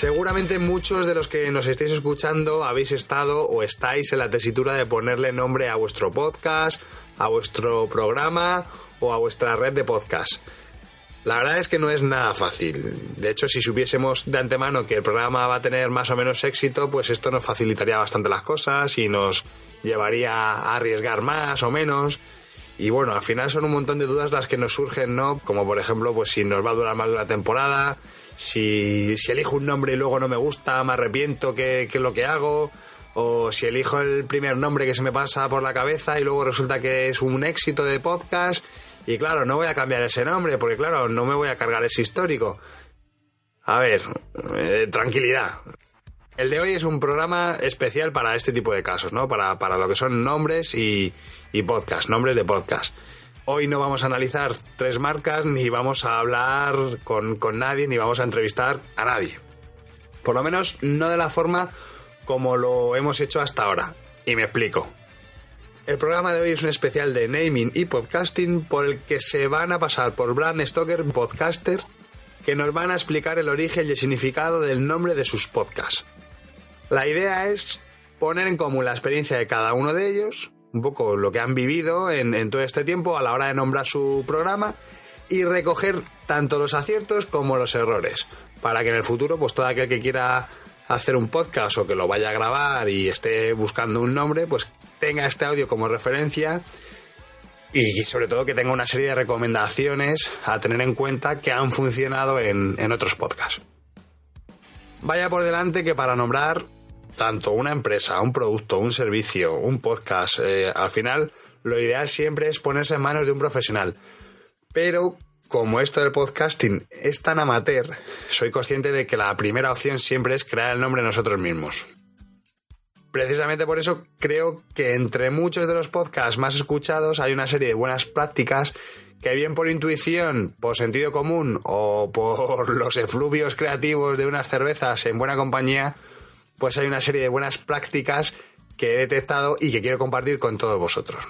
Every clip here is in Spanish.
Seguramente muchos de los que nos estéis escuchando habéis estado o estáis en la tesitura de ponerle nombre a vuestro podcast, a vuestro programa o a vuestra red de podcast. La verdad es que no es nada fácil. De hecho, si supiésemos de antemano que el programa va a tener más o menos éxito, pues esto nos facilitaría bastante las cosas y nos llevaría a arriesgar más o menos. Y bueno, al final son un montón de dudas las que nos surgen, ¿no? Como por ejemplo, pues si nos va a durar más de una temporada, si, si elijo un nombre y luego no me gusta, me arrepiento, ¿qué, es lo que hago? O si elijo el primer nombre que se me pasa por la cabeza y luego resulta que es un éxito de podcast. Y claro, no voy a cambiar ese nombre porque claro, no me voy a cargar ese histórico. A ver, eh, tranquilidad. El de hoy es un programa especial para este tipo de casos, ¿no? Para, para lo que son nombres y, y podcast, nombres de podcast. Hoy no vamos a analizar tres marcas, ni vamos a hablar con, nadie, ni vamos a entrevistar a nadie. Por lo menos no de la forma como lo hemos hecho hasta ahora. Y me explico. El programa de hoy es un especial de naming y podcasting por el que se van a pasar por Brand Stoker Podcaster que nos van a explicar el origen y el significado del nombre de sus podcasts. La idea es poner en común la experiencia de cada uno de ellos, un poco lo que han vivido en, todo este tiempo a la hora de nombrar su programa y recoger tanto los aciertos como los errores, para que en el futuro, pues todo aquel que quiera hacer un podcast o que lo vaya a grabar y esté buscando un nombre, pues tenga este audio como referencia y sobre todo que tenga una serie de recomendaciones a tener en cuenta que han funcionado en, en otros podcasts. Vaya por delante que para nombrar tanto una empresa, un producto, un servicio, un podcast, eh, al final lo ideal siempre es ponerse en manos de un profesional. Pero como esto del podcasting es tan amateur, soy consciente de que la primera opción siempre es crear el nombre nosotros mismos. Precisamente por eso creo que entre muchos de los podcasts más escuchados hay una serie de buenas prácticas que bien por intuición, por sentido común o por los efluvios creativos de unas cervezas en buena compañía, pues hay una serie de buenas prácticas que he detectado y que quiero compartir con todos vosotros.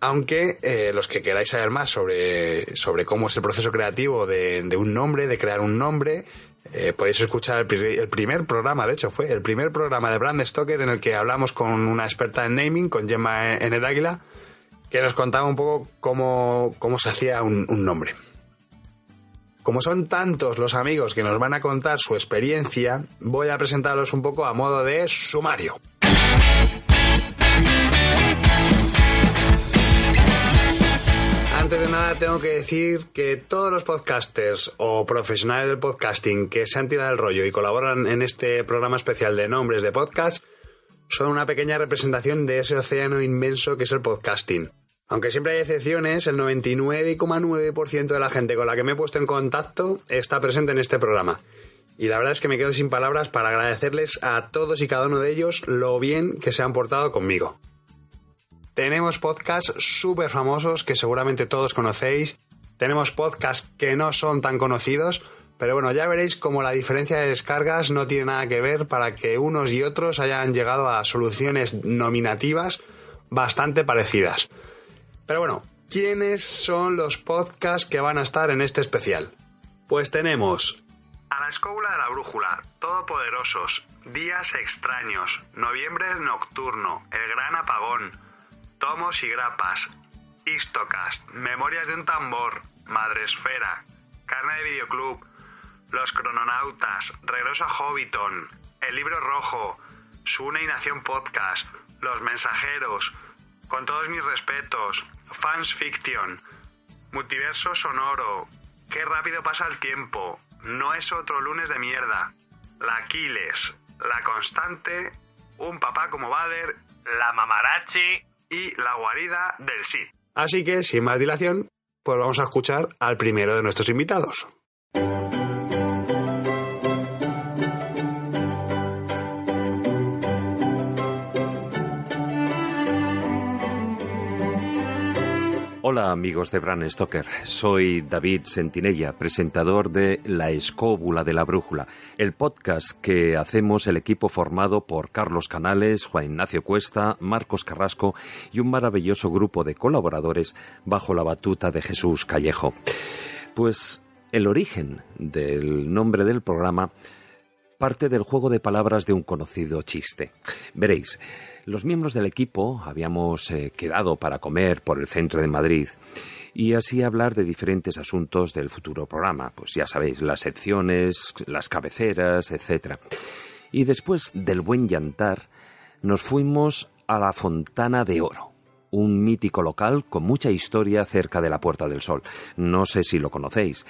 Aunque eh, los que queráis saber más sobre, sobre cómo es el proceso creativo de, un nombre, de crear un nombre, eh, podéis escuchar el, primer programa, de hecho fue el primer programa de Brand Stoker en el que hablamos con una experta en naming, con Gemma en el Águila, que nos contaba un poco cómo, se hacía un nombre. Como son tantos los amigos que nos van a contar su experiencia, voy a presentarlos un poco a modo de sumario. Antes de nada tengo que decir que todos los podcasters o profesionales del podcasting que se han tirado el rollo y colaboran en este programa especial de nombres de podcast son una pequeña representación de ese océano inmenso que es el podcasting. Aunque siempre hay excepciones, el 99,9% de la gente con la que me he puesto en contacto está presente en este programa. Y la verdad es que me quedo sin palabras para agradecerles a todos y cada uno de ellos lo bien que se han portado conmigo. Tenemos podcasts súper famosos que seguramente todos conocéis. Tenemos podcasts que no son tan conocidos, pero bueno, ya veréis cómo la diferencia de descargas no tiene nada que ver para que unos y otros hayan llegado a soluciones nominativas bastante parecidas. Pero bueno, ¿quiénes son los podcasts que van a estar en este especial? Pues tenemos A la escóbula de la brújula, Todopoderosos, Días extraños, Noviembre nocturno, El gran apagón, Tomos y grapas, Histocast, Memorias de un tambor, Madresfera, Carne de Videoclub, Los crononautas, Regreso a Hobbiton, El libro rojo, Sune y Nación Podcast, Los mensajeros, con todos mis respetos, Fans Fiction, Multiverso Sonoro, Qué rápido pasa el tiempo, No es otro lunes de mierda, La Aquiles, La Constante, Un papá como Bader, La Mamarachi y La guarida del Sid. Así que, sin más dilación, pues vamos a escuchar al primero de nuestros invitados. Hola amigos de Bran Stoker, soy David Sentinella, presentador de La Escóbula de la Brújula, el podcast que hacemos el equipo formado por Carlos Canales, Juan Ignacio Cuesta, Marcos Carrasco y un maravilloso grupo de colaboradores bajo la batuta de Jesús Callejo. Pues el origen del nombre del programa parte del juego de palabras de un conocido chiste. Veréis, los miembros del equipo habíamos eh, quedado para comer por el centro de Madrid y así hablar de diferentes asuntos del futuro programa, pues ya sabéis, las secciones, las cabeceras, etc. Y después del buen llantar, nos fuimos a la Fontana de Oro, un mítico local con mucha historia cerca de la Puerta del Sol. No sé si lo conocéis.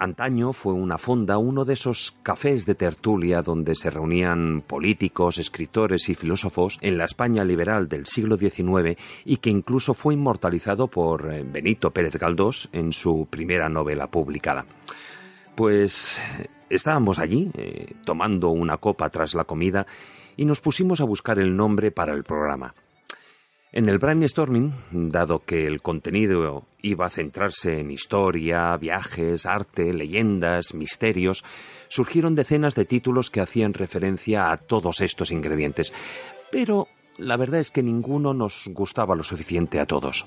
Antaño fue una fonda, uno de esos cafés de tertulia donde se reunían políticos, escritores y filósofos en la España liberal del siglo XIX y que incluso fue inmortalizado por eh, Benito Pérez Galdós en su primera novela publicada. Pues estábamos allí, eh, tomando una copa tras la comida, y nos pusimos a buscar el nombre para el programa. En el brainstorming, dado que el contenido iba a centrarse en historia, viajes, arte, leyendas, misterios, surgieron decenas de títulos que hacían referencia a todos estos ingredientes. Pero la verdad es que ninguno nos gustaba lo suficiente a todos.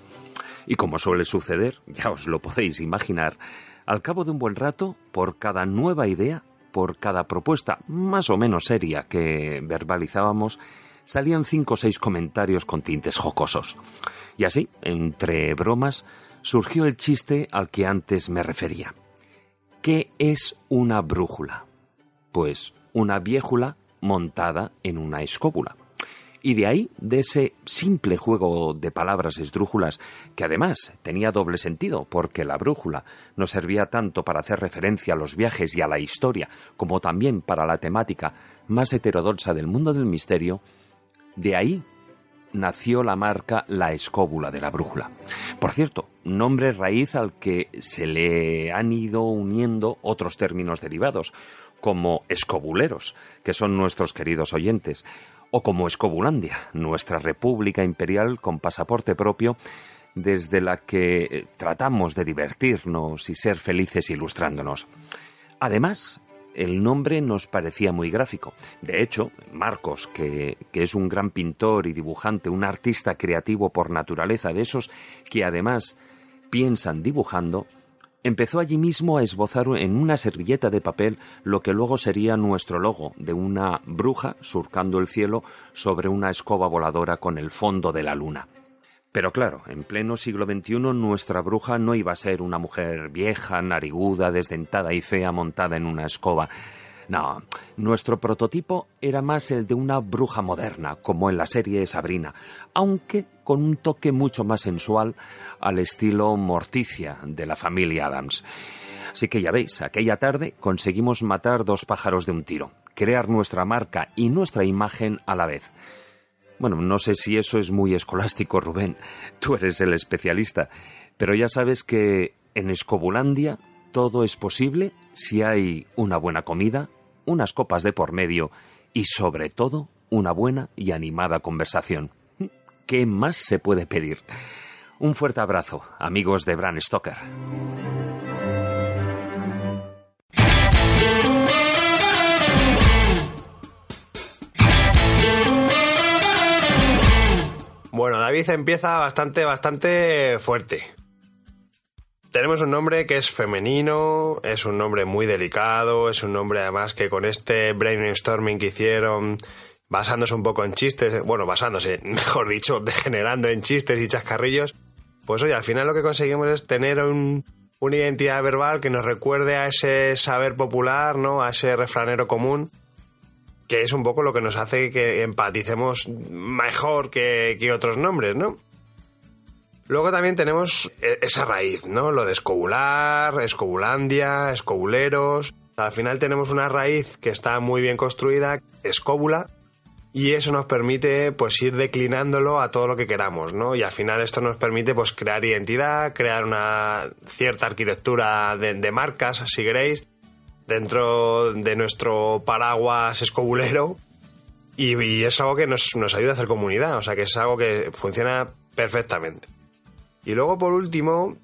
Y como suele suceder, ya os lo podéis imaginar, al cabo de un buen rato, por cada nueva idea, por cada propuesta más o menos seria que verbalizábamos, salían cinco o seis comentarios con tintes jocosos. Y así, entre bromas, surgió el chiste al que antes me refería. ¿Qué es una brújula? Pues una viejula montada en una escóbula. Y de ahí, de ese simple juego de palabras esdrújulas, que además tenía doble sentido, porque la brújula nos servía tanto para hacer referencia a los viajes y a la historia, como también para la temática más heterodoxa del mundo del misterio, de ahí nació la marca La Escóbula de la Brújula. Por cierto, nombre raíz al que se le han ido uniendo otros términos derivados, como escobuleros, que son nuestros queridos oyentes, o como Escobulandia, nuestra república imperial con pasaporte propio, desde la que tratamos de divertirnos y ser felices ilustrándonos. Además, el nombre nos parecía muy gráfico. De hecho, Marcos, que, es un gran pintor y dibujante, un artista creativo por naturaleza, de esos que además piensan dibujando, empezó allí mismo a esbozar en una servilleta de papel lo que luego sería nuestro logo de una bruja surcando el cielo sobre una escoba voladora con el fondo de la luna. Pero claro, en pleno siglo XXI nuestra bruja no iba a ser una mujer vieja, nariguda, desdentada y fea montada en una escoba. No, nuestro prototipo era más el de una bruja moderna, como en la serie Sabrina, aunque con un toque mucho más sensual al estilo Morticia de la familia Adams. Así que ya veis, aquella tarde conseguimos matar dos pájaros de un tiro, crear nuestra marca y nuestra imagen a la vez. Bueno, no sé si eso es muy escolástico, Rubén. Tú eres el especialista. Pero ya sabes que en Escobulandia todo es posible si hay una buena comida, unas copas de por medio y sobre todo una buena y animada conversación. ¿Qué más se puede pedir? Un fuerte abrazo, amigos de Bran Stoker. Bueno, David empieza bastante, bastante fuerte. Tenemos un nombre que es femenino, es un nombre muy delicado, es un nombre además que con este brainstorming que hicieron, basándose un poco en chistes, bueno, basándose, mejor dicho, degenerando en chistes y chascarrillos, pues oye, al final lo que conseguimos es tener una identidad verbal que nos recuerde a ese saber popular, ¿no? A ese refranero común que es un poco lo que nos hace que empaticemos mejor que, otros nombres, ¿no? Luego también tenemos e, esa raíz, ¿no? Lo de escobular, escobulandia, escobuleros. Al final tenemos una raíz que está muy bien construida, escóbula, y eso nos permite pues ir declinándolo a todo lo que queramos, ¿no? Y al final esto nos permite pues crear identidad, crear una cierta arquitectura de, de marcas, si queréis, dentro de nuestro paraguas escobulero y, es algo que nos, ayuda a hacer comunidad, o sea que es algo que funciona perfectamente. Y luego, por último,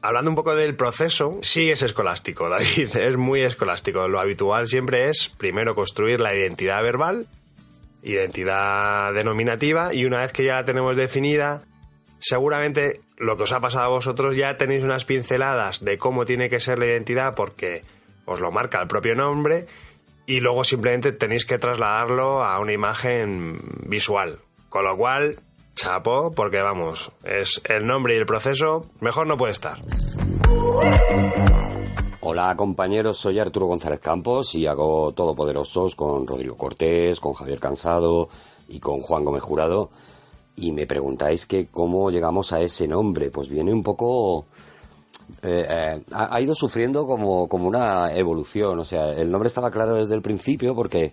hablando un poco del proceso, sí es escolástico, David, es muy escolástico. Lo habitual siempre es primero construir la identidad verbal, identidad denominativa, y una vez que ya la tenemos definida, seguramente lo que os ha pasado a vosotros ya tenéis unas pinceladas de cómo tiene que ser la identidad porque os lo marca el propio nombre y luego simplemente tenéis que trasladarlo a una imagen visual. Con lo cual, chapo, porque vamos, es el nombre y el proceso, mejor no puede estar. Hola compañeros, soy Arturo González Campos y hago Todopoderosos con Rodrigo Cortés, con Javier Cansado y con Juan Gómez Jurado. Y me preguntáis que cómo llegamos a ese nombre. Pues viene un poco... Eh, eh, ha, ido sufriendo como, como una evolución. O sea, el nombre estaba claro desde el principio porque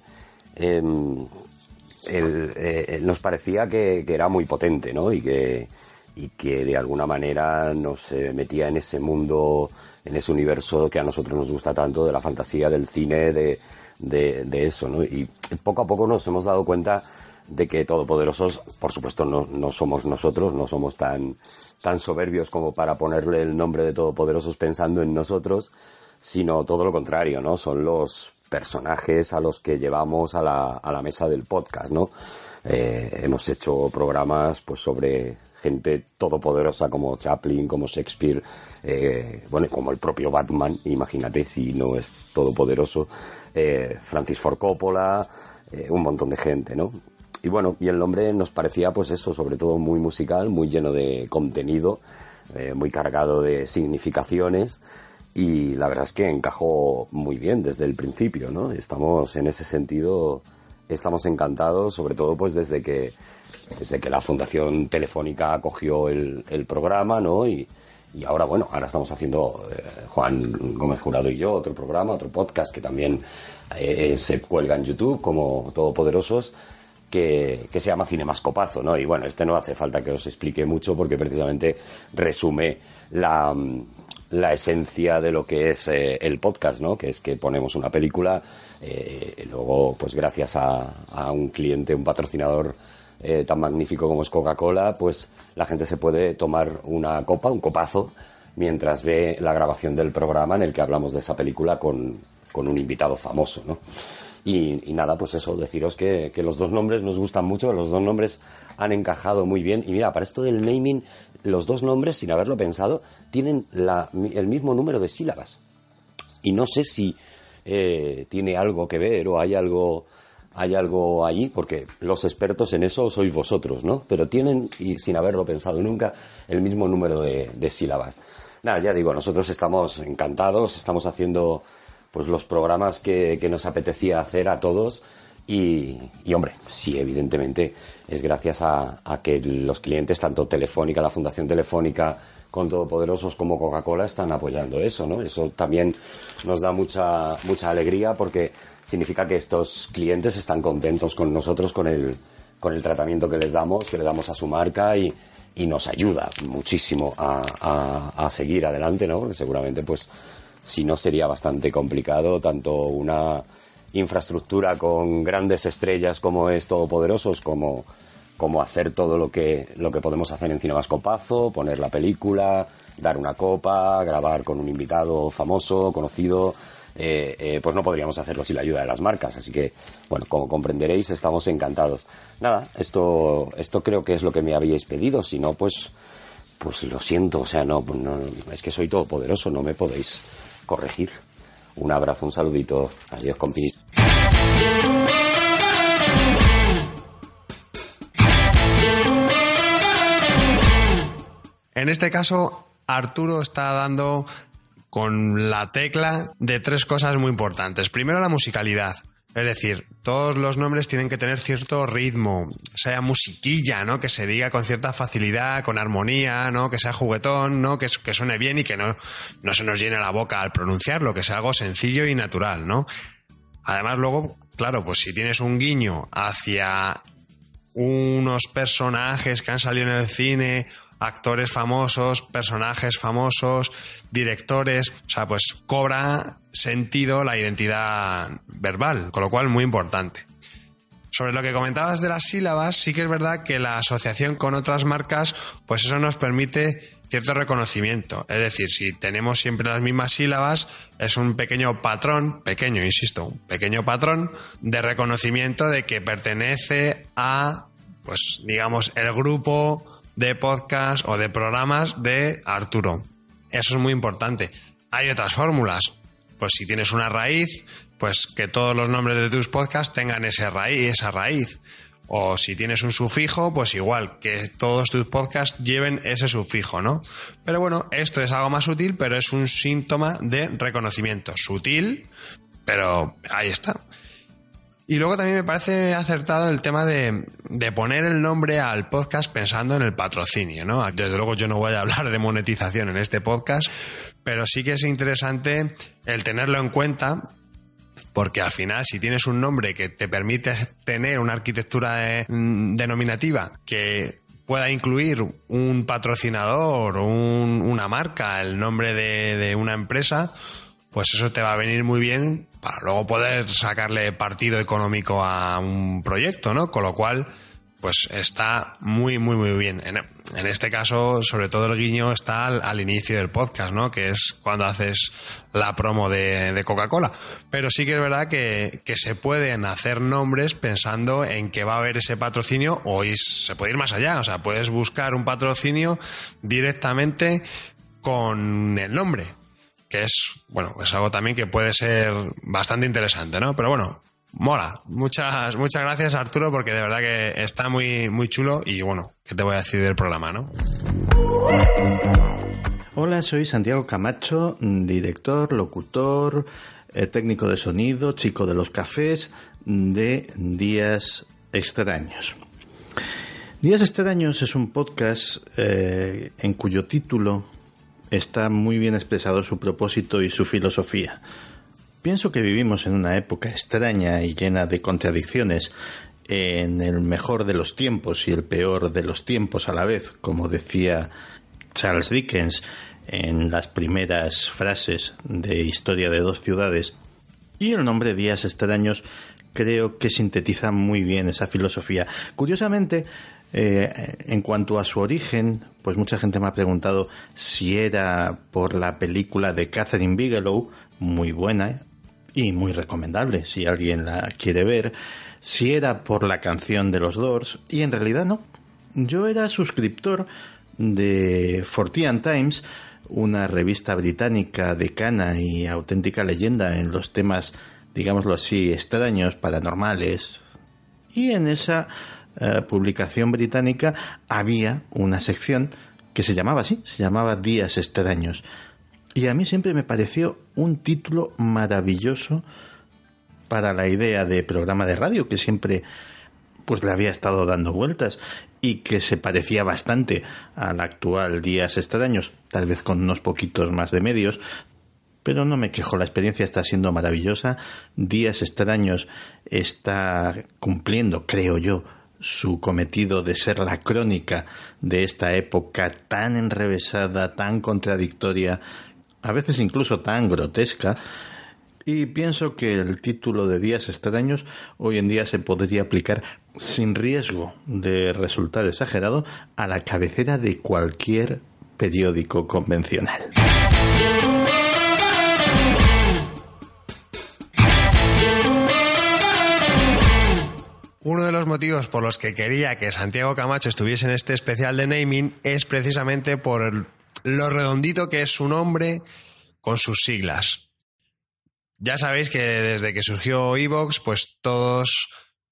em, eh, nos parecía que, que, era muy potente, ¿no? Y que, y que de alguna manera nos metía en ese mundo, en ese universo que a nosotros nos gusta tanto, de la fantasía, del cine, de, de, de eso, ¿no? Y poco a poco nos hemos dado cuenta de que todopoderosos, por supuesto, no, no somos nosotros, no somos tan, tan soberbios como para ponerle el nombre de todopoderosos pensando en nosotros, sino todo lo contrario, ¿no? Son los personajes a los que llevamos a la, a la mesa del podcast, ¿no? Eh, hemos hecho programas pues sobre gente todopoderosa como Chaplin, como Shakespeare, eh, bueno, como el propio Batman, imagínate si no es todopoderoso, eh, Francis Ford Coppola, eh, un montón de gente, ¿no? Y bueno, y el nombre nos parecía pues eso, sobre todo muy musical, muy lleno de contenido, eh, muy cargado de significaciones y la verdad es que encajó muy bien desde el principio, ¿no? Estamos en ese sentido, estamos encantados, sobre todo pues desde que, desde que la Fundación Telefónica acogió el, programa, ¿no? Y, y ahora, bueno, ahora estamos haciendo eh, Juan Gómez Jurado y yo otro programa, otro podcast que también eh, se cuelga en YouTube como Todopoderosos que, se llama Cinemascopazo, ¿no? Y bueno, este no hace falta que os explique mucho porque precisamente resume la, la esencia de lo que es eh, el podcast, ¿no? Que es que ponemos una película, eh, luego, pues gracias a, un cliente, un patrocinador eh, tan magnífico como es Coca-Cola, pues la gente se puede tomar una copa, un copazo, mientras ve la grabación del programa en el que hablamos de esa película con, con un invitado famoso, ¿no? Y, nada, pues eso, deciros que, los dos nombres nos gustan mucho, los dos nombres han encajado muy bien. Y mira, para esto del naming, los dos nombres, sin haberlo pensado, tienen el mismo número de sílabas. Y no sé si eh, tiene algo que ver o hay algo, hay algo allí, porque los expertos en eso sois vosotros, ¿no? Pero tienen, y sin haberlo pensado nunca, el mismo número de, de sílabas. Nada, ya digo, nosotros estamos encantados, estamos haciendo pues los programas que, nos apetecía hacer a todos y, hombre, sí, evidentemente es gracias a, que los clientes, tanto Telefónica, la Fundación Telefónica, con Todopoderosos como Coca-Cola, están apoyando eso, ¿no? Eso también nos da mucha, mucha alegría porque significa que estos clientes están contentos con nosotros, con el, con el tratamiento que les damos, que le damos a su marca y, nos ayuda muchísimo a, a, a seguir adelante, ¿no? Porque seguramente, pues, si no sería bastante complicado, tanto una infraestructura con grandes estrellas como es Todopoderosos, como, como hacer todo lo que, lo que podemos hacer en Cinemascopazo, poner la película, dar una copa, grabar con un invitado famoso, conocido, eh, eh, pues no podríamos hacerlo sin la ayuda de las marcas. Así que, bueno, como comprenderéis, estamos encantados. Nada, esto, esto creo que es lo que me habíais pedido. Si no, pues, pues lo siento. O sea, no, no es que soy todopoderoso, no me podéis corregir. Un abrazo, un saludito. Adiós, compis. En este caso, Arturo está dando con la tecla de tres cosas muy importantes. Primero, la musicalidad. Es decir, todos los nombres tienen que tener cierto ritmo, sea musiquilla, ¿no? Que se diga con cierta facilidad, con armonía, ¿no? Que sea juguetón, ¿no? Que, suene bien y que no, no se nos llene la boca al pronunciarlo, que sea algo sencillo y natural, ¿no? Además, luego, claro, pues si tienes un guiño hacia unos personajes que han salido en el cine actores famosos, personajes famosos, directores, o sea, pues cobra sentido la identidad verbal, con lo cual muy importante. Sobre lo que comentabas de las sílabas, sí que es verdad que la asociación con otras marcas, pues eso nos permite cierto reconocimiento. Es decir, si tenemos siempre las mismas sílabas, es un pequeño patrón, pequeño, insisto, un pequeño patrón de reconocimiento de que pertenece a, pues digamos, el grupo de podcast o de programas de Arturo. Eso es muy importante. Hay otras fórmulas. Pues si tienes una raíz, pues que todos los nombres de tus podcasts tengan ese raíz, esa raíz. O si tienes un sufijo, pues igual, que todos tus podcasts lleven ese sufijo, ¿no? Pero bueno, esto es algo más sutil, pero es un síntoma de reconocimiento. Sutil, pero ahí está. Y luego también me parece acertado el tema de, de, poner el nombre al podcast pensando en el patrocinio, ¿no? Desde luego yo no voy a hablar de monetización en este podcast, pero sí que es interesante el tenerlo en cuenta porque al final si tienes un nombre que te permite tener una arquitectura mm, denominativa que pueda incluir un patrocinador o una marca, el nombre de, de una empresa, pues eso te va a venir muy bien para luego poder sacarle partido económico a un proyecto, ¿no? Con lo cual, pues está muy, muy, muy bien. En, este caso, sobre todo el guiño está al, inicio del podcast, ¿no? Que es cuando haces la promo de, Coca-Cola. Pero sí que es verdad que, se pueden hacer nombres pensando en que va a haber ese patrocinio o se puede ir más allá. O sea, puedes buscar un patrocinio directamente con el nombre que es, bueno, es algo también que puede ser bastante interesante, ¿no? Pero bueno, mola. Muchas, muchas gracias Arturo porque de verdad que está muy, muy chulo y bueno, ¿qué te voy a decir del programa, no? Hola, soy Santiago Camacho, director, locutor, eh, técnico de sonido, chico de los cafés de Días Extraños. Días Extraños es un podcast eh, en cuyo título está muy bien expresado su propósito y su filosofía. Pienso que vivimos en una época extraña y llena de contradicciones, en el mejor de los tiempos y el peor de los tiempos a la vez, como decía Charles Dickens en las primeras frases de Historia de dos ciudades. Y el nombre Días extraños creo que sintetiza muy bien esa filosofía. Curiosamente, eh, en cuanto a su origen, pues mucha gente me ha preguntado si era por la película de Catherine Bigelow, muy buena y muy recomendable si alguien la quiere ver, si era por la canción de los Doors, y en realidad no. Yo era suscriptor de Fortean Times, una revista británica decana y auténtica leyenda en los temas, digámoslo así, extraños, paranormales. Y en esa eh, publicación británica había una sección que se llamaba así, se llamaba Días extraños. Y a mí siempre me pareció un título maravilloso para la idea de programa de radio que siempre pues le había estado dando vueltas y que se parecía bastante al actual Días extraños, tal vez con unos poquitos más de medios, pero no me quejo, la experiencia está siendo maravillosa. Días extraños está cumpliendo, creo yo, su cometido de ser la crónica de esta época tan enrevesada, tan contradictoria, a veces incluso tan grotesca, y pienso que el título de Días extraños hoy en día se podría aplicar sin riesgo de resultar exagerado a la cabecera de cualquier periódico convencional. Uno de los motivos por los que quería que Santiago Camacho estuviese en este especial de naming es precisamente por lo redondito que es su nombre con sus siglas. Ya sabéis que desde que surgió Evox, pues todos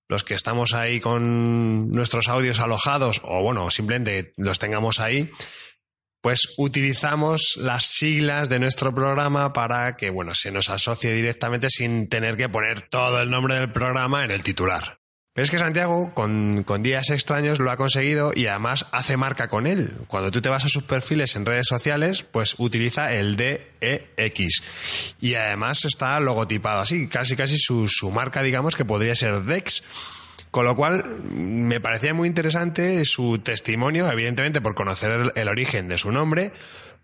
los que estamos ahí con nuestros audios alojados, o bueno, simplemente los tengamos ahí, pues utilizamos las siglas de nuestro programa para que, bueno, se nos asocie directamente sin tener que poner todo el nombre del programa en el titular. Pero es que Santiago, con, días extraños, lo ha conseguido y además hace marca con él. Cuando tú te vas a sus perfiles en redes sociales, pues utiliza el DEX. Y además está logotipado así, casi casi su, marca, digamos, que podría ser DEX. Con lo cual, me parecía muy interesante su testimonio, evidentemente por conocer el origen de su nombre,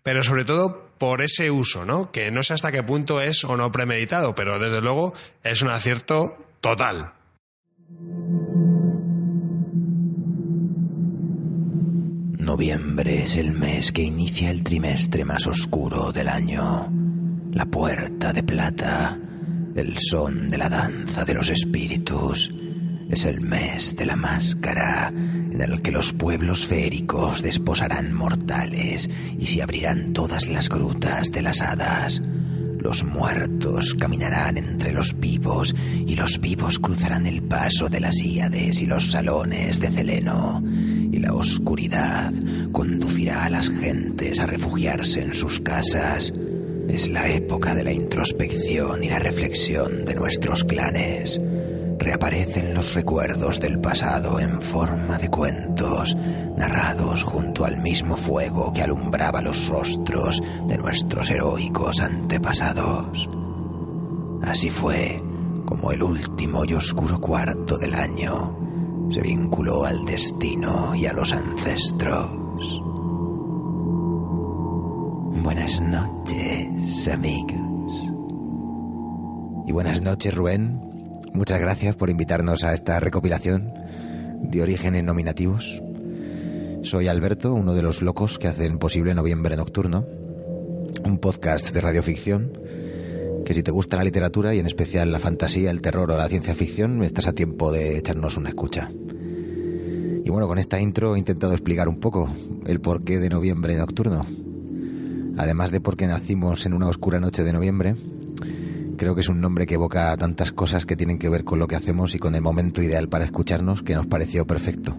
pero sobre todo por ese uso, ¿no? Que no sé hasta qué punto es o no premeditado, pero desde luego es un acierto total. Noviembre es el mes que inicia el trimestre más oscuro del año. La puerta de plata, el son de la danza de los espíritus. Es el mes de la máscara, en el que los pueblos feéricos desposarán mortales y se abrirán todas las grutas de las hadas. Los muertos caminarán entre los vivos y los vivos cruzarán el paso de las Íades y los salones de Celeno. Y la oscuridad conducirá a las gentes a refugiarse en sus casas. Es la época de la introspección y la reflexión de nuestros clanes reaparecen los recuerdos del pasado en forma de cuentos, narrados junto al mismo fuego que alumbraba los rostros de nuestros heroicos antepasados. Así fue como el último y oscuro cuarto del año se vinculó al destino y a los ancestros. Buenas noches, amigos. Y buenas noches, Rubén. Muchas gracias por invitarnos a esta recopilación de orígenes nominativos. Soy Alberto, uno de los locos que hacen posible Noviembre Nocturno, un podcast de radioficción que si te gusta la literatura y en especial la fantasía, el terror o la ciencia ficción, estás a tiempo de echarnos una escucha. Y bueno, con esta intro he intentado explicar un poco el porqué de Noviembre Nocturno. Además de por qué nacimos en una oscura noche de noviembre, Creo que es un nombre que evoca tantas cosas que tienen que ver con lo que hacemos y con el momento ideal para escucharnos que nos pareció perfecto.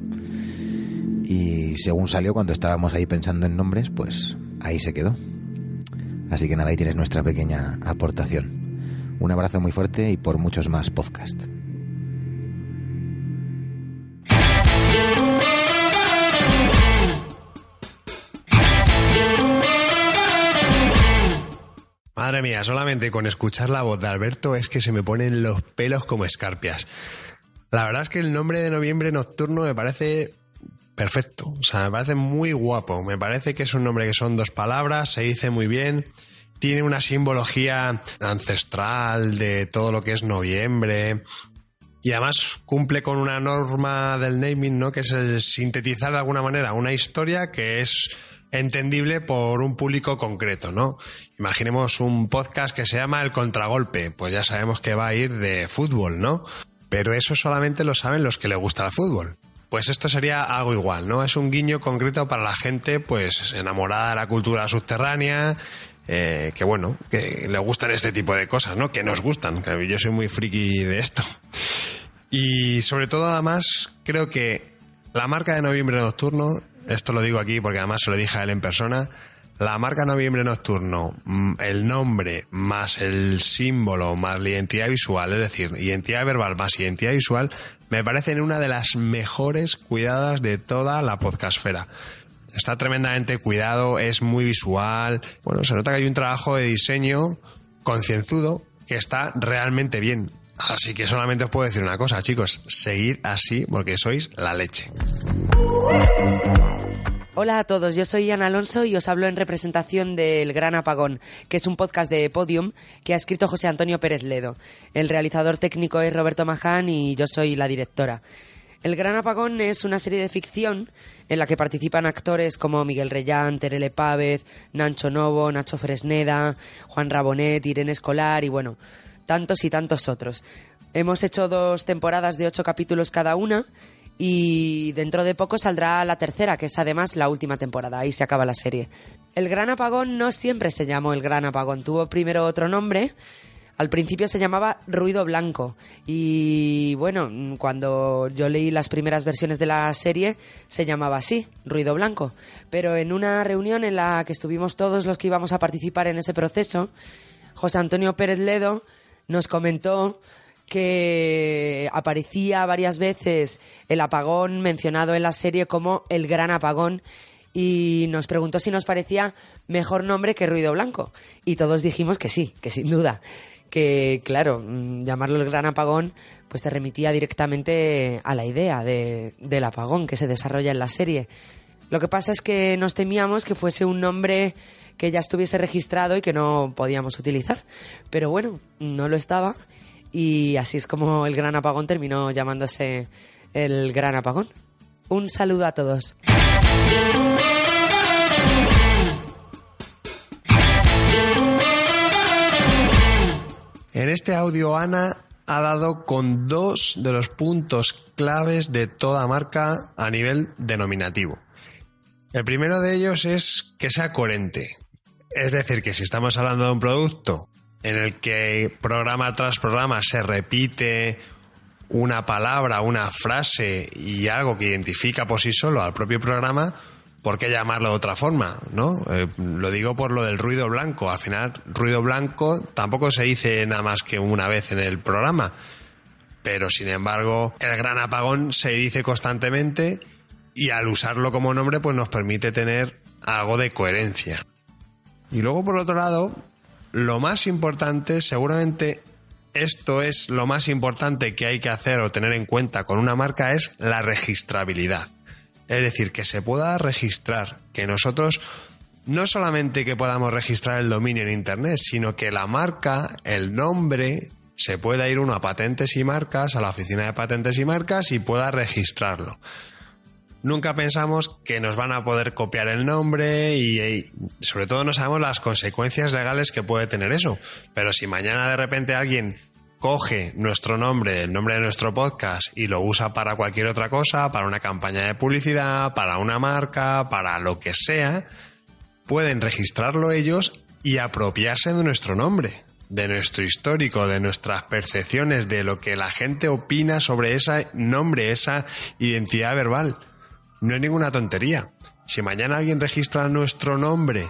Y según salió cuando estábamos ahí pensando en nombres, pues ahí se quedó. Así que nada, ahí tienes nuestra pequeña aportación. Un abrazo muy fuerte y por muchos más podcasts. Madre mía, solamente con escuchar la voz de Alberto es que se me ponen los pelos como escarpias. La verdad es que el nombre de noviembre nocturno me parece perfecto, o sea, me parece muy guapo, me parece que es un nombre que son dos palabras, se dice muy bien, tiene una simbología ancestral de todo lo que es noviembre, y además cumple con una norma del naming, ¿no? Que es el sintetizar de alguna manera una historia que es entendible por un público concreto, ¿no? Imaginemos un podcast que se llama El Contragolpe, pues ya sabemos que va a ir de fútbol, ¿no? Pero eso solamente lo saben los que le gusta el fútbol. Pues esto sería algo igual, ¿no? Es un guiño concreto para la gente, pues, enamorada de la cultura subterránea, eh, que bueno, que le gustan este tipo de cosas, ¿no? Que nos gustan, que yo soy muy friki de esto. Y sobre todo, además, creo que la marca de Noviembre Nocturno esto lo digo aquí porque además se lo dije a él en persona, la marca Noviembre Nocturno, mm, el nombre más el símbolo más la identidad visual, es decir, identidad verbal más identidad visual, me parecen una de las mejores cuidadas de toda la podcastfera. Está tremendamente cuidado, es muy visual. Bueno, se nota que hay un trabajo de diseño concienzudo que está realmente bien. Así que solamente os puedo decir una cosa, chicos, seguid así porque sois la leche. Hola a todos, yo soy Ana Alonso y os hablo en representación del Gran Apagón, que es un podcast de Podium que ha escrito José Antonio Pérez Ledo. El realizador técnico es Roberto Maján y yo soy la directora. El Gran Apagón es una serie de ficción en la que participan actores como Miguel Reyán, Terele Pávez, Nacho Novo, Nacho Fresneda, Juan Rabonet, Irene Escolar y bueno, tantos y tantos otros. Hemos hecho dos temporadas de ocho capítulos cada una y dentro de poco saldrá la tercera, que es además la última temporada, ahí se acaba la serie. El Gran Apagón no siempre se llamó El Gran Apagón, tuvo primero otro nombre. Al principio se llamaba Ruido Blanco y bueno, cuando yo leí las primeras versiones de la serie se llamaba así, Ruido Blanco. Pero en una reunión en la que estuvimos todos los que íbamos a participar en ese proceso, José Antonio Pérez Ledo nos comentó que aparecía varias veces el apagón mencionado en la serie como el gran apagón y nos preguntó si nos parecía mejor nombre que Ruido Blanco. Y todos dijimos que sí, que sin duda. Que, claro, mm, llamarlo el gran apagón, pues te remitía directamente a la idea de, del apagón que se desarrolla en la serie. Lo que pasa es que nos temíamos que fuese un nombre que ya estuviese registrado y que no podíamos utilizar. Pero bueno, no lo estaba y así es como el gran apagón terminó llamándose el gran apagón. Un saludo a todos. En este audio Ana ha dado con dos de los puntos claves de toda marca a nivel denominativo. El primero de ellos es que sea coherente. Es decir, que si estamos hablando de un producto en el que programa tras programa se repite una palabra, una frase y algo que identifica por sí solo al propio programa, ¿por qué llamarlo de otra forma? ¿no? Eh, lo digo por lo del ruido blanco. Al final, ruido blanco tampoco se dice nada más que una vez en el programa. Pero sin embargo, el gran apagón se dice constantemente y al usarlo como nombre, pues nos permite tener algo de coherencia. Y luego, por otro lado, lo más importante, seguramente esto es lo más importante que hay que hacer o tener en cuenta con una marca, es la registrabilidad. Es decir, que se pueda registrar, que nosotros no solamente que podamos registrar el dominio en Internet, sino que la marca, el nombre, se pueda ir uno a patentes y marcas, a la oficina de patentes y marcas y pueda registrarlo. Nunca pensamos que nos van a poder copiar el nombre y, sobre todo no sabemos las consecuencias legales que puede tener eso. Pero si mañana de repente alguien coge nuestro nombre, el nombre de nuestro podcast y lo usa para cualquier otra cosa, para una campaña de publicidad, para una marca, para lo que sea, pueden registrarlo ellos y apropiarse de nuestro nombre, de nuestro histórico, de nuestras percepciones, de lo que la gente opina sobre ese nombre, esa identidad verbal. No es ninguna tontería. Si mañana alguien registra nuestro nombre,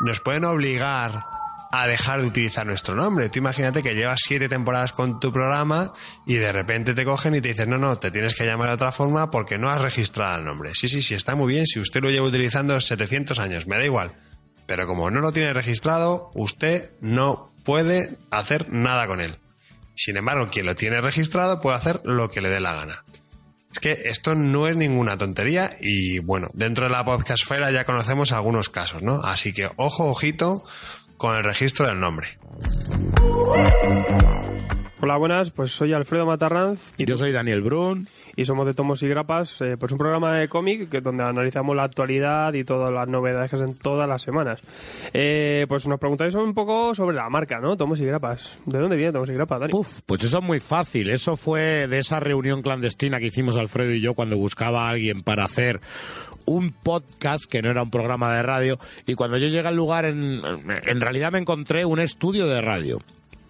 nos pueden obligar a dejar de utilizar nuestro nombre. Tú imagínate que llevas siete temporadas con tu programa y de repente te cogen y te dicen, no, no, te tienes que llamar de otra forma porque no has registrado el nombre. Sí, sí, sí, está muy bien. Si usted lo lleva utilizando 700 años, me da igual. Pero como no lo tiene registrado, usted no puede hacer nada con él. Sin embargo, quien lo tiene registrado puede hacer lo que le dé la gana. Es que esto no es ninguna tontería y bueno, dentro de la podcastfera ya conocemos algunos casos, ¿no? Así que ojo, ojito con el registro del nombre. Hola, buenas, pues soy Alfredo Matarranz. Y yo soy Daniel Brun. Y somos de Tomos y Grapas, eh, pues un programa de cómic que, donde analizamos la actualidad y todas las novedades que hacen todas las semanas. Eh, pues nos preguntáis un poco sobre la marca, ¿no? Tomos y Grapas. ¿De dónde viene Tomos y Grapas, Dani? Uf, pues eso es muy fácil. Eso fue de esa reunión clandestina que hicimos Alfredo y yo cuando buscaba a alguien para hacer un podcast que no era un programa de radio y cuando yo llegué al lugar en, en realidad me encontré un estudio de radio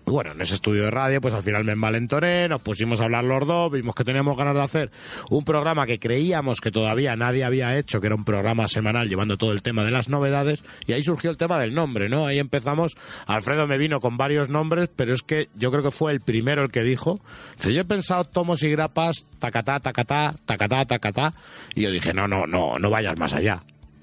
bueno, en ese estudio de radio, pues al final me envalentoné, nos pusimos a hablar los dos, vimos que teníamos ganas de hacer un programa que creíamos que todavía nadie había hecho, que era un programa semanal llevando todo el tema de las novedades, y ahí surgió el tema del nombre, ¿no? Ahí empezamos, Alfredo me vino con varios nombres, pero es que yo creo que fue el primero el que dijo, dice, yo he pensado tomos y grapas, tacatá, tacatá, tacatá, tacatá, y yo dije, no, no, no, no vayas más allá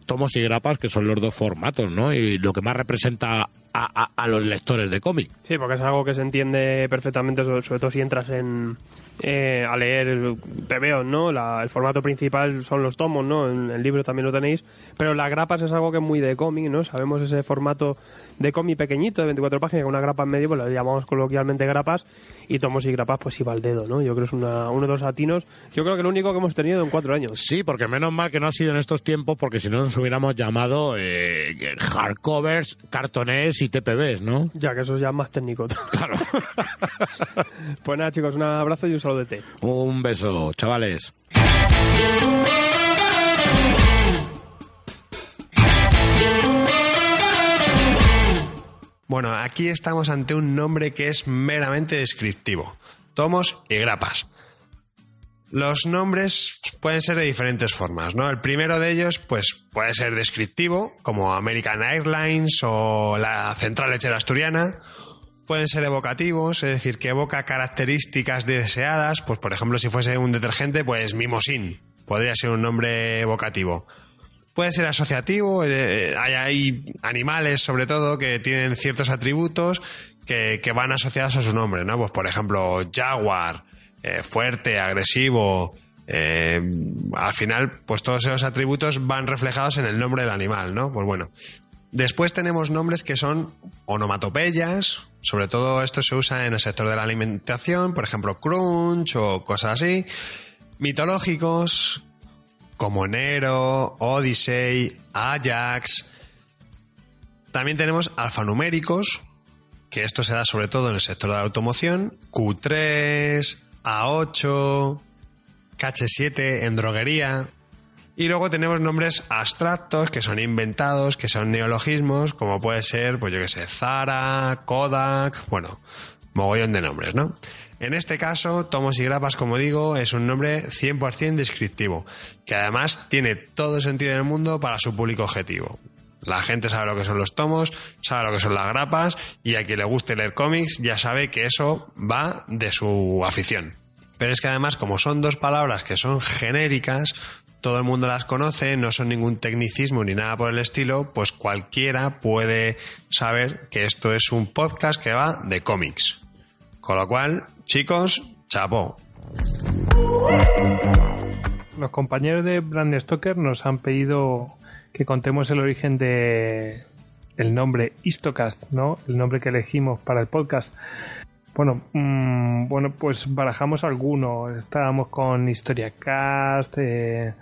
tomos y grapas, que son los dos formatos, ¿no? Y lo que más representa a, los lectores de cómic. Sí, porque es algo que se entiende perfectamente, sobre todo si entras en, eh, a leer TVO, ¿no? La, el formato principal son los tomos, ¿no? En el libro también lo tenéis, pero las grapas es algo que es muy de cómic, ¿no? Sabemos ese formato de cómic pequeñito, de 24 páginas, con una grapa en medio, pues lo llamamos coloquialmente grapas, y tomos y grapas, pues iba al dedo, ¿no? Yo creo que es una, uno de los atinos, yo creo que el único que hemos tenido en cuatro años. Sí, porque menos mal que no ha sido en estos tiempos, porque si no nos hubiéramos llamado eh, hardcovers, cartonés y TPBs, ¿no? Ya que eso es ya más técnico. Claro. pues nada, chicos, un abrazo y un Un beso, chavales. Bueno, aquí estamos ante un nombre que es meramente descriptivo. Tomos y grapas. Los nombres pueden ser de diferentes formas, ¿no? El primero de ellos, pues, puede ser descriptivo, como American Airlines o la Central Lechera Asturiana. Pueden ser evocativos, es decir, que evoca características deseadas, pues, por ejemplo, si fuese un detergente, pues, mimosín. Podría ser un nombre evocativo. Puede ser asociativo, eh, hay, hay animales, sobre todo, que tienen ciertos atributos que, van asociados a su nombre, ¿no? Pues, por ejemplo, jaguar, eh, fuerte, agresivo. Eh, al final, pues todos esos atributos van reflejados en el nombre del animal, ¿no? Pues bueno. Después tenemos nombres que son onomatopeyas, sobre todo esto se usa en el sector de la alimentación, por ejemplo, crunch o cosas así. Mitológicos, como Nero, Odyssey, Ajax. También tenemos alfanuméricos, que esto se da sobre todo en el sector de la automoción, Q3, A8, KH7 en droguería. Y luego tenemos nombres abstractos que son inventados, que son neologismos, como puede ser, pues yo que sé, Zara, Kodak, bueno, mogollón de nombres, ¿no? En este caso, Tomos y Grapas, como digo, es un nombre 100% descriptivo, que además tiene todo el sentido del mundo para su público objetivo. La gente sabe lo que son los tomos, sabe lo que son las grapas, y a quien le guste leer cómics ya sabe que eso va de su afición. Pero es que además, como son dos palabras que son genéricas, todo el mundo las conoce, no son ningún tecnicismo ni nada por el estilo, pues cualquiera puede saber que esto es un podcast que va de cómics. Con lo cual, chicos, chapó. Los compañeros de Brand Stoker nos han pedido que contemos el origen de el nombre Istocast, ¿no? El nombre que elegimos para el podcast. Bueno, mm, bueno, pues barajamos alguno. Estábamos con HistoriaCast, eh,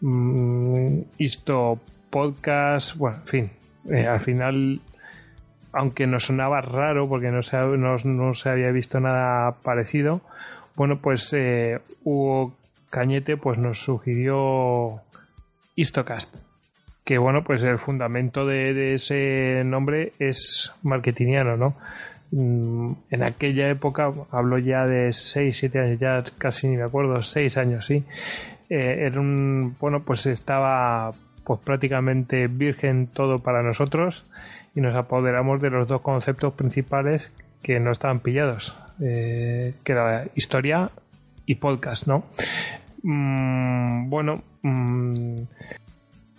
mm, Podcast, bueno, en fin. Eh, al final, aunque nos sonaba raro porque no se, no, no se había visto nada parecido, bueno, pues eh, Hugo Cañete pues nos sugirió Histocast que bueno, pues el fundamento de, ese nombre es marketingiano, ¿no? Mm, en aquella época, hablo ya de 6, 7 años, ya casi ni me acuerdo, 6 años, sí. Eh, era un, bueno, pues estaba pues prácticamente virgen todo para nosotros y nos apoderamos de los dos conceptos principales que no estaban pillados, eh, que era historia y podcast, ¿no? Mm, bueno, mm,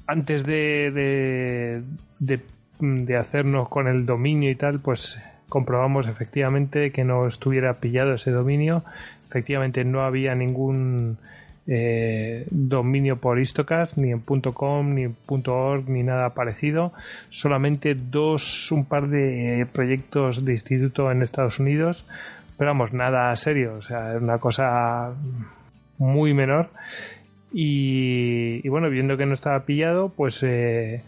antes de, de, hacernos con el dominio y tal, pues comprobamos efectivamente que no estuviera pillado ese dominio. Efectivamente no había ningún eh, dominio por Istocast, ni en .com, ni en .org, ni nada parecido. Solamente dos, un par de proyectos de instituto en Estados Unidos. Pero vamos, nada serio. O sea, es una cosa muy menor. Y, bueno, viendo que no estaba pillado, pues, eh,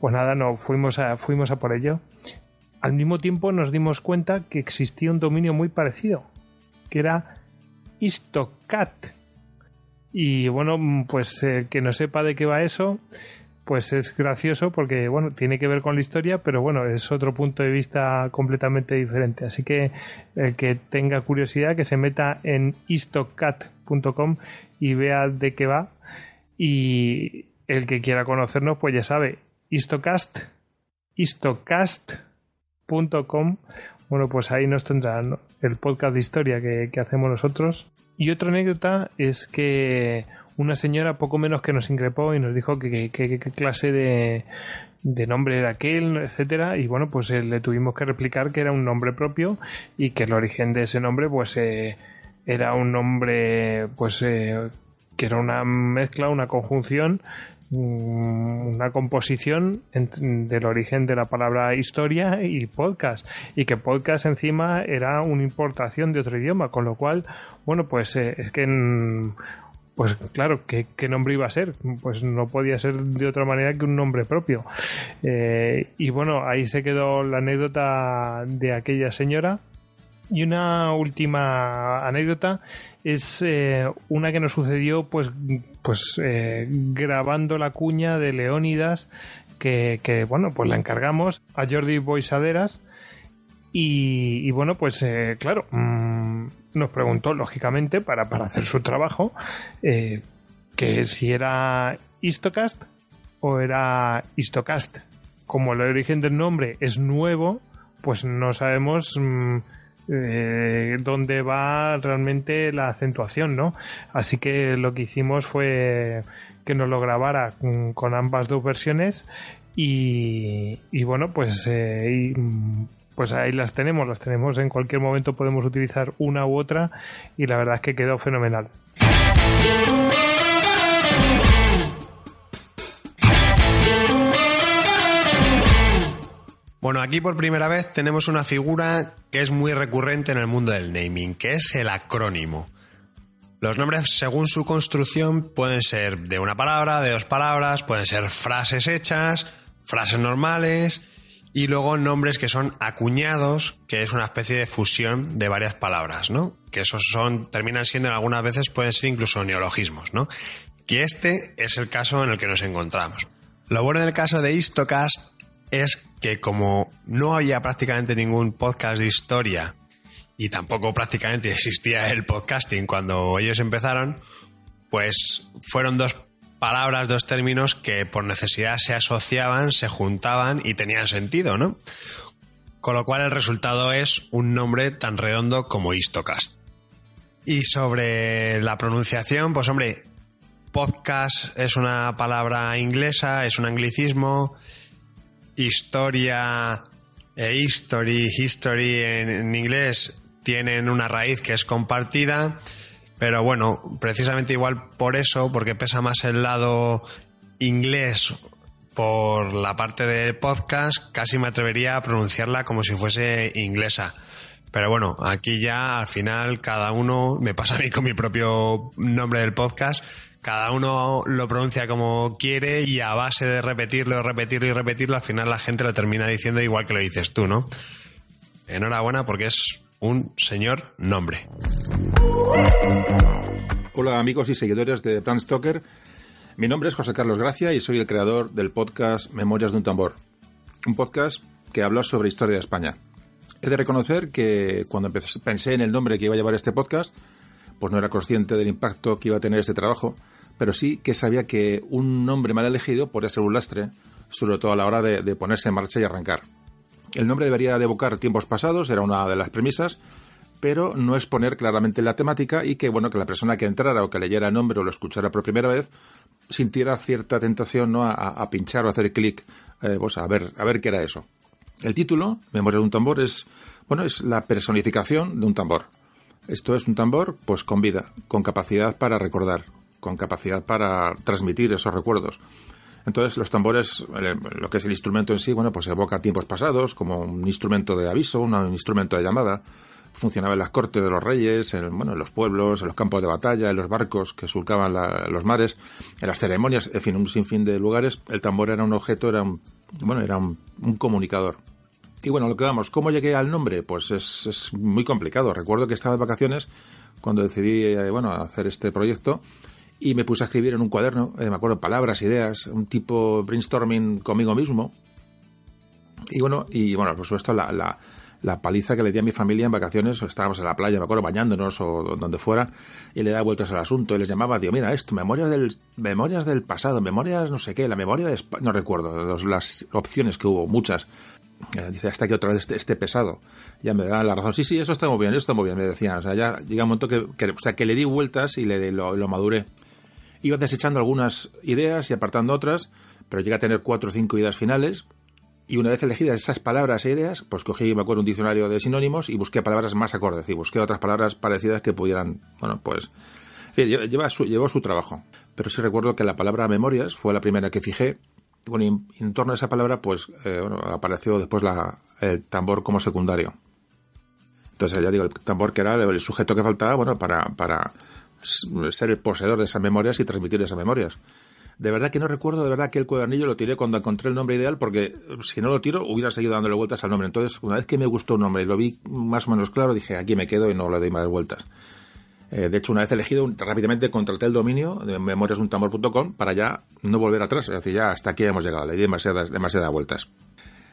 pues nada, no, fuimos a, fuimos a por ello. Al mismo tiempo nos dimos cuenta que existía un dominio muy parecido, que era Istocat. Y bueno, pues eh, que no sepa de qué va eso, pues es gracioso porque, bueno, tiene que ver con la historia, pero bueno, es otro punto de vista completamente diferente. Así que el que tenga curiosidad, que se meta en istocat.com y vea de qué va. Y el que quiera conocernos, pues ya sabe, istocast, Bueno, pues ahí nos tendrán el podcast de historia que, hacemos nosotros. Y otra anécdota es que una señora poco menos que nos increpó y nos dijo que qué clase de, de nombre era aquel, etcétera, y bueno, pues eh, le tuvimos que replicar que era un nombre propio y que el origen de ese nombre, pues eh, era un nombre pues eh, que era una mezcla, una conjunción, una composición del origen de la palabra historia y podcast y que podcast encima era una importación de otro idioma, con lo cual, bueno, pues eh, es que pues claro, ¿qué, nombre iba a ser? Pues no podía ser de otra manera que un nombre propio. Eh, y bueno, ahí se quedó la anécdota de aquella señora y una última anécdota es eh, una que nos sucedió pues, pues eh, grabando la cuña de Leónidas que, bueno, pues la encargamos a Jordi Boisaderas y, bueno, pues eh, claro, mm, nos preguntó lógicamente para, para hacer su trabajo que si era Istocast o era Istocast. Como el origen del nombre es nuevo, pues no sabemos... Mm, eh, dónde va realmente la acentuación, ¿no? Así que lo que hicimos fue que nos lo grabara con, ambas dos versiones y, bueno, pues, eh, pues ahí las tenemos, las tenemos en cualquier momento podemos utilizar una u otra y la verdad es que quedó fenomenal. Bueno, aquí por primera vez tenemos una figura que es muy recurrente en el mundo del naming, que es el acrónimo. Los nombres, según su construcción, pueden ser de una palabra, de dos palabras, pueden ser frases hechas, frases normales, y luego nombres que son acuñados, que es una especie de fusión de varias palabras, ¿no? Que esos son, terminan siendo algunas veces pueden ser incluso neologismos, ¿no? Que este es el caso en el que nos encontramos. Lo bueno del caso de Histocast es que como no había prácticamente ningún podcast de historia y tampoco prácticamente existía el podcasting cuando ellos empezaron, pues fueron dos palabras, dos términos que por necesidad se asociaban, se juntaban y tenían sentido, ¿no? Con lo cual el resultado es un nombre tan redondo como Histocast. Y sobre la pronunciación, pues hombre, podcast es una palabra inglesa, es un anglicismo, historia e history, history en, en inglés tienen una raíz que es compartida, pero bueno, precisamente igual por eso, porque pesa más el lado inglés por la parte del podcast, casi me atrevería a pronunciarla como si fuese inglesa. Pero bueno, aquí ya al final cada uno, me pasa a mí con mi propio nombre del podcast, cada uno lo pronuncia como quiere y a base de repetirlo, repetirlo y repetirlo, al final la gente lo termina diciendo igual que lo dices tú, ¿no? Enhorabuena porque es un señor nombre. Hola amigos y seguidores de Bram Stoker. Mi nombre es José Carlos Gracia y soy el creador del podcast Memorias de un tambor. Un podcast que habla sobre historia de España. He de reconocer que cuando pensé en el nombre que iba a llevar este podcast, pues no era consciente del impacto que iba a tener este trabajo, pero sí que sabía que un nombre mal elegido podría ser un lastre, sobre todo a la hora de, ponerse en marcha y arrancar. El nombre debería de evocar tiempos pasados, era una de las premisas, pero no exponer claramente la temática y que bueno que la persona que entrara o que leyera el nombre o lo escuchara por primera vez sintiera cierta tentación ¿no? a, a pinchar o hacer clic eh, pues a ver a ver qué era eso el título memoria de un tambor es bueno es la personificación de un tambor esto es un tambor pues con vida con capacidad para recordar con capacidad para transmitir esos recuerdos entonces, los tambores, lo que es el instrumento en sí, bueno, pues evoca tiempos pasados, como un instrumento de aviso, un instrumento de llamada. Funcionaba en las cortes de los reyes, en, bueno, en los pueblos, en los campos de batalla, en los barcos que surcaban los mares, en las ceremonias, en fin, un sinfín de lugares. El tambor era un objeto, era un, bueno, era un, un comunicador. Y bueno, lo que vamos, ¿cómo llegué al nombre? Pues es, es muy complicado. Recuerdo que estaba de vacaciones cuando decidí, eh, bueno, hacer este proyecto y me puse a escribir en un cuaderno, eh, me acuerdo, palabras, ideas, un tipo brainstorming conmigo mismo. Y bueno, y bueno, por supuesto, la, la, la, paliza que le di a mi familia en vacaciones, estábamos en la playa, me acuerdo, bañándonos o donde fuera, y le daba vueltas al asunto y les llamaba, digo, mira esto, memorias del, memorias del pasado, memorias no sé qué, la memoria de España, no recuerdo, los, las opciones que hubo, muchas. Eh, dice, hasta que otra vez este, este, pesado. Ya me da la razón. Sí, sí, eso está muy bien, eso está muy bien, me decían. O sea, ya llega un momento que, que o sea, que le di vueltas y le, lo, lo maduré. Iba desechando algunas ideas y apartando otras, pero llegué a tener cuatro o cinco ideas finales. Y una vez elegidas esas palabras e ideas, pues cogí, me acuerdo, un diccionario de sinónimos y busqué palabras más acordes y busqué otras palabras parecidas que pudieran, bueno, pues, lleva su, llevó su trabajo. Pero sí recuerdo que la palabra memorias fue la primera que fijé. Bueno, en torno a esa palabra, pues, eh, apareció después la, el tambor como secundario. Entonces, ya digo, el tambor que era el sujeto que faltaba, bueno, para, para ser el poseedor de esas memorias y transmitir esas memorias. De verdad que no recuerdo, de verdad que el cuadernillo lo tiré cuando encontré el nombre ideal, porque si no lo tiro hubiera seguido dándole vueltas al nombre. Entonces, una vez que me gustó un nombre y lo vi más o menos claro, dije, aquí me quedo y no le doy más vueltas. Eh, de hecho, una vez elegido, rápidamente contraté el dominio de memoriasuntamor.com para ya no volver atrás. Es decir, ya hasta aquí hemos llegado, le di demasiadas, demasiadas vueltas.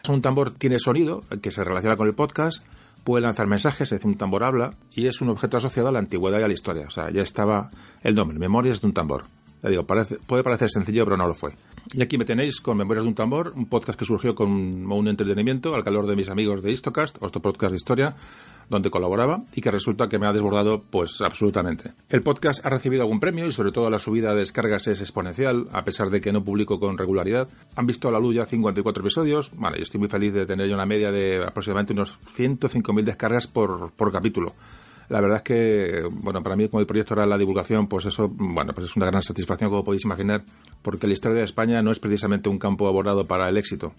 Un tambor tiene sonido que se relaciona con el podcast, puede lanzar mensajes, es decir, un tambor habla, y es un objeto asociado a la antigüedad y a la historia. O sea, ya estaba el nombre, Memorias de un tambor. Ya digo, parece, puede parecer sencillo, pero no lo fue. Y aquí me tenéis con Memorias de un tambor, un podcast que surgió con un entretenimiento al calor de mis amigos de Histocast, otro podcast de historia, donde colaboraba y que resulta que me ha desbordado pues absolutamente. El podcast ha recibido algún premio y sobre todo la subida de descargas es exponencial, a pesar de que no publico con regularidad. Han visto a la luz ya 54 episodios. Vale, yo estoy muy feliz de tener una media de aproximadamente unos 105.000 descargas por, por capítulo la verdad es que, bueno, para mí como el proyecto era la divulgación, pues eso, bueno, pues es una gran satisfacción, como podéis imaginar, porque la historia de España no es precisamente un campo abordado para el éxito.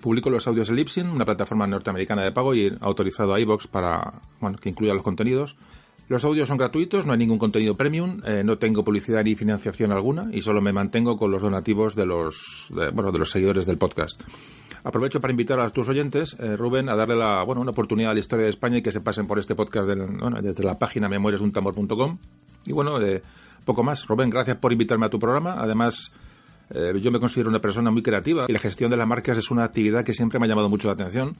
Publico los audios en Lipsin, una plataforma norteamericana de pago y autorizado a iVoox para, bueno, que incluya los contenidos. Los audios son gratuitos, no hay ningún contenido premium, eh, no tengo publicidad ni financiación alguna y solo me mantengo con los donativos de los, de, bueno, de los seguidores del podcast. Aprovecho para invitar a tus oyentes, eh, Rubén, a darle la, bueno, una oportunidad a la historia de España y que se pasen por este podcast del, bueno, desde la página memoriasduntambor.com. Y bueno, eh, poco más. Rubén, gracias por invitarme a tu programa. Además, eh, yo me considero una persona muy creativa y la gestión de las marcas es una actividad que siempre me ha llamado mucho la atención.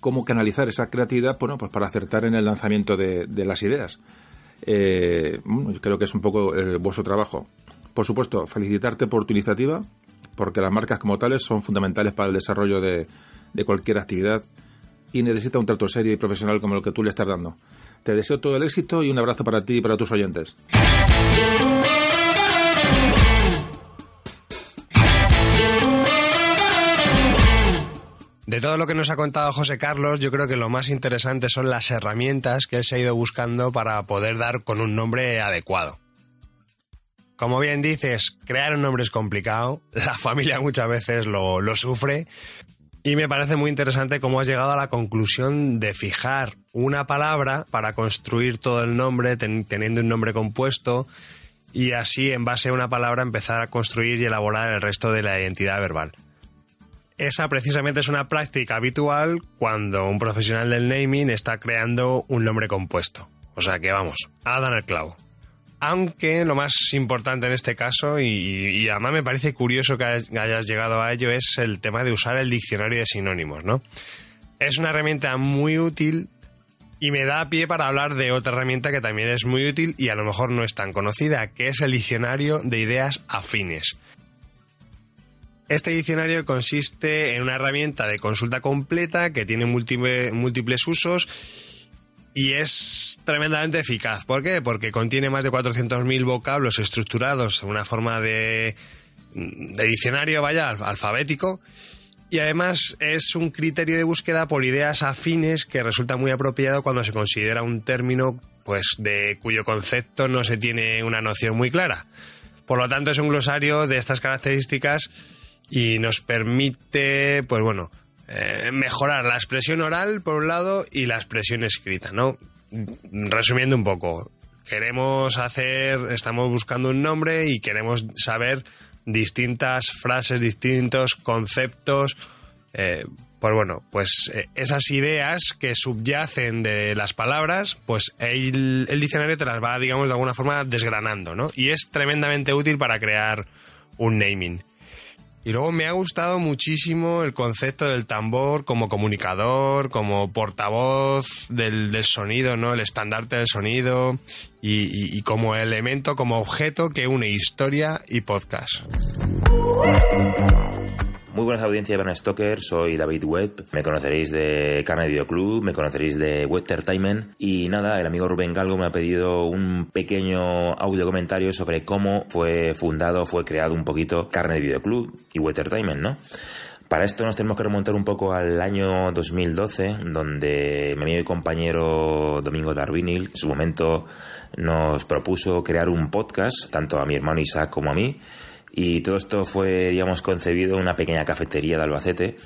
Cómo canalizar esa creatividad, bueno, pues para acertar en el lanzamiento de, de las ideas. Eh, creo que es un poco eh, vuestro trabajo. Por supuesto, felicitarte por tu iniciativa, porque las marcas como tales son fundamentales para el desarrollo de, de cualquier actividad y necesita un trato serio y profesional como el que tú le estás dando. Te deseo todo el éxito y un abrazo para ti y para tus oyentes. De todo lo que nos ha contado José Carlos, yo creo que lo más interesante son las herramientas que él se ha ido buscando para poder dar con un nombre adecuado. Como bien dices, crear un nombre es complicado, la familia muchas veces lo, lo sufre, y me parece muy interesante cómo has llegado a la conclusión de fijar una palabra para construir todo el nombre, ten, teniendo un nombre compuesto, y así, en base a una palabra, empezar a construir y elaborar el resto de la identidad verbal. Esa precisamente es una práctica habitual cuando un profesional del naming está creando un nombre compuesto. O sea que vamos, dado en el clavo. Aunque lo más importante en este caso, y, y además me parece curioso que hayas llegado a ello, es el tema de usar el diccionario de sinónimos, ¿no? Es una herramienta muy útil y me da pie para hablar de otra herramienta que también es muy útil y a lo mejor no es tan conocida, que es el diccionario de ideas afines. Este diccionario consiste en una herramienta de consulta completa que tiene múltiple, múltiples usos y es tremendamente eficaz. ¿Por qué? Porque contiene más de 400.000 vocablos estructurados en una forma de, de diccionario, vaya, alfabético. Y además es un criterio de búsqueda por ideas afines que resulta muy apropiado cuando se considera un término pues de cuyo concepto no se tiene una noción muy clara. Por lo tanto, es un glosario de estas características y nos permite, pues bueno, eh, mejorar la expresión oral por un lado y la expresión escrita, ¿no? Resumiendo un poco, queremos hacer, estamos buscando un nombre y queremos saber distintas frases, distintos conceptos, eh, pues bueno, pues eh, esas ideas que subyacen de las palabras, pues el, el, diccionario te las va, digamos, de alguna forma desgranando, ¿no? Y es tremendamente útil para crear un naming. Y luego me ha gustado muchísimo el concepto del tambor como comunicador, como portavoz del, del sonido, ¿no? El estandarte del sonido y, como elemento, como objeto que une historia y podcast. Muy buenas audiencias de Bram Stoker, soy David Webb, me conoceréis de Carne Video Club, me conoceréis de Westertimen y nada, el amigo Rubén Galgo me ha pedido un pequeño audio comentario sobre cómo fue fundado, fue creado un poquito Carne Video Club y Westertimen, ¿no? Para esto nos tenemos que remontar un poco al año 2012, donde mi amigo y compañero Domingo Darwinil en su momento nos propuso crear un podcast, tanto a mi hermano Isaac como a mí, y todo esto fue, digamos, concebido en una pequeña cafetería de Albacete,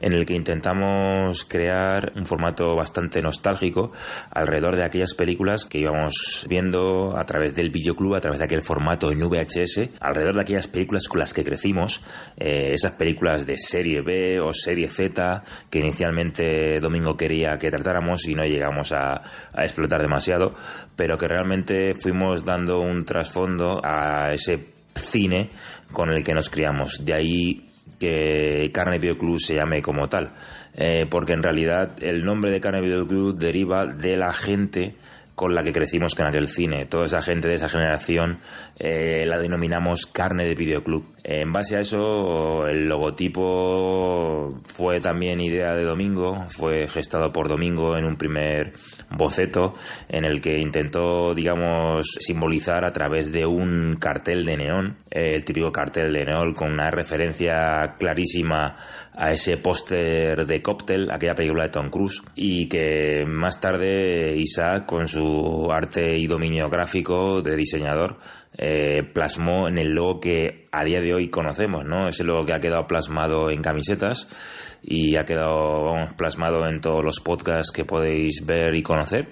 en el que intentamos crear un formato bastante nostálgico alrededor de aquellas películas que íbamos viendo a través del videoclub, a través de aquel formato en VHS, alrededor de aquellas películas con las que crecimos, eh, esas películas de serie B o serie Z que inicialmente Domingo quería que tratáramos y no llegamos a, a explotar demasiado, pero que realmente fuimos dando un trasfondo a ese cine con el que nos criamos. De ahí que Carne Video Club se llame como tal. Eh, porque en realidad el nombre de Carne Video Club deriva de la gente con la que crecimos con aquel cine. Toda esa gente de esa generación eh, la denominamos carne de videoclub. En base a eso, el logotipo fue también idea de Domingo, fue gestado por Domingo en un primer boceto en el que intentó, digamos, simbolizar a través de un cartel de neón, eh, el típico cartel de neón con una referencia clarísima a ese póster de Cóctel, aquella película de Tom Cruise, y que más tarde Isaac, con su arte y dominio gráfico de diseñador, eh, plasmó en el logo que a día de hoy conocemos, ¿no? Ese logo que ha quedado plasmado en camisetas y ha quedado plasmado en todos los podcasts que podéis ver y conocer.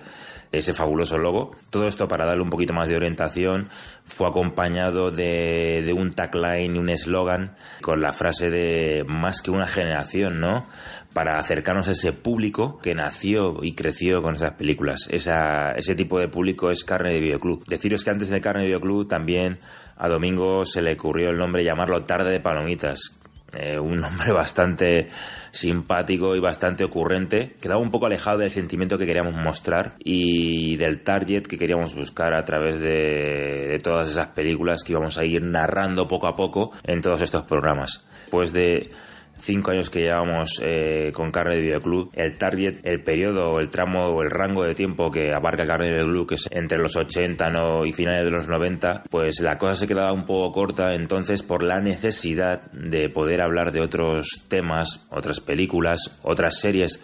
Ese fabuloso logo. Todo esto para darle un poquito más de orientación fue acompañado de, de un tagline y un eslogan con la frase de más que una generación, ¿no? Para acercarnos a ese público que nació y creció con esas películas. Esa, ese tipo de público es Carne de Videoclub. Deciros que antes de Carne de Videoclub también a Domingo se le ocurrió el nombre llamarlo Tarde de Palomitas, eh, un nombre bastante simpático y bastante ocurrente, quedaba un poco alejado del sentimiento que queríamos mostrar y del target que queríamos buscar a través de, de todas esas películas que íbamos a ir narrando poco a poco en todos estos programas. Pues de cinco años que llevamos eh, con Carne de Videoclub, el target, el periodo, el tramo o el rango de tiempo que abarca Carne de Videoclub, que es entre los 80 ¿no? y finales de los 90, pues la cosa se quedaba un poco corta, entonces por la necesidad de poder hablar de otros temas, otras películas, otras series,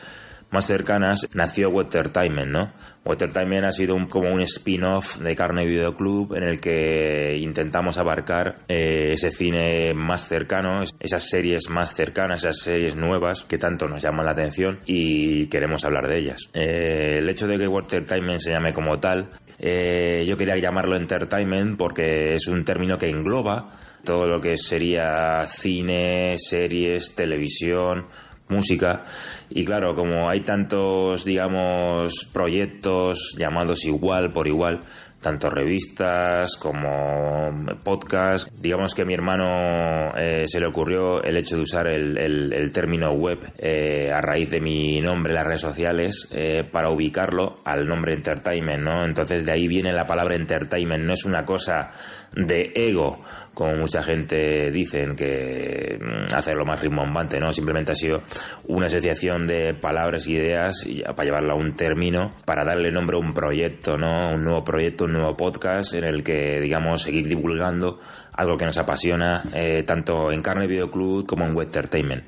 más cercanas, nació Watertainment, ¿no? Watertainment ha sido un, como un spin-off de Carne Video Club en el que intentamos abarcar eh, ese cine más cercano, esas series más cercanas, esas series nuevas que tanto nos llaman la atención y queremos hablar de ellas. Eh, el hecho de que Watertainment se llame como tal, eh, yo quería llamarlo entertainment porque es un término que engloba todo lo que sería cine, series, televisión, música. Y claro, como hay tantos, digamos, proyectos llamados igual por igual, tanto revistas como podcast. Digamos que a mi hermano eh, se le ocurrió el hecho de usar el, el, término web eh, a raíz de mi nombre en las redes sociales eh, para ubicarlo al nombre entertainment, ¿no? Entonces de ahí viene la palabra entertainment, no es una cosa de ego, como mucha gente dicen que mm, hace lo más rimbombante, ¿no? Simplemente ha sido una asociación de palabras y ideas para llevarla a un término, para darle nombre a un proyecto, ¿no? Un nuevo proyecto, un nuevo podcast en el que, digamos, seguir divulgando algo que nos apasiona eh, tanto en Carne Video Club como en Web Entertainment.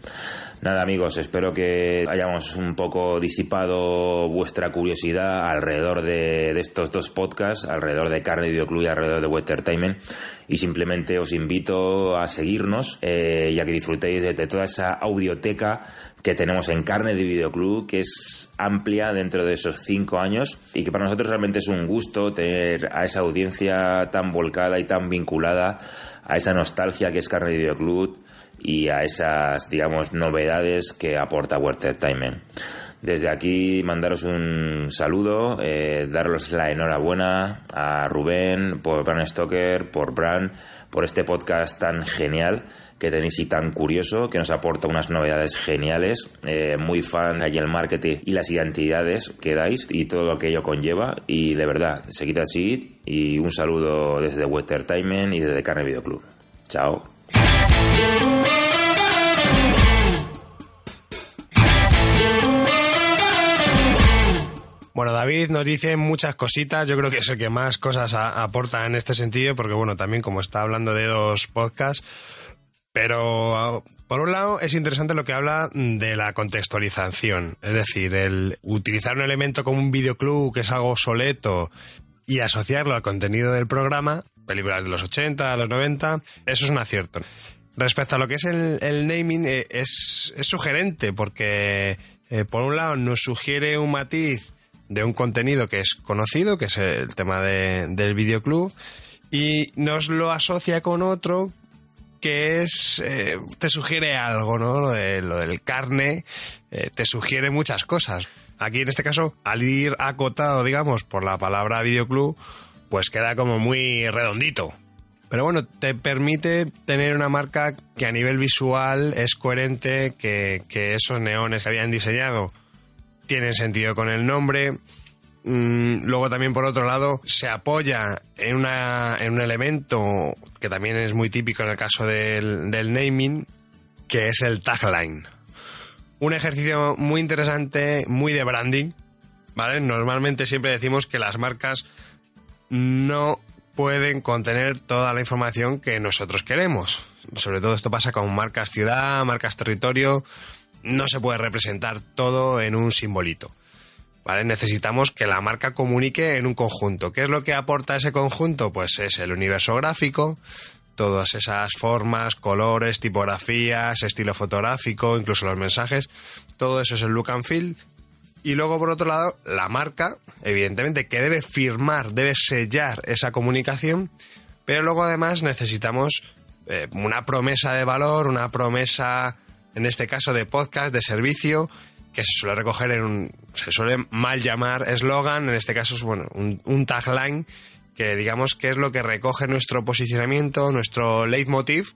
Nada amigos, espero que hayamos un poco disipado vuestra curiosidad alrededor de, de estos dos podcasts, alrededor de Carne Video Club y alrededor de Web Entertainment y simplemente os invito a seguirnos eh, y a que disfrutéis de, de toda esa audioteca que tenemos en Carne de Videoclub, que es amplia dentro de esos cinco años y que para nosotros realmente es un gusto tener a esa audiencia tan volcada y tan vinculada a esa nostalgia que es Carne de Videoclub y a esas, digamos, novedades que aporta Word Entertainment. Desde aquí mandaros un saludo, eh, daros la enhorabuena a Rubén por Bran Stoker, por Bran, por este podcast tan genial que tenéis y tan curioso, que nos aporta unas novedades geniales, eh, muy fan allí el marketing y las identidades que dais y todo lo que ello conlleva. Y de verdad, seguid así y un saludo desde Web Entertainment y desde Carne Video Club. Chao. Bueno, David nos dice muchas cositas. Yo creo que es el que más cosas aporta en este sentido, porque bueno, también como está hablando de dos podcasts. Pero por un lado es interesante lo que habla de la contextualización, es decir, el utilizar un elemento como un videoclub que es algo obsoleto y asociarlo al contenido del programa, películas de los 80, los 90, eso es un acierto. Respecto a lo que es el, el naming, eh, es, es sugerente porque, eh, por un lado, nos sugiere un matiz de un contenido que es conocido, que es el tema de- del videoclub, y nos lo asocia con otro que es eh, te sugiere algo, ¿no? Lo, de- lo del carne te sugiere muchas cosas. Aquí en este caso, al ir acotado, digamos, por la palabra videoclub, pues queda como muy redondito. Pero bueno, te permite tener una marca que a nivel visual es coherente, que, que esos neones que habían diseñado tienen sentido con el nombre. Mm, luego también por otro lado se apoya en, una, en un elemento que también es muy típico en el caso del, del naming, que es el tagline. Un ejercicio muy interesante, muy de branding, ¿vale? Normalmente siempre decimos que las marcas no pueden contener toda la información que nosotros queremos. Sobre todo esto pasa con marcas ciudad, marcas territorio. No se puede representar todo en un simbolito. ¿Vale? Necesitamos que la marca comunique en un conjunto. ¿Qué es lo que aporta ese conjunto? Pues es el universo gráfico, todas esas formas, colores, tipografías, estilo fotográfico, incluso los mensajes. Todo eso es el look and feel. Y luego, por otro lado, la marca, evidentemente, que debe firmar, debe sellar esa comunicación, pero luego además necesitamos eh, una promesa de valor, una promesa, en este caso, de podcast, de servicio, que se suele recoger en un, se suele mal llamar eslogan, en este caso es bueno, un, un tagline, que digamos que es lo que recoge nuestro posicionamiento, nuestro leitmotiv,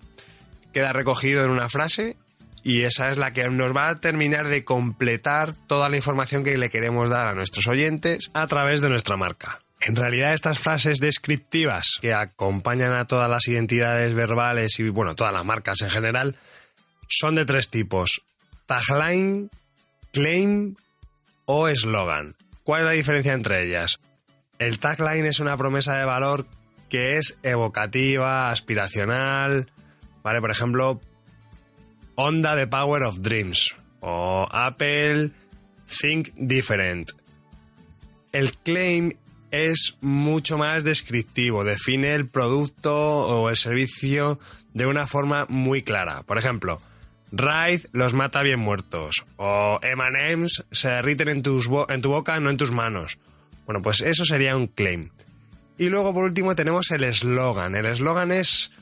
queda recogido en una frase y esa es la que nos va a terminar de completar toda la información que le queremos dar a nuestros oyentes a través de nuestra marca. En realidad estas frases descriptivas que acompañan a todas las identidades verbales y bueno, todas las marcas en general son de tres tipos. Tagline, claim o eslogan. ¿Cuál es la diferencia entre ellas? El tagline es una promesa de valor que es evocativa, aspiracional, ¿vale? Por ejemplo, Honda The Power of Dreams o Apple Think Different. El claim es mucho más descriptivo, define el producto o el servicio de una forma muy clara. Por ejemplo, Raid los mata bien muertos o M&M's se derriten en, en tu boca, no en tus manos. Bueno, pues eso sería un claim. Y luego por último tenemos el eslogan. El eslogan es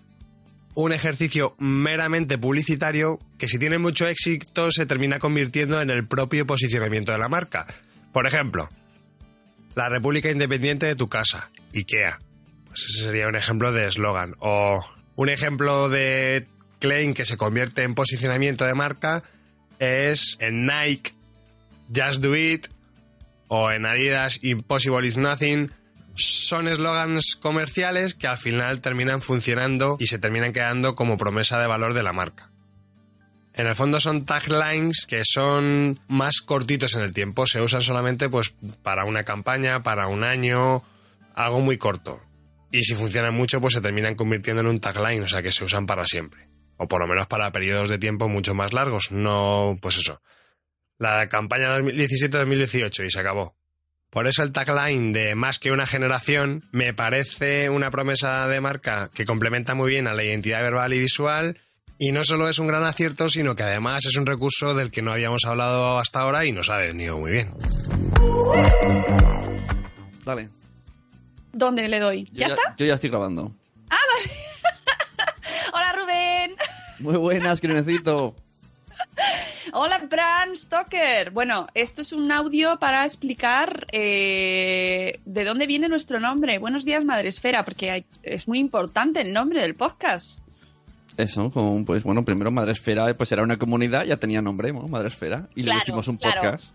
un ejercicio meramente publicitario que si tiene mucho éxito se termina convirtiendo en el propio posicionamiento de la marca. Por ejemplo, la República Independiente de tu casa, IKEA. Pues ese sería un ejemplo de eslogan. O un ejemplo de claim que se convierte en posicionamiento de marca es en Nike, Just Do It, o en Adidas, Impossible is Nothing. Son eslogans comerciales que al final terminan funcionando y se terminan quedando como promesa de valor de la marca. En el fondo son taglines que son más cortitos en el tiempo, se usan solamente pues para una campaña, para un año, algo muy corto. Y si funcionan mucho, pues se terminan convirtiendo en un tagline, o sea que se usan para siempre. O por lo menos para periodos de tiempo mucho más largos, no, pues eso. La campaña 2017-2018 y se acabó. Por eso el tagline de más que una generación me parece una promesa de marca que complementa muy bien a la identidad verbal y visual y no solo es un gran acierto, sino que además es un recurso del que no habíamos hablado hasta ahora y nos ha venido muy bien. Dale. ¿Dónde le doy? Yo ¿Ya, está? Yo ya estoy grabando. Ah, vale. Hola, Rubén. Muy buenas, que necesito. Hola, Bram Stoker. Bueno, esto es un audio para explicar eh, de dónde viene nuestro nombre. Buenos días, Madre Esfera, porque hay- es muy importante el nombre del podcast. Eso, como, pues bueno, primero Madresfera pues era una comunidad, ya tenía nombre, ¿no? Madresfera, y Claro, le hicimos un claro. podcast.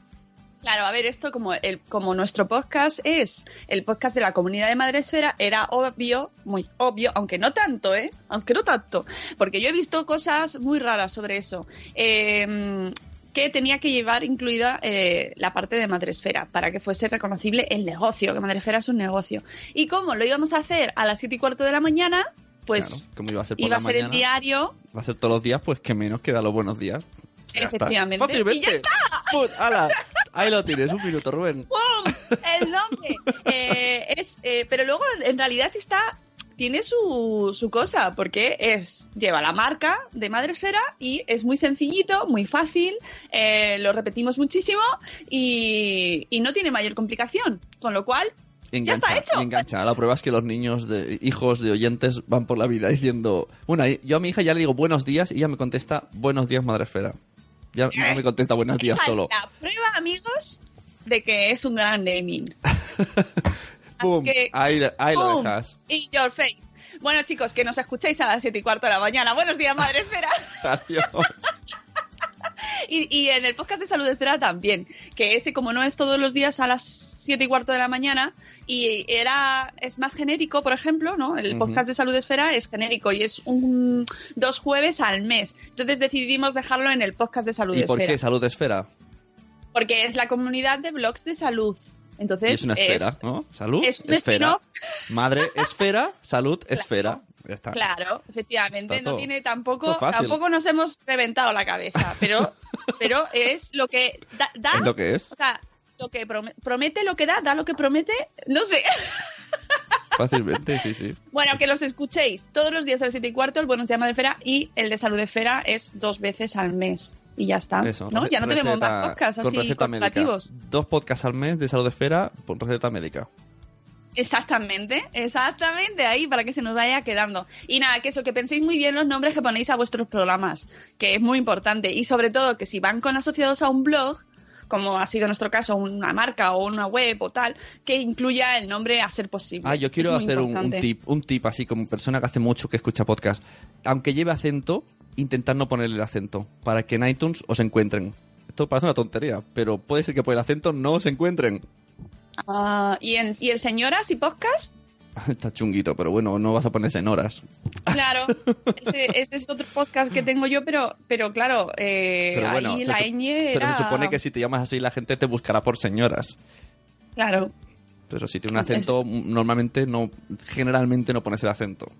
Claro, a ver, esto como, el, como nuestro podcast es el podcast de la comunidad de Madresfera, era obvio, muy obvio, aunque no tanto, ¿eh? Aunque no tanto, porque yo he visto cosas muy raras sobre eso. Eh, que tenía que llevar incluida eh, la parte de Madresfera para que fuese reconocible el negocio, que Madresfera es un negocio. Y como lo íbamos a hacer a las 7 y cuarto de la mañana, pues Claro, como iba a ser por iba a ser el diario, va a ser todos los días, pues que menos que da los buenos días. Ya está. efectivamente. Fácilmente. ¡Y ya está! Ahí lo tienes, un minuto, Rubén. ¡Pum! El nombre. Eh, es, eh, pero luego, en realidad, está tiene su, su cosa, porque es lleva la marca de Madresfera y es muy sencillito, muy fácil, eh, lo repetimos muchísimo y, y no tiene mayor complicación. Con lo cual, ya está hecho. engancha. La prueba es que los niños, de, hijos de oyentes, van por la vida diciendo... Bueno, yo a mi hija ya le digo buenos días y ella me contesta buenos días, Madresfera. Ya no me contesta buenos días Esa solo. es la prueba, amigos, de que es un gran naming. Que- Ahí, ahí lo ¡Pum! dejas. In your face. Bueno, chicos, que nos escuchéis a las 7 y cuarto de la mañana. Buenos días, madre espera. Adiós. Y, y en el podcast de Salud Espera también, que ese como no es todos los días a las 7 y cuarto de la mañana y era es más genérico, por ejemplo, ¿no? El podcast de Salud Esfera es genérico y es un dos jueves al mes. Entonces decidimos dejarlo en el podcast de Salud ¿Y por Esfera. qué Salud Esfera? Porque es la comunidad de blogs de salud. Entonces Y es una esfera, ¿no? Salud, es esfera. Madre, esfera, salud, esfera. Ya está. Claro, efectivamente, Está no todo- tiene tampoco, tampoco nos hemos reventado la cabeza, pero, pero es lo que da, da- Es lo que es. o sea, lo que prome- promete lo que da, da lo que promete, no sé. Fácilmente, sí, sí. Bueno, que los escuchéis todos los días a las 7 y cuarto, el Buenos Días Madre Esfera y el de Salud Esfera es dos veces al mes. Y ya está. Eso, ¿no? Ya no tenemos más podcasts así corporativos. Dos podcasts al mes de salud de esfera por receta médica. Exactamente, exactamente ahí para que se nos vaya quedando. Y nada, que eso, que penséis muy bien los nombres que ponéis a vuestros programas, que es muy importante. Y sobre todo que si van con asociados a un blog, como ha sido nuestro caso, una marca o una web o tal, que incluya el nombre a ser posible. Ah, yo quiero hacer un, tip, un tip así como persona que hace mucho que escucha podcast. Aunque lleve acento, intentar no ponerle el acento para que en iTunes os encuentren. Esto parece una tontería, pero puede ser que por el acento no os encuentren. Ah, ¿y, en- ¿Y el señoras y podcast? Está chunguito, pero bueno, no vas a ponerse en horas. Claro, ese, ese es otro podcast que tengo yo, pero, pero claro, eh, Pero bueno, ahí la su- ñ pero era... se supone que si te llamas así la gente te buscará por señoras. Claro. Pero si tiene un acento, normalmente no, generalmente no pones el acento.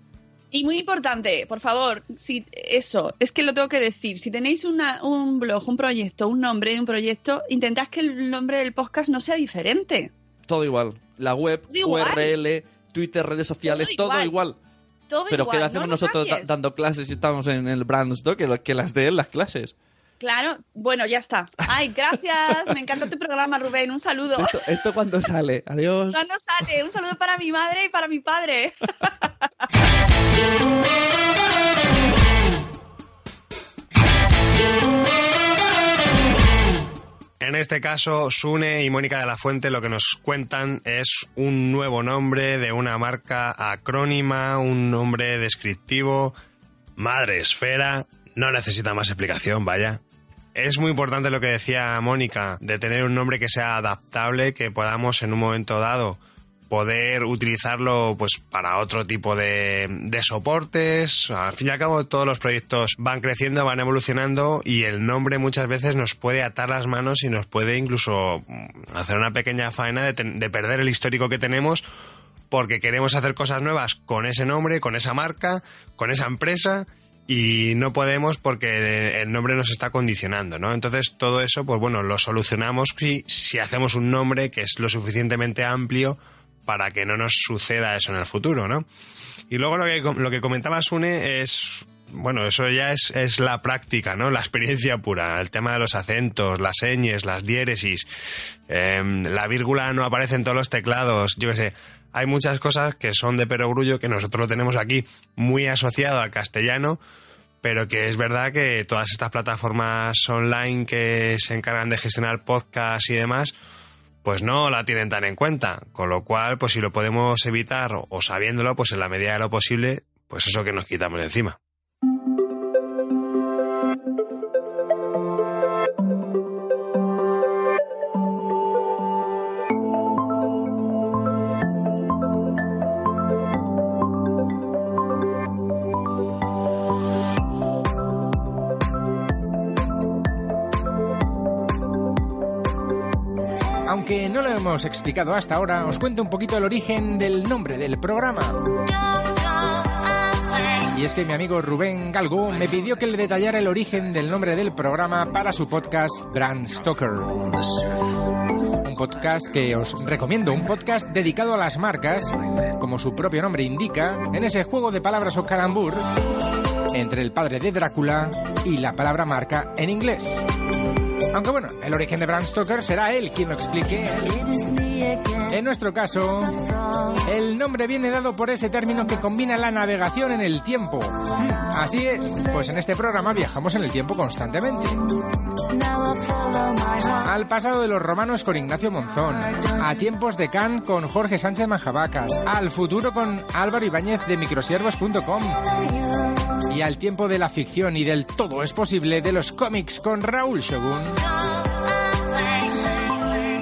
Y muy importante, por favor, si eso, es que lo tengo que decir, si tenéis una, un blog, un proyecto, un nombre de un proyecto, intentad que el nombre del podcast no sea diferente. Todo igual. La web, Todo igual. URL, Twitter, redes sociales, todo, igual. igual. Todo Pero igual, ¿qué hacemos no nosotros dando clases y estamos en el Brandstock que, lo- que las de él, las clases? Claro, bueno, ya está. Ay, gracias, me encanta tu programa, Rubén, un saludo. Esto, esto cuando sale. Adiós. ¿Cuándo sale? Un saludo para mi madre y para mi padre. En este caso, Sune y Mónica de la Fuente lo que nos cuentan es un nuevo nombre de una marca acrónima, un nombre descriptivo. Madre Esfera, no necesita más explicación, vaya. Es muy importante lo que decía Mónica, de tener un nombre que sea adaptable, que podamos en un momento dado poder utilizarlo pues para otro tipo de, de soportes. Al fin y al cabo todos los proyectos van creciendo, van evolucionando y el nombre muchas veces nos puede atar las manos y nos puede incluso mm, hacer una pequeña faena de, de perder el histórico que tenemos porque queremos hacer cosas nuevas con ese nombre, con esa marca, con esa empresa y no podemos porque el nombre nos está condicionando, ¿no? Entonces todo eso, pues bueno, lo solucionamos si, si hacemos un nombre que es lo suficientemente amplio para que no nos suceda eso en el futuro, ¿no? Y luego lo que, lo que comentaba Sune es, bueno, eso ya es, es la práctica, ¿no? La experiencia pura, el tema de los acentos, las señas, las diéresis, em, la vírgula no aparece en todos los teclados, yo qué sé. Hay muchas cosas que son de perogrullo que nosotros lo tenemos aquí muy asociado al castellano, pero que es verdad que todas estas plataformas online que se encargan de gestionar podcasts y demás, pues no la tienen tan en cuenta. Con lo cual, pues si lo podemos evitar o, sabiéndolo, pues en la medida de lo posible, pues eso que nos quitamos de encima. Hemos explicado hasta ahora, os cuento un poquito el origen del nombre del programa. Y es que mi amigo Rubén Galgo me pidió que le detallara el origen del nombre del programa para su podcast Brand Stoker. Un podcast que os recomiendo, un podcast dedicado a las marcas, como su propio nombre indica, en ese juego de palabras o calambur entre el padre de Drácula y la palabra marca en inglés. Aunque bueno, el origen de Bram Stoker será él quien lo explique. En nuestro caso, el nombre viene dado por ese término que combina la navegación en el tiempo. Así es, pues en este programa viajamos en el tiempo constantemente. Al pasado de los romanos con Ignacio Monzón, a tiempos de Kant con Jorge Sánchez Manjabacas, al futuro con Álvaro Ibáñez de microsiervos.com y al tiempo de la ficción y del todo es posible de los cómics con Raúl Shogun.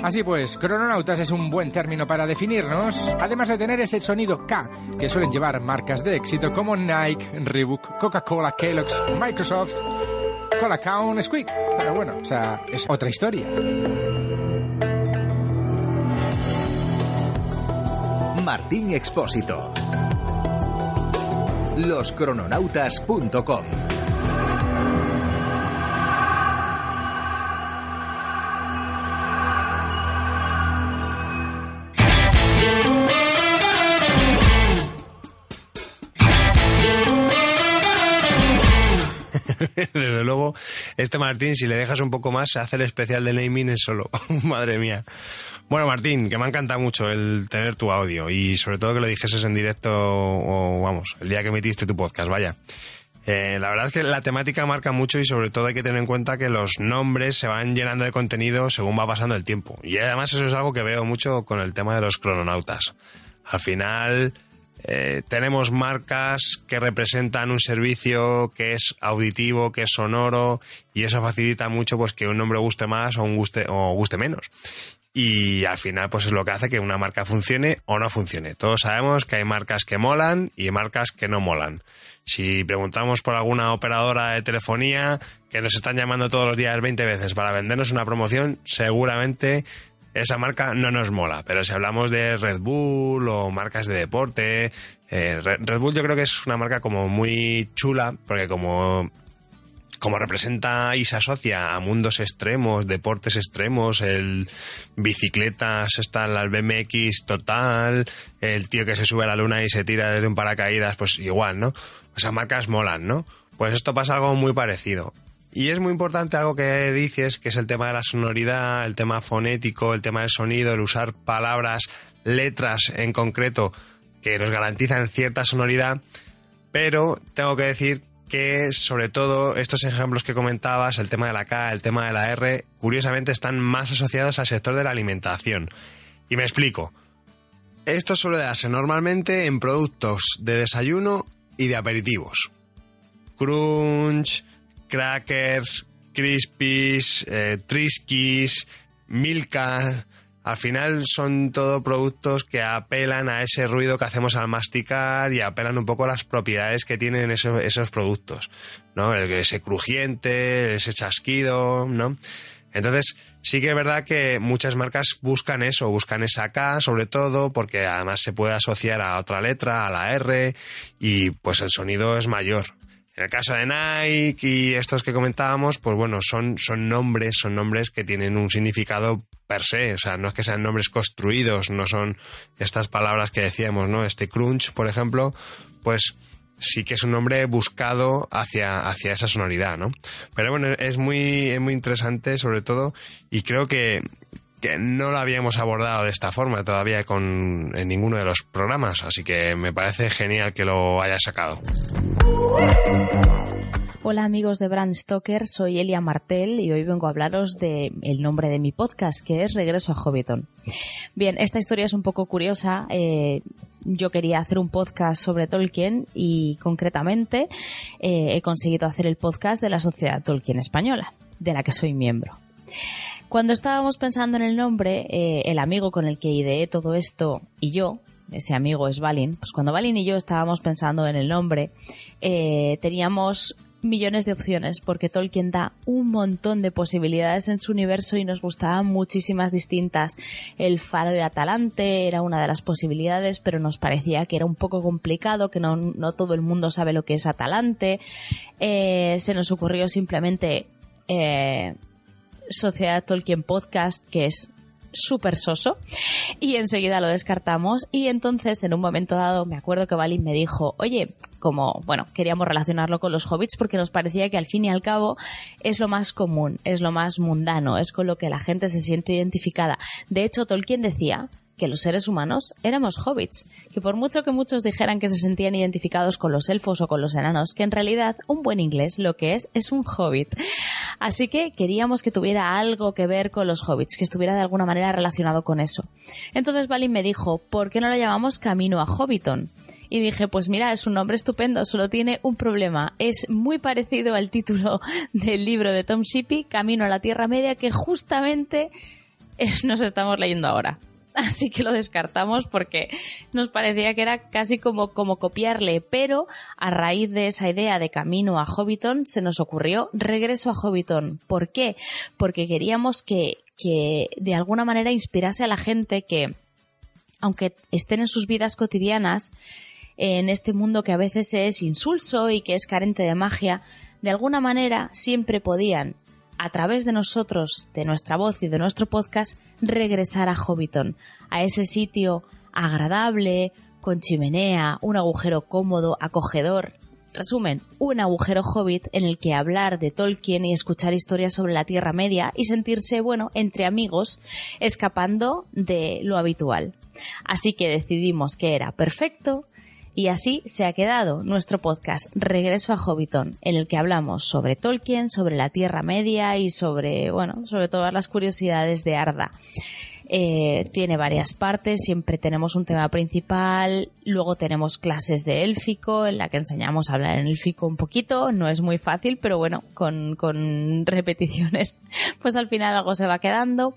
Así pues, crononautas es un buen término para definirnos, además de tener ese sonido K que suelen llevar marcas de éxito como Nike, Reebok, Coca-Cola, Kellogg's, Microsoft, Colacao, Squeak. Pero bueno, o sea, es otra historia. Martín Expósito. Loscrononautas.com luego este Martín, si le dejas un poco más, se hace el especial de naming en solo. Madre mía. Bueno, Martín, que me ha encantado mucho el tener tu audio y sobre todo que lo dijeses en directo o, vamos, el día que emitiste tu podcast, vaya. Eh, la verdad es que la temática marca mucho y sobre todo hay que tener en cuenta que los nombres se van llenando de contenido según va pasando el tiempo. Y además eso es algo que veo mucho con el tema de los crononautas. Al final eh, tenemos marcas que representan un servicio que es auditivo, que es sonoro y eso facilita mucho pues que un nombre guste más o, un guste, o guste menos y al final pues es lo que hace que una marca funcione o no funcione. Todos sabemos que hay marcas que molan y marcas que no molan. Si preguntamos por alguna operadora de telefonía que nos están llamando todos los días 20 veces para vendernos una promoción, seguramente esa marca no nos mola. Pero si hablamos de Red Bull o marcas de deporte, eh, Red Bull yo creo que es una marca como muy chula porque como como representa y se asocia a mundos extremos, deportes extremos, el bicicletas, están las BMX total, el tío que se sube a la luna y se tira desde un paracaídas, pues igual, ¿no? Esas marcas molan, ¿no? Pues esto pasa algo muy parecido. Y es muy importante algo que dices, que es el tema de la sonoridad, el tema fonético, el tema del sonido, el usar palabras, letras en concreto que nos garantizan cierta sonoridad, pero tengo que decir que sobre todo estos ejemplos que comentabas, el tema de la K, el tema de la R, curiosamente están más asociados al sector de la alimentación. Y me explico. Esto suele darse normalmente en productos de desayuno y de aperitivos. Crunch, crackers, crispies, eh, milka, al final son todo productos que apelan a ese ruido que hacemos al masticar y apelan un poco a las propiedades que tienen esos, esos productos, ¿no? Ese crujiente, ese chasquido, ¿no? Entonces, sí que es verdad que muchas marcas buscan eso, buscan esa K sobre todo, porque además se puede asociar a otra letra, a la R, y pues el sonido es mayor. En el caso de Nike y estos que comentábamos, pues bueno, son, son nombres, son nombres que tienen un significado per se, o sea, no es que sean nombres construidos, no son estas palabras que decíamos, ¿no? Este crunch, por ejemplo, pues sí que es un nombre buscado hacia, hacia esa sonoridad, ¿no? Pero bueno, es muy, es muy interesante sobre todo y creo que, que no lo habíamos abordado de esta forma todavía con, en ninguno de los programas, así que me parece genial que lo haya sacado. Hola amigos de Brand Stoker, soy Elia Martel y hoy vengo a hablaros de el nombre de mi podcast, que es Regreso a Hobbiton. Bien, esta historia es un poco curiosa. Eh, yo quería hacer un podcast sobre Tolkien y concretamente eh, he conseguido hacer el podcast de la Sociedad Tolkien Española, de la que soy miembro. Cuando estábamos pensando en el nombre, eh, el amigo con el que ideé todo esto y yo, ese amigo es Balin, pues cuando Balin y yo estábamos pensando en el nombre, eh, teníamos millones de opciones porque Tolkien da un montón de posibilidades en su universo y nos gustaban muchísimas distintas. El faro de Atalante era una de las posibilidades, pero nos parecía que era un poco complicado, que no, no todo el mundo sabe lo que es Atalante. Eh, se nos ocurrió simplemente Sociedad Tolkien Podcast, que es súper soso y enseguida lo descartamos y entonces en un momento dado me acuerdo que Balin me dijo oye como bueno queríamos relacionarlo con los hobbits porque nos parecía que al fin y al cabo es lo más común es lo más mundano es con lo que la gente se siente identificada de hecho Tolkien decía que los seres humanos éramos hobbits, que por mucho que muchos dijeran que se sentían identificados con los elfos o con los enanos, que en realidad un buen inglés lo que es es un hobbit. Así que queríamos que tuviera algo que ver con los hobbits, que estuviera de alguna manera relacionado con eso. Entonces Balin me dijo, ¿por qué no lo llamamos Camino a Hobbiton? y dije, pues mira, es un nombre estupendo, solo tiene un problema. Es muy parecido al título del libro de Tom Shippey, Camino a la Tierra Media, que justamente nos estamos leyendo ahora. así que lo descartamos porque nos parecía que era casi como, como copiarle, pero a raíz de esa idea de camino a Hobbiton se nos ocurrió regreso a Hobbiton. ¿Por qué? Porque queríamos que, que de alguna manera inspirase a la gente que, aunque estén en sus vidas cotidianas, en este mundo que a veces es insulso y que es carente de magia, de alguna manera siempre podían a través de nosotros, de nuestra voz y de nuestro podcast, regresar a Hobbiton, a ese sitio agradable, con chimenea, un agujero cómodo, acogedor, Resumen, un agujero hobbit en el que hablar de Tolkien y escuchar historias sobre la Tierra Media y sentirse, bueno, entre amigos, escapando de lo habitual. Así que decidimos que era perfecto y así se ha quedado nuestro podcast Regreso a Hobbiton, en el que hablamos sobre Tolkien, sobre la Tierra Media y sobre, bueno, sobre todas las curiosidades de Arda. Eh, tiene varias partes, siempre tenemos un tema principal, luego tenemos clases de élfico en la que enseñamos a hablar en élfico un poquito, no es muy fácil, pero bueno, con, con repeticiones, pues al final algo se va quedando.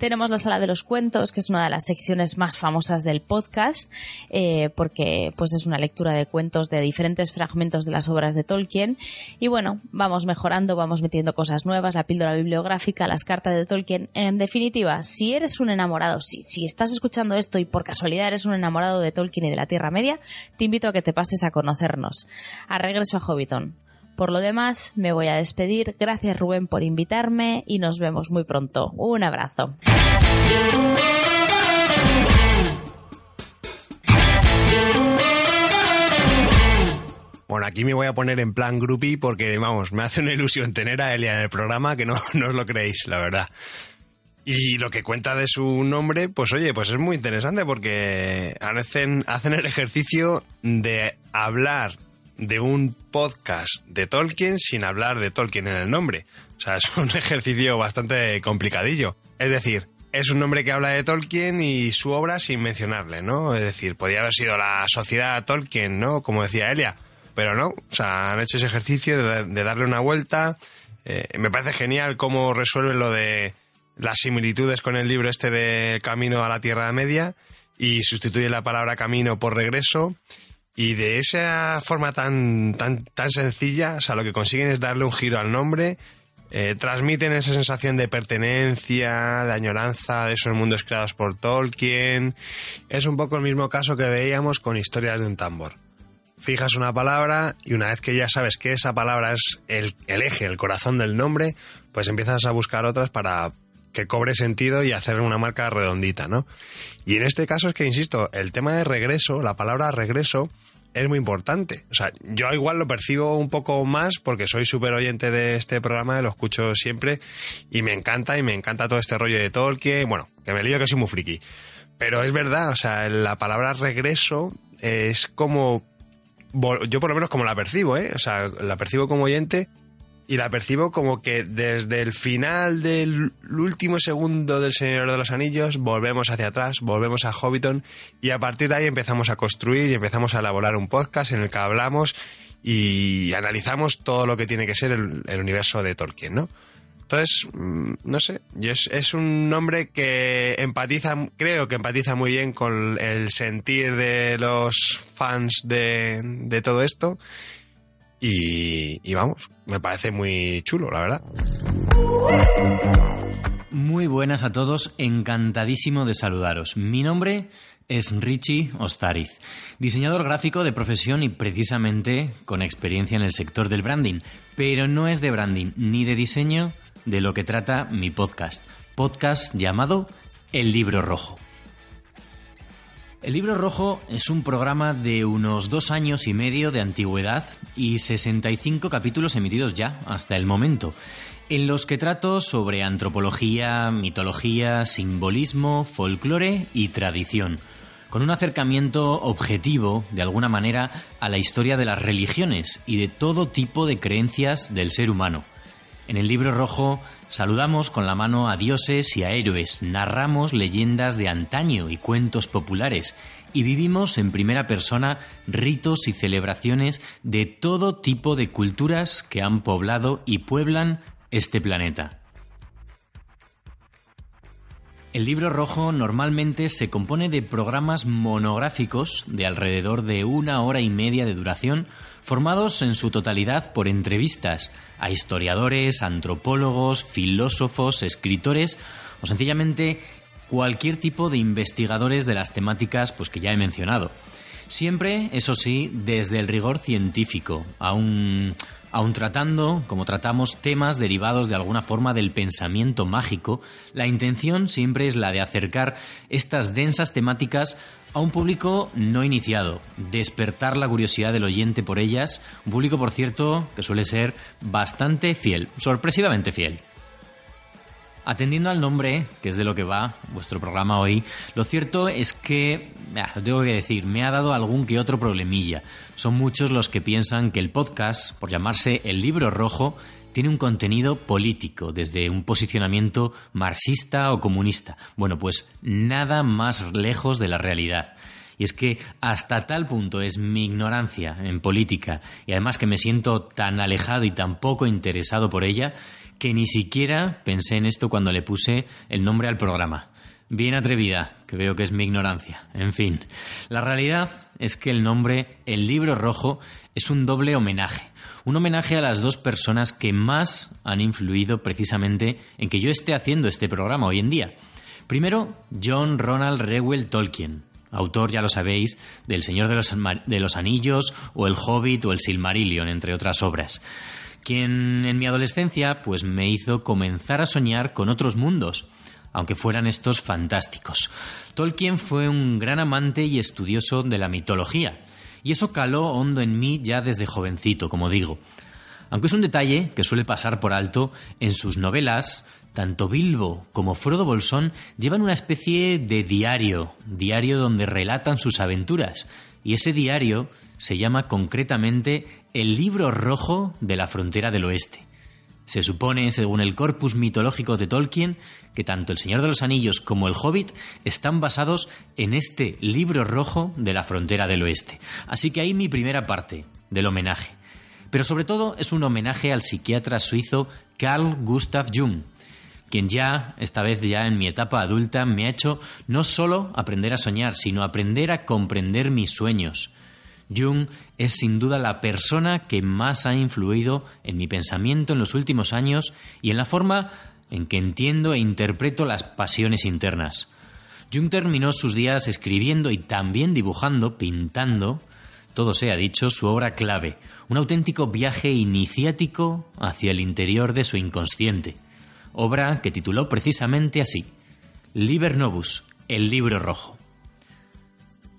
Tenemos la sala de los cuentos, que es una de las secciones más famosas del podcast, eh, porque pues es una lectura de cuentos de diferentes fragmentos de las obras de Tolkien. Y bueno, vamos mejorando, vamos metiendo cosas nuevas, la píldora bibliográfica, las cartas de Tolkien. En definitiva, si eres un enamorado, si, si estás escuchando esto y por casualidad eres un enamorado de Tolkien y de la Tierra Media, te invito a que te pases a conocernos. A regreso a Hobbiton. Por lo demás, me voy a despedir. Gracias Rubén por invitarme y nos vemos muy pronto. Un abrazo. Bueno, aquí me voy a poner en plan groupie porque, vamos, me hace una ilusión tener a Elia en el programa que no, no os lo creéis, la verdad. Y lo que cuenta de su nombre, pues oye, pues es muy interesante porque hacen, hacen el ejercicio de hablar de un podcast de Tolkien sin hablar de Tolkien en el nombre. O sea, es un ejercicio bastante complicadillo. Es decir, es un nombre que habla de Tolkien y su obra sin mencionarle, ¿no? Es decir, podría haber sido la sociedad Tolkien, ¿no? Como decía Elia, pero no. O sea, han hecho ese ejercicio de, darle una vuelta. Eh, me parece genial cómo resuelven lo de las similitudes con el libro este de Camino a la Tierra Media y sustituye la palabra camino por regreso y de esa forma tan, tan, tan sencilla, o sea, lo que consiguen es darle un giro al nombre, eh, transmiten esa sensación de pertenencia, de añoranza de esos mundos creados por Tolkien. Es un poco el mismo caso que veíamos con historias de un tambor. Fijas una palabra y una vez que ya sabes que esa palabra es el, el eje, el corazón del nombre, pues empiezas a buscar otras para que cobre sentido y hacer una marca redondita, ¿no? Y en este caso es que, insisto, el tema de regreso, la palabra regreso, es muy importante. O sea, yo igual lo percibo un poco más porque soy súper oyente de este programa, lo escucho siempre y me encanta y me encanta todo este rollo de Tolkien. Bueno, que me lío que soy muy friki. Pero es verdad, o sea, la palabra regreso es como... Yo por lo menos como la percibo, ¿eh? O sea, la percibo como oyente y la percibo como que desde el final del último segundo del Señor de los Anillos volvemos hacia atrás, volvemos a Hobbiton y a partir de ahí empezamos a construir y empezamos a elaborar un podcast en el que hablamos y analizamos todo lo que tiene que ser el, universo de Tolkien, ¿no? Entonces, mm, no sé, es, es, un nombre que empatiza, creo que empatiza muy bien con el sentir de los fans de, de todo esto y, vamos, me parece muy chulo, la verdad. Muy buenas a todos, encantadísimo de saludaros. Mi nombre es Richie Ostariz, diseñador gráfico de profesión y precisamente con experiencia en el sector del branding, pero no es de branding ni de diseño de lo que trata mi podcast, podcast llamado El Libro Rojo. El libro rojo es un programa de unos dos años y medio de antigüedad y 65 capítulos emitidos ya hasta el momento, en los que trato sobre antropología, mitología, simbolismo, folclore y tradición, con un acercamiento objetivo, de alguna manera, a la historia de las religiones y de todo tipo de creencias del ser humano. En el libro rojo saludamos con la mano a dioses y a héroes, narramos leyendas de antaño y cuentos populares y vivimos en primera persona ritos y celebraciones de todo tipo de culturas que han poblado y pueblan este planeta. El libro rojo normalmente se compone de programas monográficos de alrededor de una hora y media de duración, formados en su totalidad por entrevistas a historiadores, antropólogos, filósofos, escritores o sencillamente cualquier tipo de investigadores de las temáticas pues, que ya he mencionado. Siempre, eso sí, desde el rigor científico, aún, aún tratando, como tratamos, temas derivados de alguna forma del pensamiento mágico, la intención siempre es la de acercar estas densas temáticas a un público no iniciado, despertar la curiosidad del oyente por ellas, un público, por cierto, que suele ser bastante fiel, sorpresivamente fiel. Atendiendo al nombre, que es de lo que va vuestro programa hoy, lo cierto es que, lo tengo que decir, me ha dado algún que otro problemilla. Son muchos los que piensan que el podcast, por llamarse El Libro Rojo, tiene un contenido político, desde un posicionamiento marxista o comunista. Bueno, pues nada más lejos de la realidad. Y es que hasta tal punto es mi ignorancia en política y además que me siento tan alejado y tan poco interesado por ella que ni siquiera pensé en esto cuando le puse el nombre al programa. Bien atrevida, que veo que es mi ignorancia. En fin, la realidad es que el nombre El libro rojo es un doble homenaje. Un homenaje a las dos personas que más han influido precisamente en que yo esté haciendo este programa hoy en día. Primero, John Ronald Reuel Tolkien, autor, ya lo sabéis, del Señor de los, de los Anillos o El Hobbit o El Silmarillion, entre otras obras quien en mi adolescencia pues me hizo comenzar a soñar con otros mundos, aunque fueran estos fantásticos. Tolkien fue un gran amante y estudioso de la mitología, y eso caló hondo en mí ya desde jovencito, como digo. Aunque es un detalle que suele pasar por alto, en sus novelas, tanto Bilbo como Frodo Bolsón llevan una especie de diario, diario donde relatan sus aventuras, y ese diario se llama concretamente el libro rojo de la frontera del oeste. Se supone, según el corpus mitológico de Tolkien, que tanto El Señor de los Anillos como El Hobbit están basados en este libro rojo de la frontera del oeste. Así que ahí mi primera parte del homenaje. Pero sobre todo es un homenaje al psiquiatra suizo Carl Gustav Jung, quien ya, esta vez ya en mi etapa adulta, me ha hecho no solo aprender a soñar, sino aprender a comprender mis sueños, Jung es sin duda la persona que más ha influido en mi pensamiento en los últimos años y en la forma en que entiendo e interpreto las pasiones internas. Jung terminó sus días escribiendo y también dibujando, pintando, todo se ha dicho, su obra clave, un auténtico viaje iniciático hacia el interior de su inconsciente, obra que tituló precisamente así, Liber Novus, el libro rojo.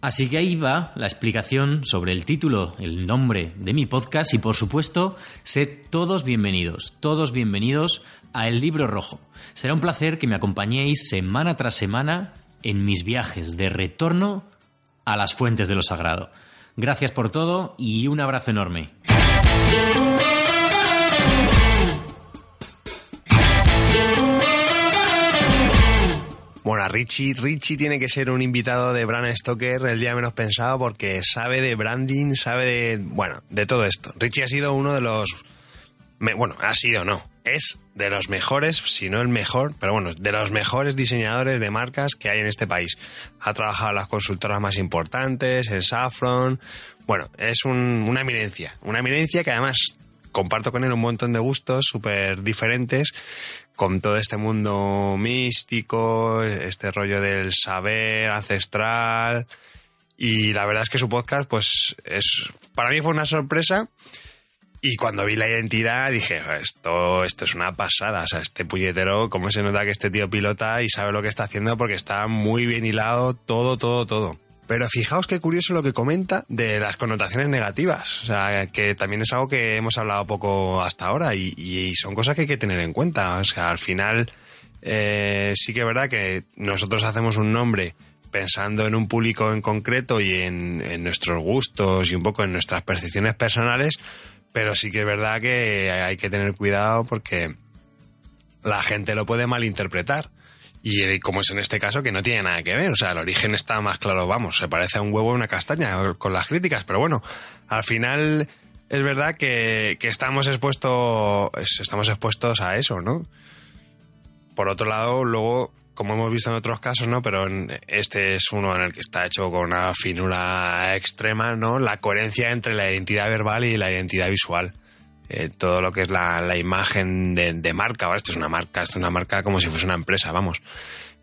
Así que ahí va la explicación sobre el título, el nombre de mi podcast y por supuesto, sed todos bienvenidos, todos bienvenidos a El Libro Rojo. Será un placer que me acompañéis semana tras semana en mis viajes de retorno a las fuentes de lo sagrado. Gracias por todo y un abrazo enorme. Bueno, Richie, Richie tiene que ser un invitado de Bran Stoker el día menos pensado porque sabe de branding, sabe de, bueno, de todo esto. Richie ha sido uno de los, bueno, ha sido no, es de los mejores, si no el mejor, pero bueno, de los mejores diseñadores de marcas que hay en este país. Ha trabajado en las consultoras más importantes, en Saffron, bueno, es una eminencia, una eminencia que además comparto con él un montón de gustos súper diferentes con todo este mundo místico, este rollo del saber ancestral. Y la verdad es que su podcast, pues, es, para mí fue una sorpresa. Y cuando vi la identidad dije, esto, esto es una pasada. O sea, este puñetero, cómo se nota que este tío pilota y sabe lo que está haciendo porque está muy bien hilado todo, todo, todo. Pero fijaos qué curioso lo que comenta de las connotaciones negativas. O sea, que también es algo que hemos hablado poco hasta ahora y, son cosas que hay que tener en cuenta. O sea, al final eh, sí que es verdad que nosotros hacemos un nombre pensando en un público en concreto y en, en nuestros gustos y un poco en nuestras percepciones personales, pero sí que es verdad que hay que tener cuidado porque la gente lo puede malinterpretar. Y eh, como es en este caso, que no tiene nada que ver. O sea, el origen está más claro, vamos, se parece a un huevo y una castaña con las críticas. Pero bueno, al final es verdad que, estamos expuestos, estamos expuestos a eso, ¿no? Por otro lado, luego, como hemos visto en otros casos, ¿no? Pero este es uno en el que está hecho con una finura extrema, ¿no? La coherencia entre la identidad verbal y la identidad visual. Eh, todo lo que es la, imagen de, marca. Ahora esto es una marca, esto es una marca como si fuese una empresa, vamos.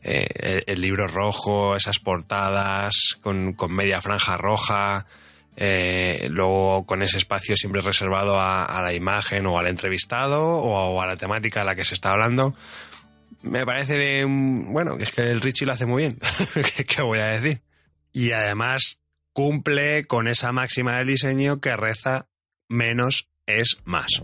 eh, el, libro rojo, esas portadas con, con media franja roja, eh, luego con ese espacio siempre reservado a, a la imagen o al entrevistado o, a la temática de la que se está hablando. Me parece de, un- bueno, es que el Richie lo hace muy bien. ¿Qué, qué voy a decir? Y además cumple con esa máxima del diseño que reza menos es más.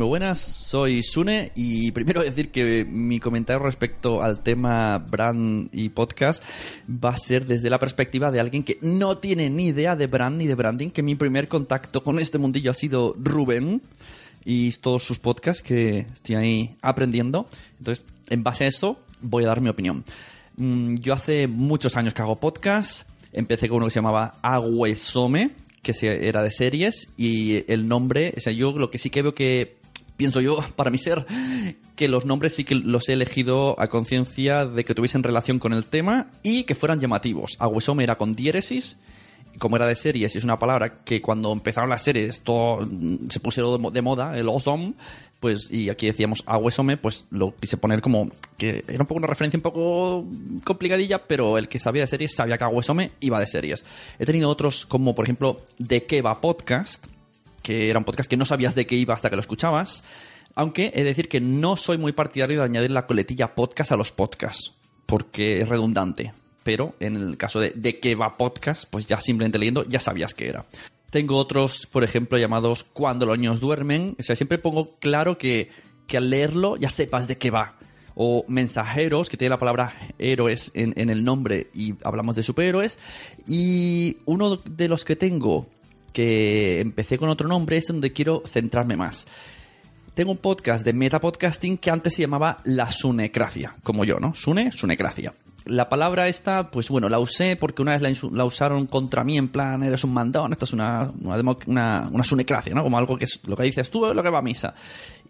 Muy buenas, soy Sune y primero decir que mi comentario respecto al tema brand y podcast va a ser desde la perspectiva de alguien que no tiene ni idea de brand ni de branding, que mi primer contacto con este mundillo ha sido Rubén y todos sus podcasts que estoy ahí aprendiendo. Entonces, en base a eso, voy a dar mi opinión. Mm, Yo hace muchos años que hago podcast. Empecé con uno que se llamaba Aguesome, que era de series, y el nombre, o sea, yo lo que sí que veo que pienso yo, para mi ser, que los nombres sí que los he elegido a conciencia de que tuviesen relación con el tema y que fueran llamativos. Aguesome era con diéresis, como era de series, y es una palabra que cuando empezaron las series todo mm, se pusieron de moda, el awesome, pues, y aquí decíamos Aguesome, pues lo quise poner como que era un poco una referencia un poco complicadilla, pero el que sabía de series sabía que Aguesome iba de series. He tenido otros como, por ejemplo, De qué va podcast, que era un podcast que no sabías de qué iba hasta que lo escuchabas. Aunque he de decir que no soy muy partidario de añadir la coletilla podcast a los podcasts, porque es redundante. Pero en el caso de de qué va podcast, pues ya simplemente leyendo ya sabías qué era. Tengo otros, por ejemplo, llamados Cuando los niños duermen. O sea, siempre pongo claro que, que al leerlo ya sepas de qué va. o mensajeros, que tiene la palabra héroes en, en el nombre y hablamos de superhéroes. Y uno de los que tengo, que empecé con otro nombre, es donde quiero centrarme más. Tengo un podcast de metapodcasting que antes se llamaba La Sunecracia, como yo, ¿no? Sune, Sunecracia. La palabra esta, pues bueno, la usé porque una vez la, la usaron contra mí en plan, eres un mandón, esto es una, una, una, una sunecracia, ¿no? Como algo que es lo que dices tú, es lo que va a misa.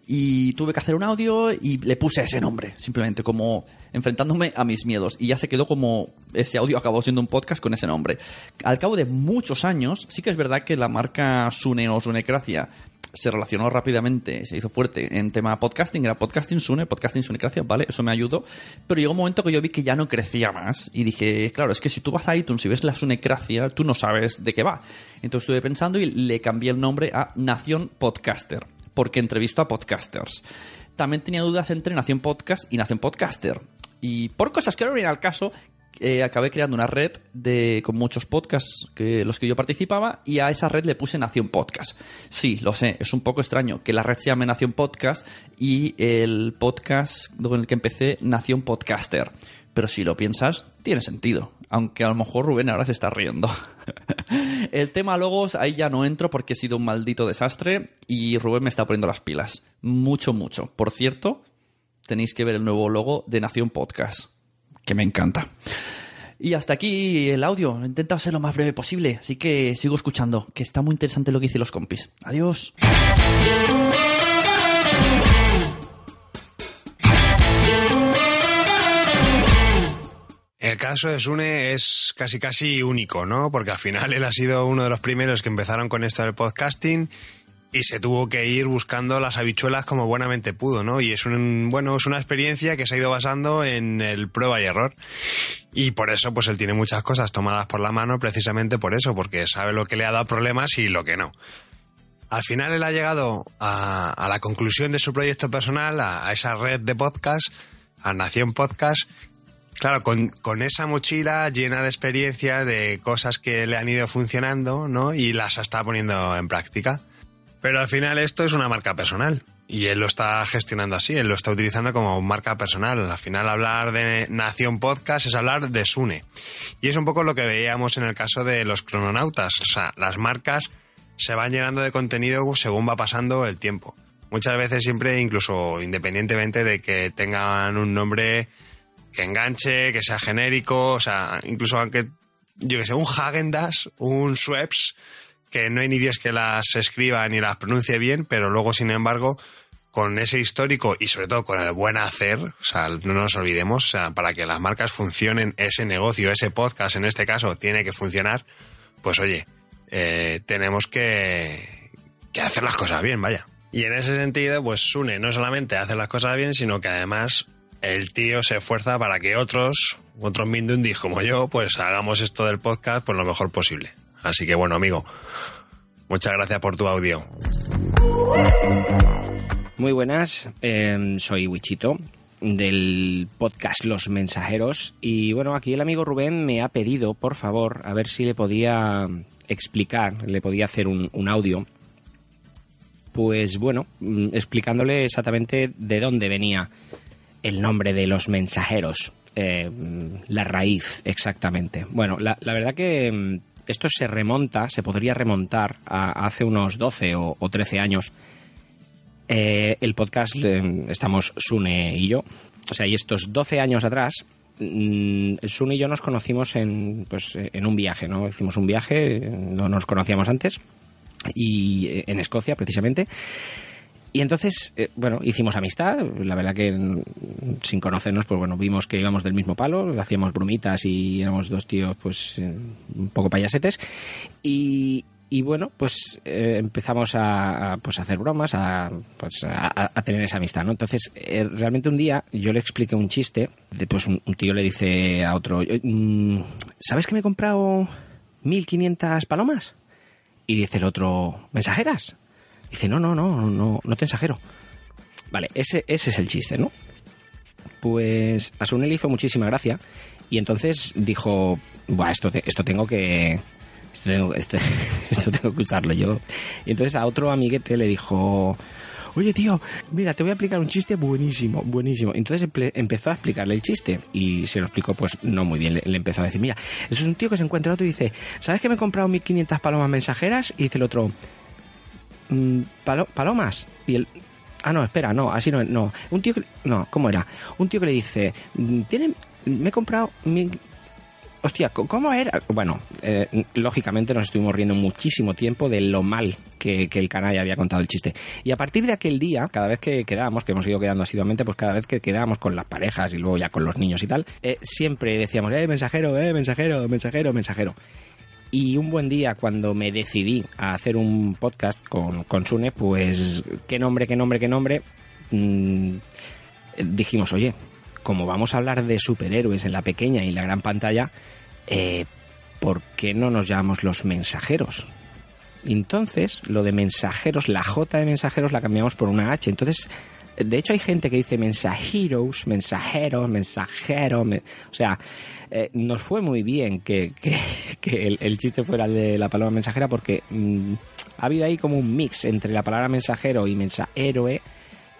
Y tuve que hacer un audio y le puse ese nombre, simplemente como enfrentándome a mis miedos. Y ya se quedó como ese audio acabó siendo un podcast con ese nombre. Al cabo de muchos años, sí que es verdad que la marca Sune o Sunecracia se relacionó rápidamente, se hizo fuerte en tema podcasting, era podcasting Sune, podcasting Sunecracia, vale, eso me ayudó, pero llegó un momento que yo vi que ya no crecía más y dije, claro, es que si tú vas a iTunes y ves la Sunecracia, tú no sabes de qué va. Entonces estuve pensando y le cambié el nombre a Nación Podcaster, porque entrevisto a podcasters. También tenía dudas entre Nación Podcast y Nación Podcaster. Y por cosas que no vienen al caso, eh, acabé creando una red de, con muchos podcasts que los que yo participaba y a esa red le puse Nación Podcast. Sí, lo sé, es un poco extraño que la red se llame Nación Podcast y el podcast con el que empecé Nación Podcaster. Pero si lo piensas, tiene sentido. Aunque a lo mejor Rubén ahora se está riendo. el tema logos, ahí ya no entro porque he sido un maldito desastre y Rubén me está poniendo las pilas. Mucho, mucho. Por cierto, tenéis que ver el nuevo logo de Nación Podcast, que me encanta. Y hasta aquí el audio. He intentado ser lo más breve posible, así que sigo escuchando, que está muy interesante lo que dicen los compis. Adiós. El caso de Sune es casi casi único, ¿no? Porque al final él ha sido uno de los primeros que empezaron con esto del podcasting y se tuvo que ir buscando las habichuelas como buenamente pudo, ¿no? Y es un bueno, es una experiencia que se ha ido basando en el prueba y error. Y por eso pues él tiene muchas cosas tomadas por la mano precisamente por eso, porque sabe lo que le ha dado problemas y lo que no. Al final él ha llegado a, la conclusión de su proyecto personal, a, a esa red de podcast, a Nación Podcast, Claro, con, con esa mochila llena de experiencias, de cosas que le han ido funcionando, ¿no? Y las está poniendo en práctica. Pero al final esto es una marca personal. Y él lo está gestionando así, él lo está utilizando como marca personal. Al final hablar de Nación Podcast es hablar de Sune. Y es un poco lo que veíamos en el caso de los crononautas. O sea, las marcas se van llenando de contenido según va pasando el tiempo. Muchas veces siempre, incluso independientemente de que tengan un nombre que enganche, que sea genérico, o sea, incluso aunque, yo que sé, un Hagendas, un Schweppes, que no hay ni Dios que las escriba ni las pronuncie bien, pero luego, sin embargo, con ese histórico y sobre todo con el buen hacer, o sea, no nos olvidemos, o sea, para que las marcas funcionen, ese negocio, ese podcast en este caso, tiene que funcionar, pues oye, eh, tenemos que, que hacer las cosas bien, vaya. Y en ese sentido, pues Sune no solamente hace las cosas bien, sino que además el tío se esfuerza para que otros, otros Mindundis como yo, pues hagamos esto del podcast pues lo mejor posible. Así que bueno, amigo, muchas gracias por tu audio. Muy buenas, eh, soy Wichito del podcast Los Mensajeros y bueno, aquí el amigo Rubén me ha pedido, por favor, a ver si le podía explicar, le podía hacer un, un audio, pues bueno, mm, explicándole exactamente de dónde venía el nombre de Los Mensajeros, eh, la raíz exactamente. Bueno, la, la verdad que mm, esto se remonta, se podría remontar a hace unos 12 o, o 13 años. Eh, el podcast eh, estamos Sune y yo. O sea, y estos 12 años atrás, mm, Sune y yo nos conocimos en, pues, eh, en un viaje, ¿no? Hicimos un viaje, eh, no nos conocíamos antes, y en Escocia precisamente. Y entonces, eh, bueno, hicimos amistad. La verdad que mm, sin conocernos, pues bueno, vimos que íbamos del mismo palo, hacíamos brumitas y éramos dos tíos, pues, eh, un poco payasetes. Y, y bueno, pues eh, empezamos a, a, pues, hacer bromas, a, pues, a, tener esa amistad, ¿no? Entonces, eh, realmente un día yo le expliqué un chiste, de, pues un, un tío le dice a otro, "Mm, ¿sabes que me he comprado 1500 palomas? Y dice el otro, ¿mensajeras? Dice, no, no, no, no, no te ensajero. Vale, ese, ese es el chiste, ¿no? Pues a Sune le hizo muchísima gracia y entonces dijo, Buah, esto, te- esto tengo que... Esto tengo, esto, esto tengo que usarlo yo. Y entonces a otro amiguete le dijo, oye tío, mira, te voy a explicar un chiste buenísimo, buenísimo. Entonces empe- empezó a explicarle el chiste y se lo explicó pues no muy bien. Le, le empezó a decir, mira, eso es un tío que se encuentra otro y dice, ¿sabes que me he comprado 1500 palomas mensajeras? Y dice el otro, "Mm, "Palo- ¿palomas? Y el... Ah, no, espera, no, así no, no. Un tío que... No, ¿cómo era? Un tío que le dice, "Mm, ¿tiene... Me he comprado... mil- Hostia, ¿cómo era? Bueno, eh, lógicamente nos estuvimos riendo muchísimo tiempo de lo mal que, que el canalla había contado el chiste. Y a partir de aquel día, cada vez que quedábamos, que hemos ido quedando asiduamente, pues cada vez que quedábamos con las parejas y luego ya con los niños y tal, eh, siempre decíamos, eh, mensajero, eh, mensajero, mensajero, mensajero. Y un buen día, cuando me decidí a hacer un podcast con, con Sune, pues, ¿qué nombre, qué nombre, qué nombre? Mm, dijimos, oye, como vamos a hablar de superhéroes en la pequeña y la gran pantalla, eh, ¿por qué no nos llamamos los mensajeros? Entonces, lo de mensajeros, la J de mensajeros la cambiamos por una H. Entonces, de hecho hay gente que dice mensajeros, mensajeros, mensajero, me- o sea, eh, nos fue muy bien que, que- que el, chiste fuera el de la palabra mensajera porque mm, ha habido ahí como un mix entre la palabra mensajero y mensahéroe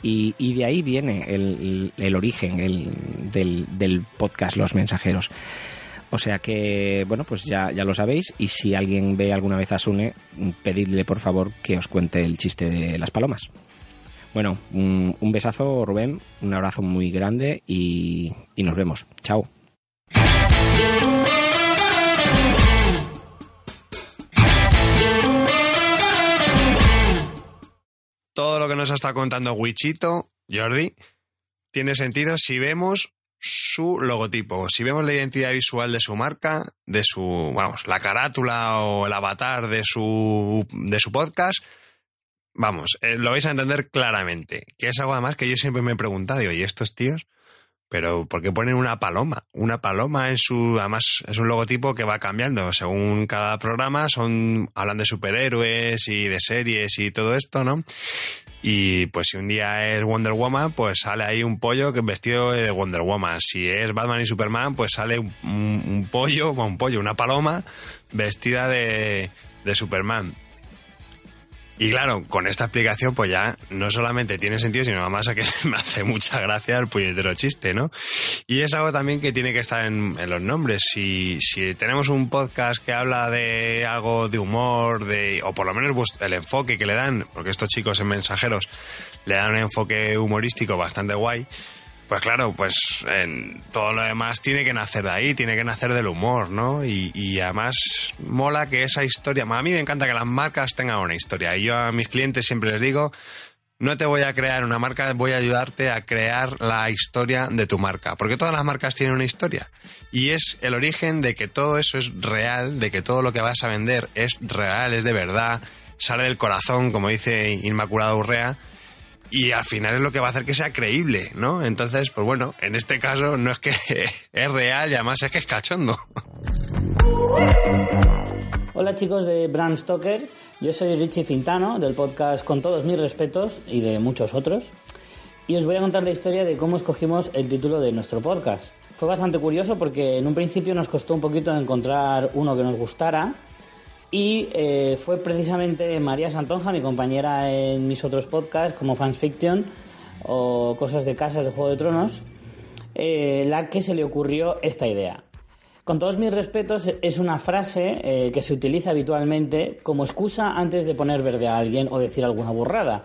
y, y de ahí viene el, origen el- del, del podcast Los Mensajeros. O sea que, bueno, pues ya, ya lo sabéis. Y si alguien ve alguna vez a Sune, pedidle por favor que os cuente el chiste de las palomas. Bueno, un, besazo, Rubén, un abrazo muy grande y, y nos vemos. Chao. Todo lo que nos está contando Wichito, Jordi, tiene sentido si vemos su logotipo, si vemos la identidad visual de su marca, de su, vamos, la carátula o el avatar de su, de su podcast, vamos, eh, lo vais a entender claramente. Que es algo además que yo siempre me he preguntado, digo, ¿y estos tíos? Pero ¿por qué ponen una paloma? Una paloma en su, además es un logotipo que va cambiando según cada programa, son, hablan de superhéroes y de series y todo esto, ¿no? Y pues si un día es Wonder Woman, pues sale ahí un pollo que es vestido de Wonder Woman. Si es Batman y Superman, pues sale un, un- un pollo, un pollo, una paloma vestida de, de Superman. Y claro, con esta explicación, pues ya no solamente tiene sentido, sino además a que me hace mucha gracia el puñetero chiste, ¿no? Y es algo también que tiene que estar en, en los nombres. Si, si tenemos un podcast que habla de algo de humor, de, o por lo menos el enfoque que le dan, porque estos chicos en mensajeros le dan un enfoque humorístico bastante guay, pues claro, pues en todo lo demás tiene que nacer de ahí, tiene que nacer del humor, ¿no? Y, y además mola que esa historia, a mí me encanta que las marcas tengan una historia. Y yo a mis clientes siempre les digo, no te voy a crear una marca, voy a ayudarte a crear la historia de tu marca, porque todas las marcas tienen una historia. Y es el origen de que todo eso es real, de que todo lo que vas a vender es real, es de verdad, sale del corazón, como dice Inmaculada Urrea, y al final es lo que va a hacer que sea creíble, ¿no? Entonces, pues bueno, en este caso no es que es real y además es que es cachondo. Hola chicos de Brand Stoker, yo soy Richie Fintano del podcast Con todos mis respetos y de muchos otros. Y os voy a contar la historia de cómo escogimos el título de nuestro podcast. Fue bastante curioso porque en un principio nos costó un poquito encontrar uno que nos gustara y eh, fue precisamente María Santonja, mi compañera en mis otros podcasts como Fans Fiction o Cosas de Casas de Juego de Tronos, eh, la que se le ocurrió esta idea. Con todos mis respetos, es una frase eh, que se utiliza habitualmente como excusa antes de poner verde a alguien o decir alguna burrada.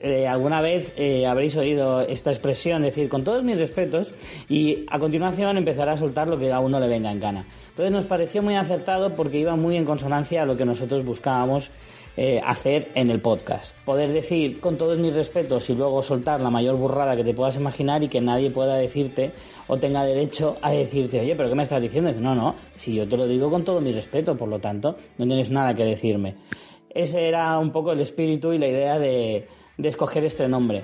Eh, alguna vez eh, habréis oído esta expresión decir con todos mis respetos y a continuación empezará a soltar lo que a uno le venga en gana. Entonces nos pareció muy acertado porque iba muy en consonancia a lo que nosotros buscábamos eh, hacer en el podcast. Poder decir con todos mis respetos y luego soltar la mayor burrada que te puedas imaginar y que nadie pueda decirte o tenga derecho a decirte, oye, pero ¿qué me estás diciendo? No, no, si yo te lo digo con todo mi respeto, por lo tanto, no tienes nada que decirme. Ese era un poco el espíritu y la idea de, de escoger este nombre.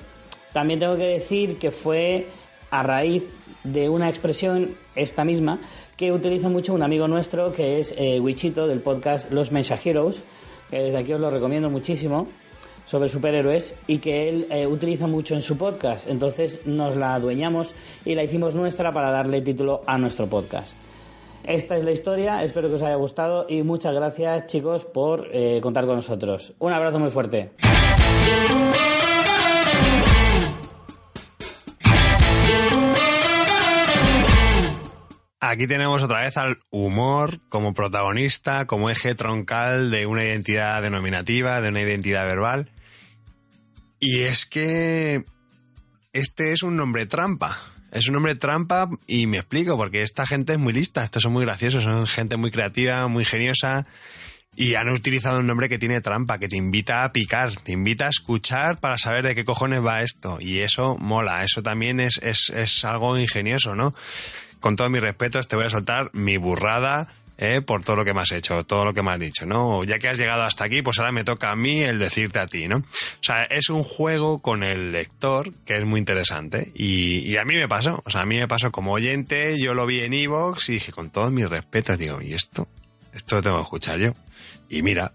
También tengo que decir que fue a raíz de una expresión, esta misma, que utiliza mucho un amigo nuestro que es eh, Wichito del podcast Los Mensajeros, que desde aquí os lo recomiendo muchísimo, sobre superhéroes y que él eh, utiliza mucho en su podcast. Entonces nos la adueñamos y la hicimos nuestra para darle título a nuestro podcast. Esta es la historia, espero que os haya gustado y muchas gracias chicos por eh, contar con nosotros. Un abrazo muy fuerte. Aquí tenemos otra vez al humor como protagonista, como eje troncal de una identidad denominativa, de una identidad verbal. Y es que este es un nombre trampa. Es un nombre trampa y me explico, porque esta gente es muy lista, estos son muy graciosos, son gente muy creativa, muy ingeniosa y han utilizado un nombre que tiene trampa, que te invita a picar, te invita a escuchar para saber de qué cojones va esto. Y eso mola, eso también es, es, es algo ingenioso, ¿no? Con todos mis respetos te voy a soltar mi burrada ¿eh? por todo lo que me has hecho, todo lo que me has dicho, ¿no? Ya que has llegado hasta aquí, pues ahora me toca a mí el decirte a ti, ¿no? O sea, es un juego con el lector que es muy interesante y, y a mí me pasó, o sea, a mí me pasó como oyente, yo lo vi en Evox y dije, con todos mis respetos, digo, ¿y esto? Esto lo tengo que escuchar yo. Y mira,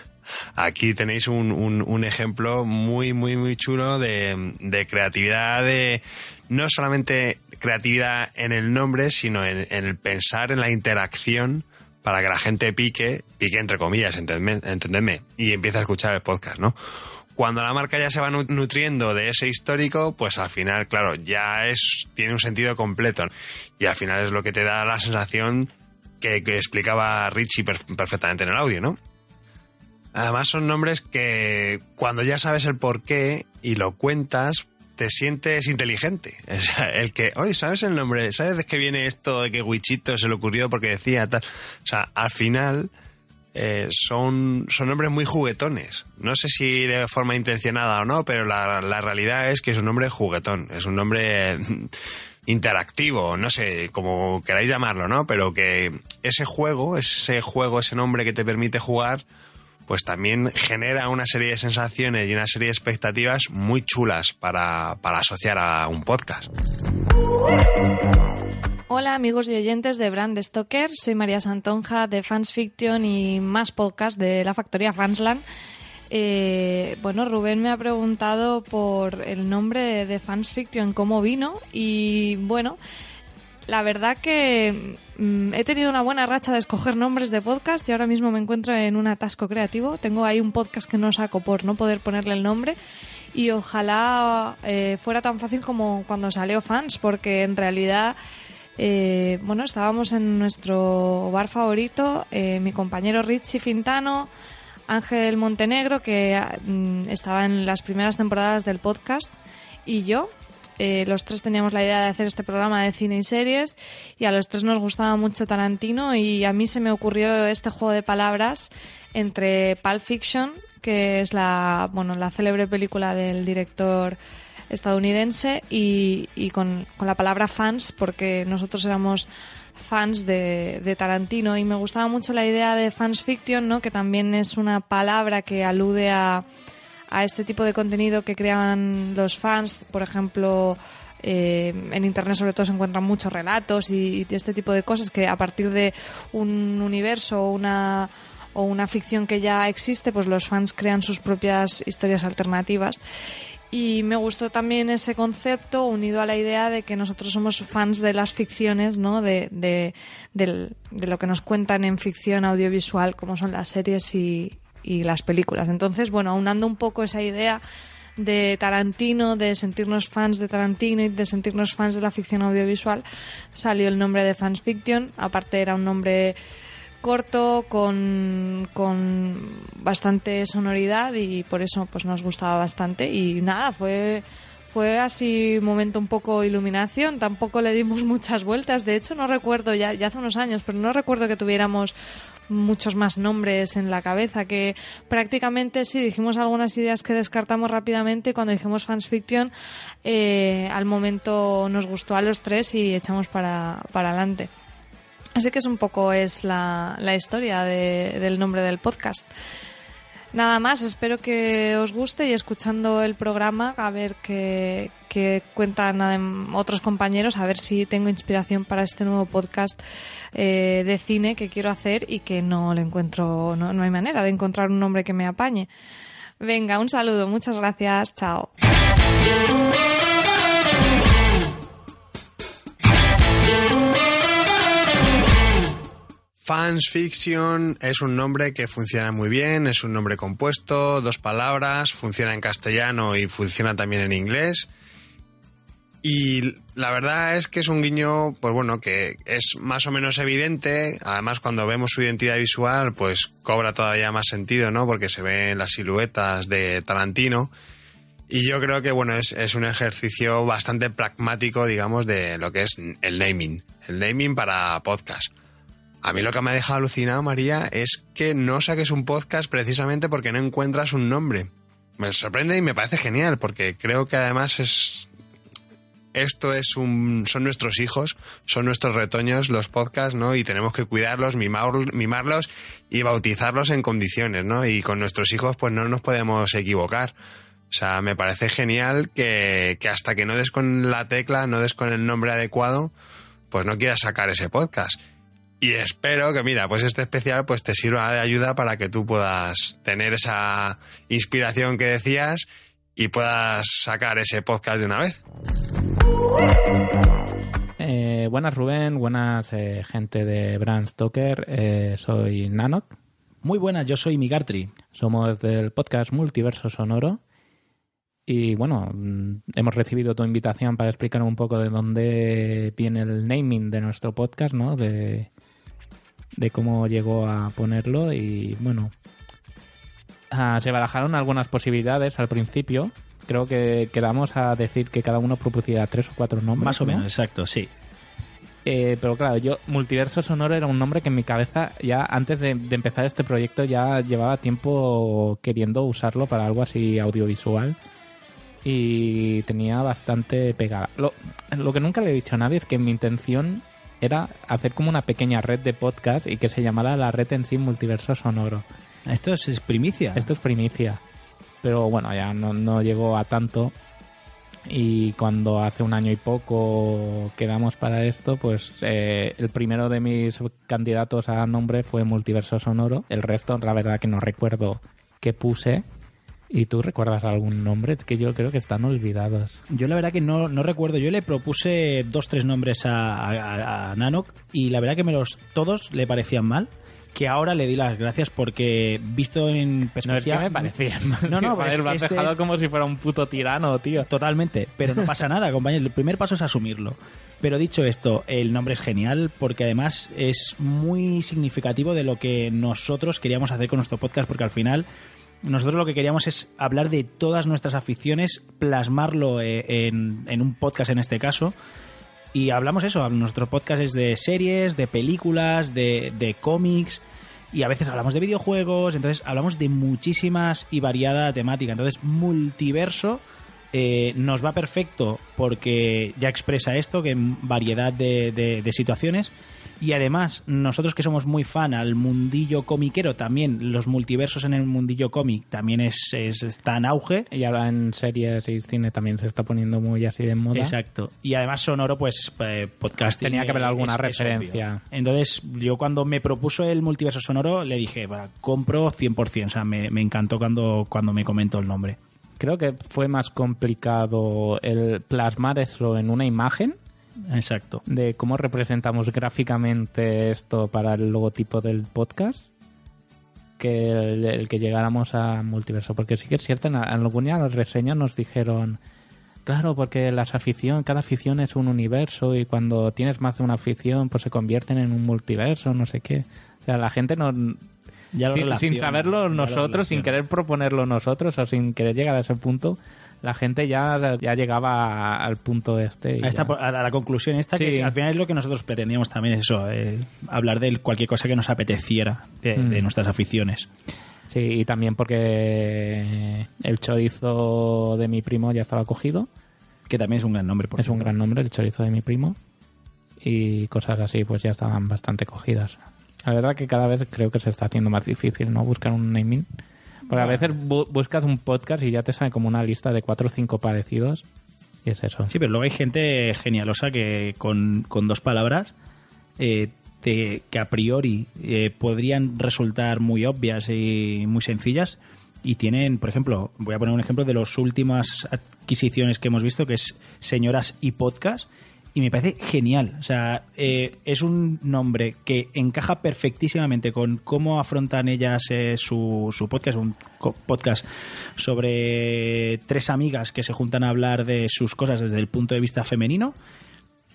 aquí tenéis un, un, ejemplo muy, muy, muy chulo de, de creatividad, de no solamente creatividad en el nombre, sino en, el pensar en la interacción para que la gente pique, pique entre comillas, entendedme, y empiece a escuchar el podcast, ¿no? Cuando la marca ya se va nutriendo de ese histórico, pues al final, claro, ya es, tiene un sentido completo. Y al final es lo que te da la sensación que, explicaba Richie per, perfectamente en el audio, ¿no? Además son nombres que cuando ya sabes el porqué y lo cuentas, te sientes inteligente. O sea, el que, oye, ¿sabes el nombre? ¿Sabes de qué viene esto de que Wichito se le ocurrió porque decía tal? O sea, al final eh, son, son nombres muy juguetones. No sé si de forma intencionada o no, pero la, la realidad es que es un nombre juguetón. Es un nombre interactivo, no sé, como queráis llamarlo, ¿no? Pero que ese juego, ese juego, ese nombre que te permite jugar, pues también genera una serie de sensaciones y una serie de expectativas muy chulas para, para asociar a un podcast. Hola amigos y oyentes de Brand Stoker, soy María Santonja de Fans Fiction y más podcast de la factoría Fansland. Eh, bueno, Rubén me ha preguntado por el nombre de Fans Fiction, cómo vino y bueno, la verdad que mm, he tenido una buena racha de escoger nombres de podcast y ahora mismo me encuentro en un atasco creativo. Tengo ahí un podcast que no saco por no poder ponerle el nombre y ojalá eh, fuera tan fácil como cuando salió Fans, porque en realidad... Eh, bueno, estábamos en nuestro bar favorito, eh, mi compañero Richie Fintano, Ángel Montenegro, que mm, estaba en las primeras temporadas del podcast, y yo. Eh, los tres teníamos la idea de hacer este programa de cine y series y a los tres nos gustaba mucho Tarantino y a mí se me ocurrió este juego de palabras entre Pulp Fiction, que es la, bueno, la célebre película del director estadounidense, y, con, con la palabra fans, porque nosotros éramos fans de, de, Tarantino y me gustaba mucho la idea de fans fiction, ¿no? que también es una palabra que alude a, a este tipo de contenido que crean los fans, por ejemplo. Eh, en internet sobre todo se encuentran muchos relatos y, y, este tipo de cosas que a partir de un universo o una o una ficción que ya existe pues los fans crean sus propias historias alternativas y me gustó también ese concepto unido a la idea de que nosotros somos fans de las ficciones, ¿no? De, de, de, lo que nos cuentan en ficción audiovisual, como son las series y, y las películas. Entonces, bueno, aunando un poco esa idea de Tarantino, de sentirnos fans de Tarantino y de sentirnos fans de la ficción audiovisual, salió el nombre de Fans Fiction. Aparte era un nombre corto, con, con bastante sonoridad y por eso pues nos gustaba bastante. Y nada, fue fue así un momento un poco iluminación, tampoco le dimos muchas vueltas, de hecho no recuerdo, ya, hace unos años, pero no recuerdo que tuviéramos muchos más nombres en la cabeza, que prácticamente sí dijimos algunas ideas que descartamos rápidamente cuando dijimos fans fiction, eh, al momento nos gustó a los tres y echamos para, para adelante. Así que es un poco es la, la historia de, del nombre del podcast. Nada más, espero que os guste y escuchando el programa a ver qué, qué cuentan otros compañeros, a ver si tengo inspiración para este nuevo podcast eh, de cine que quiero hacer y que no le encuentro, no, no hay manera de encontrar un nombre que me apañe. Venga, un saludo, muchas gracias, chao. Fans Fiction es un nombre que funciona muy bien, es un nombre compuesto, dos palabras, funciona en castellano y funciona también en inglés. Y la verdad es que es un guiño, pues bueno, que es más o menos evidente. Además, cuando vemos su identidad visual, pues cobra todavía más sentido, ¿no? Porque se ven las siluetas de Tarantino. Y yo creo que, bueno, es, es un ejercicio bastante pragmático, digamos, de lo que es el naming. El naming para podcast. A mí lo que me ha dejado alucinado, María, es que no saques un podcast precisamente porque no encuentras un nombre. Me sorprende y me parece genial, porque creo que además es. Esto es un. son nuestros hijos, son nuestros retoños, los podcasts, ¿no? Y tenemos que cuidarlos, mimar- mimarlos y bautizarlos en condiciones, ¿no? Y con nuestros hijos, pues no nos podemos equivocar. O sea, me parece genial que, que hasta que no des con la tecla, no des con el nombre adecuado, pues no quieras sacar ese podcast. Y espero que, mira, pues este especial pues te sirva de ayuda para que tú puedas tener esa inspiración que decías y puedas sacar ese podcast de una vez. Eh, buenas Rubén, buenas eh, gente de Brand Stoker, eh, soy Nanok. Muy buenas, yo soy Migartri. Somos del podcast Multiverso Sonoro y bueno, mm, hemos recibido tu invitación para explicar un poco de dónde viene el naming de nuestro podcast, ¿no? De, de cómo llegó a ponerlo y bueno, ah, se barajaron algunas posibilidades al principio. Creo que quedamos a decir que cada uno propusiera tres o cuatro nombres. Más o ¿no? menos, exacto, sí. Eh, pero claro, yo, Multiverso Sonoro era un nombre que en mi cabeza, ya antes de, de empezar este proyecto, ya llevaba tiempo queriendo usarlo para algo así audiovisual. Y tenía bastante pegada. Lo, lo que nunca le he dicho a nadie es que mi intención era hacer como una pequeña red de podcast y que se llamara la red en sí Multiverso Sonoro. Esto es primicia. Esto es primicia. Pero bueno, ya no, no llegó a tanto. Y cuando hace un año y poco quedamos para esto, pues eh, el primero de mis candidatos a nombre fue Multiverso Sonoro. El resto, la verdad que no recuerdo qué puse. ¿Y tú recuerdas algún nombre? Que yo creo que están olvidados. Yo la verdad que no, no recuerdo. Yo le propuse dos, tres nombres a, a, a Nanok y la verdad que me los todos le parecían mal. Que ahora le di las gracias porque visto en No es que perspectiva... me parecían mal. No, no, Joder, pero es lo has este dejado es- como si fuera un puto tirano, tío. Totalmente, pero no pasa nada, compañero. El primer paso es asumirlo. Pero dicho esto, el nombre es genial porque además es muy significativo de lo que nosotros queríamos hacer con nuestro podcast porque al final nosotros lo que queríamos es hablar de todas nuestras aficiones, plasmarlo eh, en, en un podcast en este caso. Y hablamos eso, nuestro podcast es de series, de películas, de, de cómics y a veces hablamos de videojuegos, entonces hablamos de muchísimas y variada temática. Entonces, multiverso eh, nos va perfecto porque ya expresa esto, que en variedad de, de- de situaciones. Y además, nosotros que somos muy fan al mundillo comiquero, también los multiversos en el mundillo cómic también es, es- está en auge. Y ahora en series y cine también se está poniendo muy así de moda. Exacto. Y además sonoro, pues eh, podcasting. Tenía que haber alguna es- referencia. Entonces, yo cuando me propuso el multiverso sonoro, le dije, "Va, compro 100%. O sea, me, me encantó cuando, cuando me comentó el nombre. Creo que fue más complicado el plasmar eso en una imagen. Exacto. De cómo representamos gráficamente esto para el logotipo del podcast que el, el que llegáramos a multiverso. Porque sí que es cierto, en, alguna de las reseñas nos dijeron, claro, porque las afición, cada afición es un universo y cuando tienes más de una afición, pues se convierten en un multiverso, no sé qué. O sea, la gente no... Ya sin, saberlo nosotros, sin querer proponerlo nosotros o sin querer llegar a ese punto, la gente ya, ya llegaba al punto este. y A, esta- ya. a la, conclusión esta, que es- al final es lo que nosotros pretendíamos también, es eso, eh, hablar de cualquier cosa que nos apeteciera de, Mm. de nuestras aficiones. Sí, y también porque el chorizo de mi primo ya estaba cogido. Que también es un gran nombre. Por es un gran nombre, el chorizo de mi primo. Y cosas así, pues ya estaban bastante cogidas. La verdad que cada vez creo que se está haciendo más difícil, ¿no? Buscar un naming. Porque a veces bu- buscas un podcast y ya te sale como una lista de cuatro o cinco parecidos. Y es eso. Sí, pero luego hay gente genialosa que con, con dos palabras eh, te- que a priori eh, podrían resultar muy obvias y muy sencillas y tienen, por ejemplo, voy a poner un ejemplo de las últimas adquisiciones que hemos visto, que es Señoras y Podcast, y me parece genial. O sea, eh, es un nombre que encaja perfectísimamente con cómo afrontan ellas eh, su, su podcast, un podcast sobre tres amigas que se juntan a hablar de sus cosas desde el punto de vista femenino.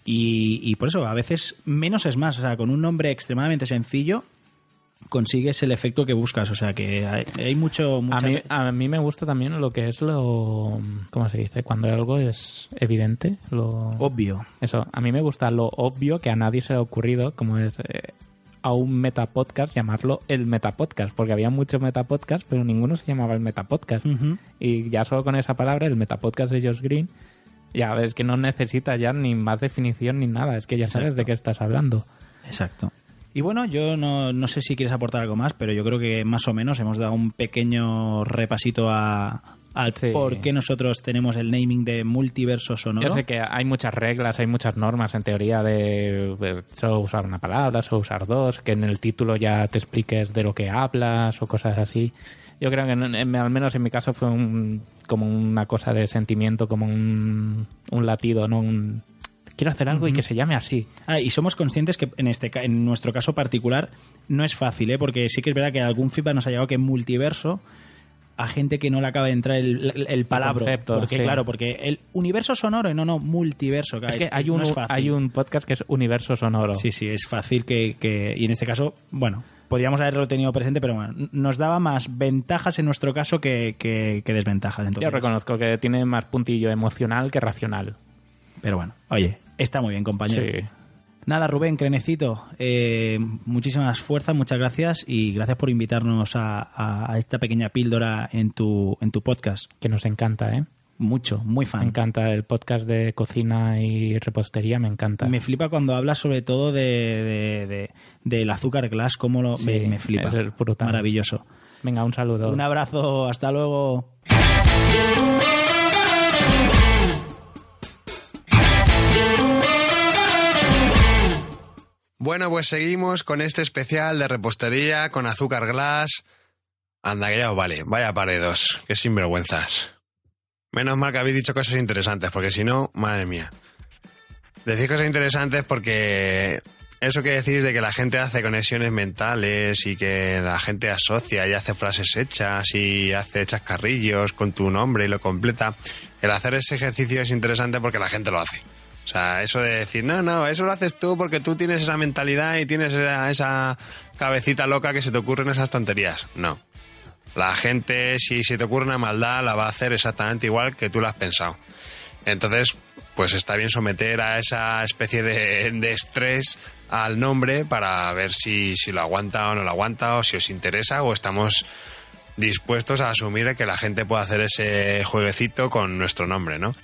Y, y por eso, a veces menos es más. O sea, con un nombre extremadamente sencillo consigues el efecto que buscas. O sea, que hay, hay mucho... A mí, a mí me gusta también lo que es lo... ¿Cómo se dice? Cuando algo es evidente. Lo... Obvio. Eso, a mí me gusta lo obvio que a nadie se le ha ocurrido, como es eh, a un metapodcast llamarlo el metapodcast, porque había muchos metapodcasts, pero ninguno se llamaba el metapodcast. Y ya solo con esa palabra, el metapodcast de Josh Green, ya ves que no necesita ya ni más definición ni nada, es que ya sabes de qué estás hablando. Exacto. Y bueno, yo no, no sé si quieres aportar algo más, pero yo creo que más o menos hemos dado un pequeño repasito a, al por qué nosotros tenemos el naming de multiverso sonoro. Yo sé que hay muchas reglas, hay muchas normas en teoría de, de solo usar una palabra, solo usar dos, que en el título ya te expliques de lo que hablas o cosas así. Yo creo que en- en- al menos en mi caso fue un, como una cosa de sentimiento, como un, un latido, no un... Quiero hacer algo y que se llame así. Ah, y somos conscientes que en este en nuestro caso particular no es fácil, ¿eh? porque sí que es verdad que algún feedback nos ha llegado que multiverso a gente que no le acaba de entrar el, el, el palabra. concepto, porque sí. claro, porque el universo sonoro y no, no, multiverso. Es que hay un, no es fácil. hay un podcast que es Universo Sonoro. Sí, sí, es fácil que, que- Y en este caso, bueno, podríamos haberlo tenido presente, pero bueno, nos daba más ventajas en nuestro caso que, que- que desventajas. Entonces, Yo reconozco que tiene más puntillo emocional que racional. Pero bueno, oye, está muy bien, compañero. Sí. Nada, Rubén, Crenecito, eh, muchísimas fuerzas, muchas gracias y gracias por invitarnos a, a- a esta pequeña píldora en tu, en tu podcast. Que nos encanta, ¿eh? Mucho, muy fan. Me encanta el podcast de cocina y repostería, me encanta. Me flipa cuando hablas sobre todo de, de- de- del azúcar glass, cómo lo, me, Sí, me flipa. es brutal. Maravilloso. Venga, un saludo. Un abrazo, hasta luego. Bueno, pues seguimos con este especial de repostería con azúcar glass. Anda, que ya os vale. Vaya paredos. Qué sinvergüenzas. Menos mal que habéis dicho cosas interesantes, porque si no, madre mía. Decís cosas interesantes porque eso que decís de que la gente hace conexiones mentales y que la gente asocia y hace frases hechas y hace chascarrillos con tu nombre y lo completa, el hacer ese ejercicio es interesante porque la gente lo hace. O sea, eso de decir, no, no, eso lo haces tú porque tú tienes esa mentalidad y tienes esa, cabecita loca que se te ocurren esas tonterías. No. La gente, si se te ocurre una maldad, la va a hacer exactamente igual que tú la has pensado. Entonces, pues está bien someter a esa especie de, de estrés al nombre para ver si, si lo aguanta o no lo aguanta, o si os interesa, o estamos dispuestos a asumir que la gente pueda hacer ese jueguecito con nuestro nombre, ¿no?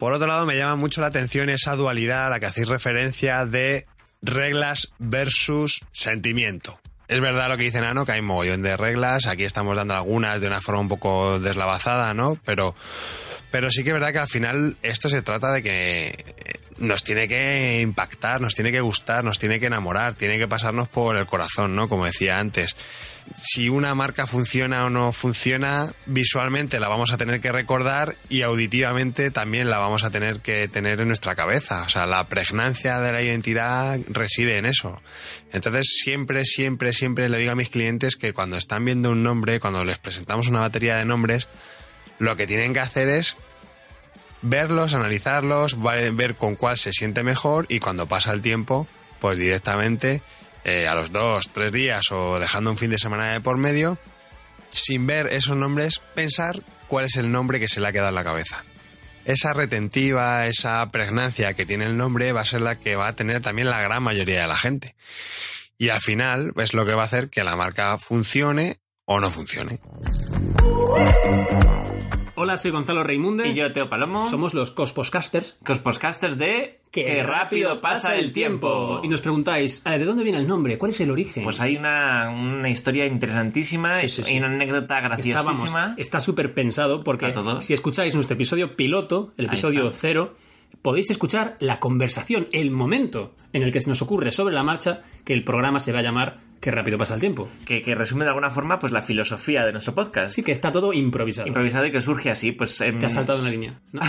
Por otro lado, me llama mucho la atención esa dualidad a la que hacéis referencia de reglas versus sentimiento. Es verdad lo que dice Nano, que hay mogollón de reglas. Aquí estamos dando algunas de una forma un poco deslavazada, ¿no? Pero, pero sí que es verdad que al final esto se trata de que nos tiene que impactar, nos tiene que gustar, nos tiene que enamorar, tiene que pasarnos por el corazón, ¿no? Como decía antes. Si una marca funciona o no funciona, visualmente la vamos a tener que recordar y auditivamente también la vamos a tener que tener en nuestra cabeza. O sea, la pregnancia de la identidad reside en eso. Entonces, siempre, siempre, siempre le digo a mis clientes que cuando están viendo un nombre, cuando les presentamos una batería de nombres, lo que tienen que hacer es verlos, analizarlos, ver con cuál se siente mejor y cuando pasa el tiempo, pues directamente eh, a los dos, tres días o dejando un fin de semana de por medio, sin ver esos nombres, pensar cuál es el nombre que se le ha quedado en la cabeza. Esa retentiva, esa pregnancia que tiene el nombre va a ser la que va a tener también la gran mayoría de la gente. Y al final es lo que va a hacer que la marca funcione o no funcione. Hola, soy Gonzalo Reimunde. Y yo, Teo Palomo. Somos los Cosposcasters. Cosposcasters de ¡Qué rápido pasa el tiempo! Y nos preguntáis, eh, ¿de dónde viene el nombre? ¿Cuál es el origen? Pues hay una, una historia interesantísima Sí, sí, sí. y una anécdota graciosísima. está súper pensado porque si escucháis nuestro episodio piloto, el episodio cero, podéis escuchar la conversación, el momento en el que se nos ocurre sobre la marcha que el programa se va a llamar Qué rápido pasa el tiempo. Que, que resume de alguna forma pues la filosofía de nuestro podcast. Sí, que está todo improvisado. Improvisado y que surge así, pues... em, Te has saltado una línea. ¿no?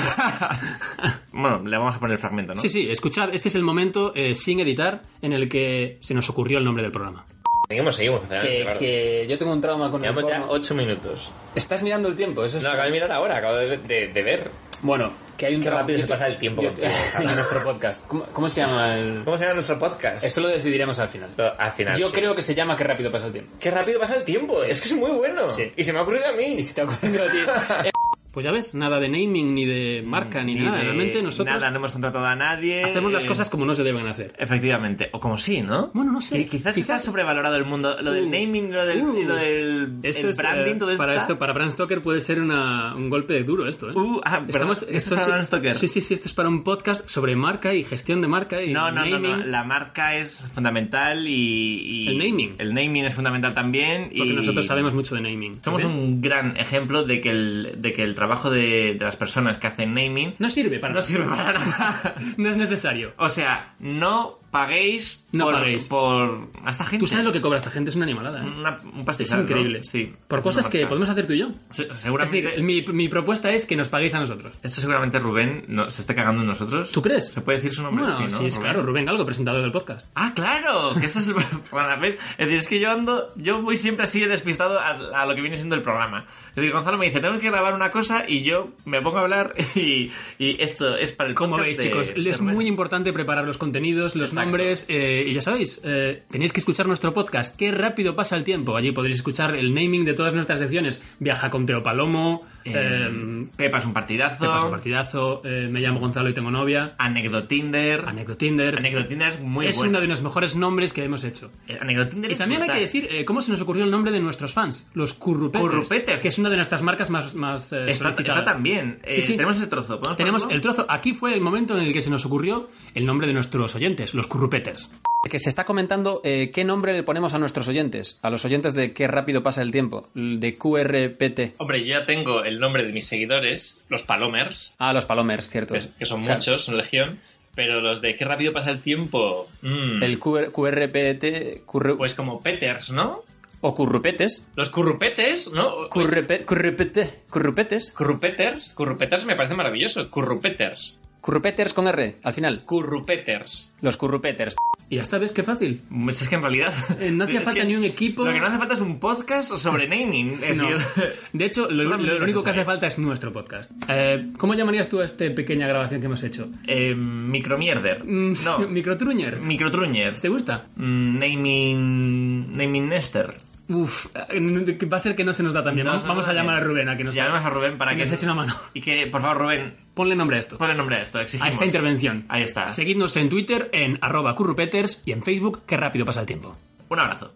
bueno, le vamos a poner el fragmento, ¿no? Sí, sí, escuchad, este es el momento eh, sin editar en el que se nos ocurrió el nombre del programa. Seguimos, seguimos. Que, que yo tengo un trauma con el Llevamos ya porno. ocho minutos. Estás mirando el tiempo, eso es... No, acabo de mirar ahora, acabo de, de- de ver. Bueno, que hay un Qué trauma- rápido se pasa el tiempo yo contigo, en nuestro podcast. ¿Cómo, cómo se llama el...? ¿Cómo se llama nuestro podcast? Eso lo decidiremos al final. Al final, Yo sí. creo que se llama Qué rápido pasa el tiempo. Qué rápido pasa el tiempo, es que es muy bueno. Sí. Y se me ha ocurrido a mí. Y si te ha ocurrido a ti... Pues ya ves, nada de naming, ni de marca, ni, Ni nada. de Realmente nosotros Nada, no hemos contratado a nadie. hacemos las eh, cosas como no se deben hacer. Efectivamente, o como sí, ¿no? Bueno, no sé. Que quizás, está sobrevalorado el mundo, lo del Uh. naming, lo del, Uh. lo del Esto el es, branding, eh, todo para está- esto para Bram Stoker puede ser una- un golpe duro esto ¿eh? Uh, ah, ¿esto es para Bram Stoker? sí sí sí esto es para un podcast sobre marca y gestión de marca y No, no, naming no, la marca es fundamental y, y- El naming. El naming es fundamental también. porque y nosotros sabemos mucho de naming Somos un gran ejemplo de que el, de que el trabajo de, de las personas que hacen naming no sirve para no nada. sirve para nada. no es necesario O sea, no paguéis No por, paguéis. por a esta gente. tú sabes lo que cobra esta gente es una animalada ¿eh? Una- un es pastizal, ¿no? increíble Sí. por cosas que podemos hacer tú y yo Se- es Seguramente. decir mi, mi propuesta es que nos paguéis a nosotros Esto seguramente Rubén no, se esté cagando en nosotros. ¿Tú crees? ¿Se puede decir su nombre? bueno sí, ¿no? sí es Rubén? claro Rubén Galgo presentador del podcast Ah, claro, que eso es bueno, ¿ves? Es decir, es que yo ando, yo voy siempre así de despistado a, a lo que viene siendo el programa. Es decir, Gonzalo me dice, tenemos que grabar una cosa y yo me pongo a hablar y, y esto es para el Como veis, de- chicos, de es muy importante preparar los contenidos, los Exacto. nombres, eh, y ya sabéis, eh, tenéis que escuchar nuestro podcast. Qué rápido pasa el tiempo. Allí podréis escuchar el naming de todas nuestras secciones. Viaja con Teo Palomo, Eh, eh, Pepa es un partidazo. Pepa es un partidazo, eh, me llamo Gonzalo y tengo novia, Anecdotinder. Anecdotinder. Anecdotinder es muy es bueno. uno de los mejores nombres que hemos hecho. Eh, Anecdotinder Y es también hay que decir eh, cómo se nos ocurrió el nombre de nuestros fans, los Currupeters. Currupeters. Que es una de nuestras marcas más, más eh, Está, está también. Eh, Sí, sí. Tenemos ese trozo. ¿podemos Tenemos el trozo. Aquí fue el momento en el que se nos ocurrió el nombre de nuestros oyentes, los currupeters. Que se está comentando eh, qué nombre le ponemos a nuestros oyentes, a los oyentes de qué rápido pasa el tiempo, de QRPT. Hombre, yo ya tengo el nombre de mis seguidores, los Palomers, Ah, los Palomers, cierto. que, que son Claro. muchos, son legión. Pero los de qué rápido pasa el tiempo. mm, El QR QRPT curru- Pues como Peters, ¿no? o currupetes. Los currupetes, ¿no? Currupe- currupete- currupetes. Currupeters. Currupeters me parece maravilloso. Currupeters. Currupeters con R, al final. Currupeters. Los currupeters. Y ya está, ¿ves qué fácil? Pues es que en realidad. Eh, no hacía falta ni un equipo. Lo que no hace falta es un podcast sobre naming. No. De hecho, lo, Solamente lo- lo único que hace falta es nuestro podcast. Eh, ¿Cómo llamarías tú a esta pequeña grabación que hemos hecho? eh, micromierder. Mm, No. Microtruñer. Microtruñer. ¿Te gusta? Mm, naming. Naming Nester. Uf, va a ser que no se nos da también. No vamos a llamar bien. a Rubén a que nos, Llamemos a Rubén para que, nos eche una mano. Y que, por favor, Rubén, Ponle nombre a esto. ponle nombre a esto. Exigimos. A esta intervención. Ahí está. Seguidnos en Twitter en arroba currupeters y en Facebook, qué rápido pasa el tiempo. Un abrazo.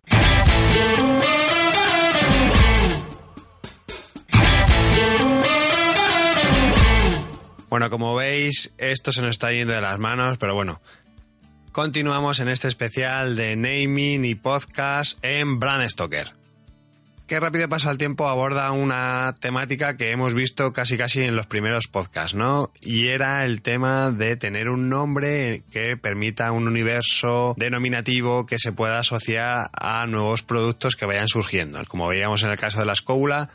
Bueno, como veis, esto se nos está yendo de las manos, pero bueno. Continuamos en este especial de naming y podcast en Bram Stoker. Qué rápido pasa el tiempo aborda una temática que hemos visto casi casi en los primeros podcasts, ¿no? Y era el tema de tener un nombre que permita un universo denominativo que se pueda asociar a nuevos productos que vayan surgiendo. Como veíamos en el caso de la escóbula,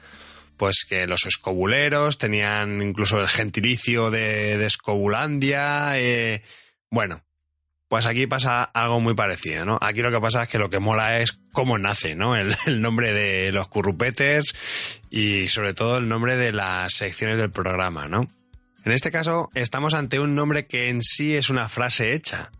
pues que los escobuleros tenían incluso el gentilicio de, de Escobulandia. eh, bueno, pues aquí pasa algo muy parecido, ¿no? Aquí lo que pasa es que lo que mola es cómo nace, ¿no? El, nombre de los currupeters y sobre todo el nombre de las secciones del programa, ¿no? En este caso estamos ante un nombre que en sí es una frase hecha.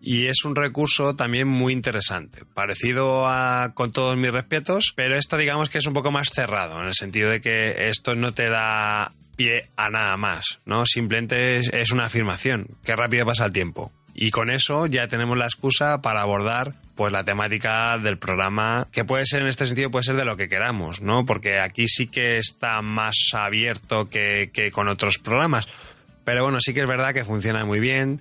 Y es un recurso también muy interesante, parecido a con todos mis respetos, pero esto digamos que es un poco más cerrado, en el sentido de que esto no te da pie a nada más, ¿no? Simplemente es, es una afirmación, qué rápido pasa el tiempo. Y con eso ya tenemos la excusa para abordar pues la temática del programa, que puede ser en este sentido, puede ser de lo que queramos, ¿no? Porque aquí sí que está más abierto que, que con otros programas. Pero bueno, sí que es verdad que funciona muy bien.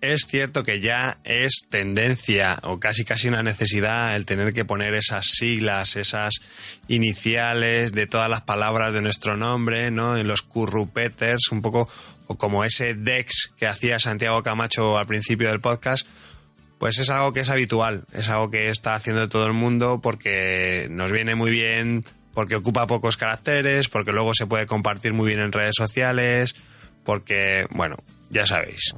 es cierto que ya es tendencia o casi casi una necesidad el tener que poner esas siglas, esas iniciales de todas las palabras de nuestro nombre, ¿no? En los currupeters, un poco o como ese Dex que hacía Santiago Camacho al principio del podcast, pues es algo que es habitual, es algo que está haciendo todo el mundo porque nos viene muy bien, porque ocupa pocos caracteres, porque luego se puede compartir muy bien en redes sociales, porque, bueno, ya sabéis.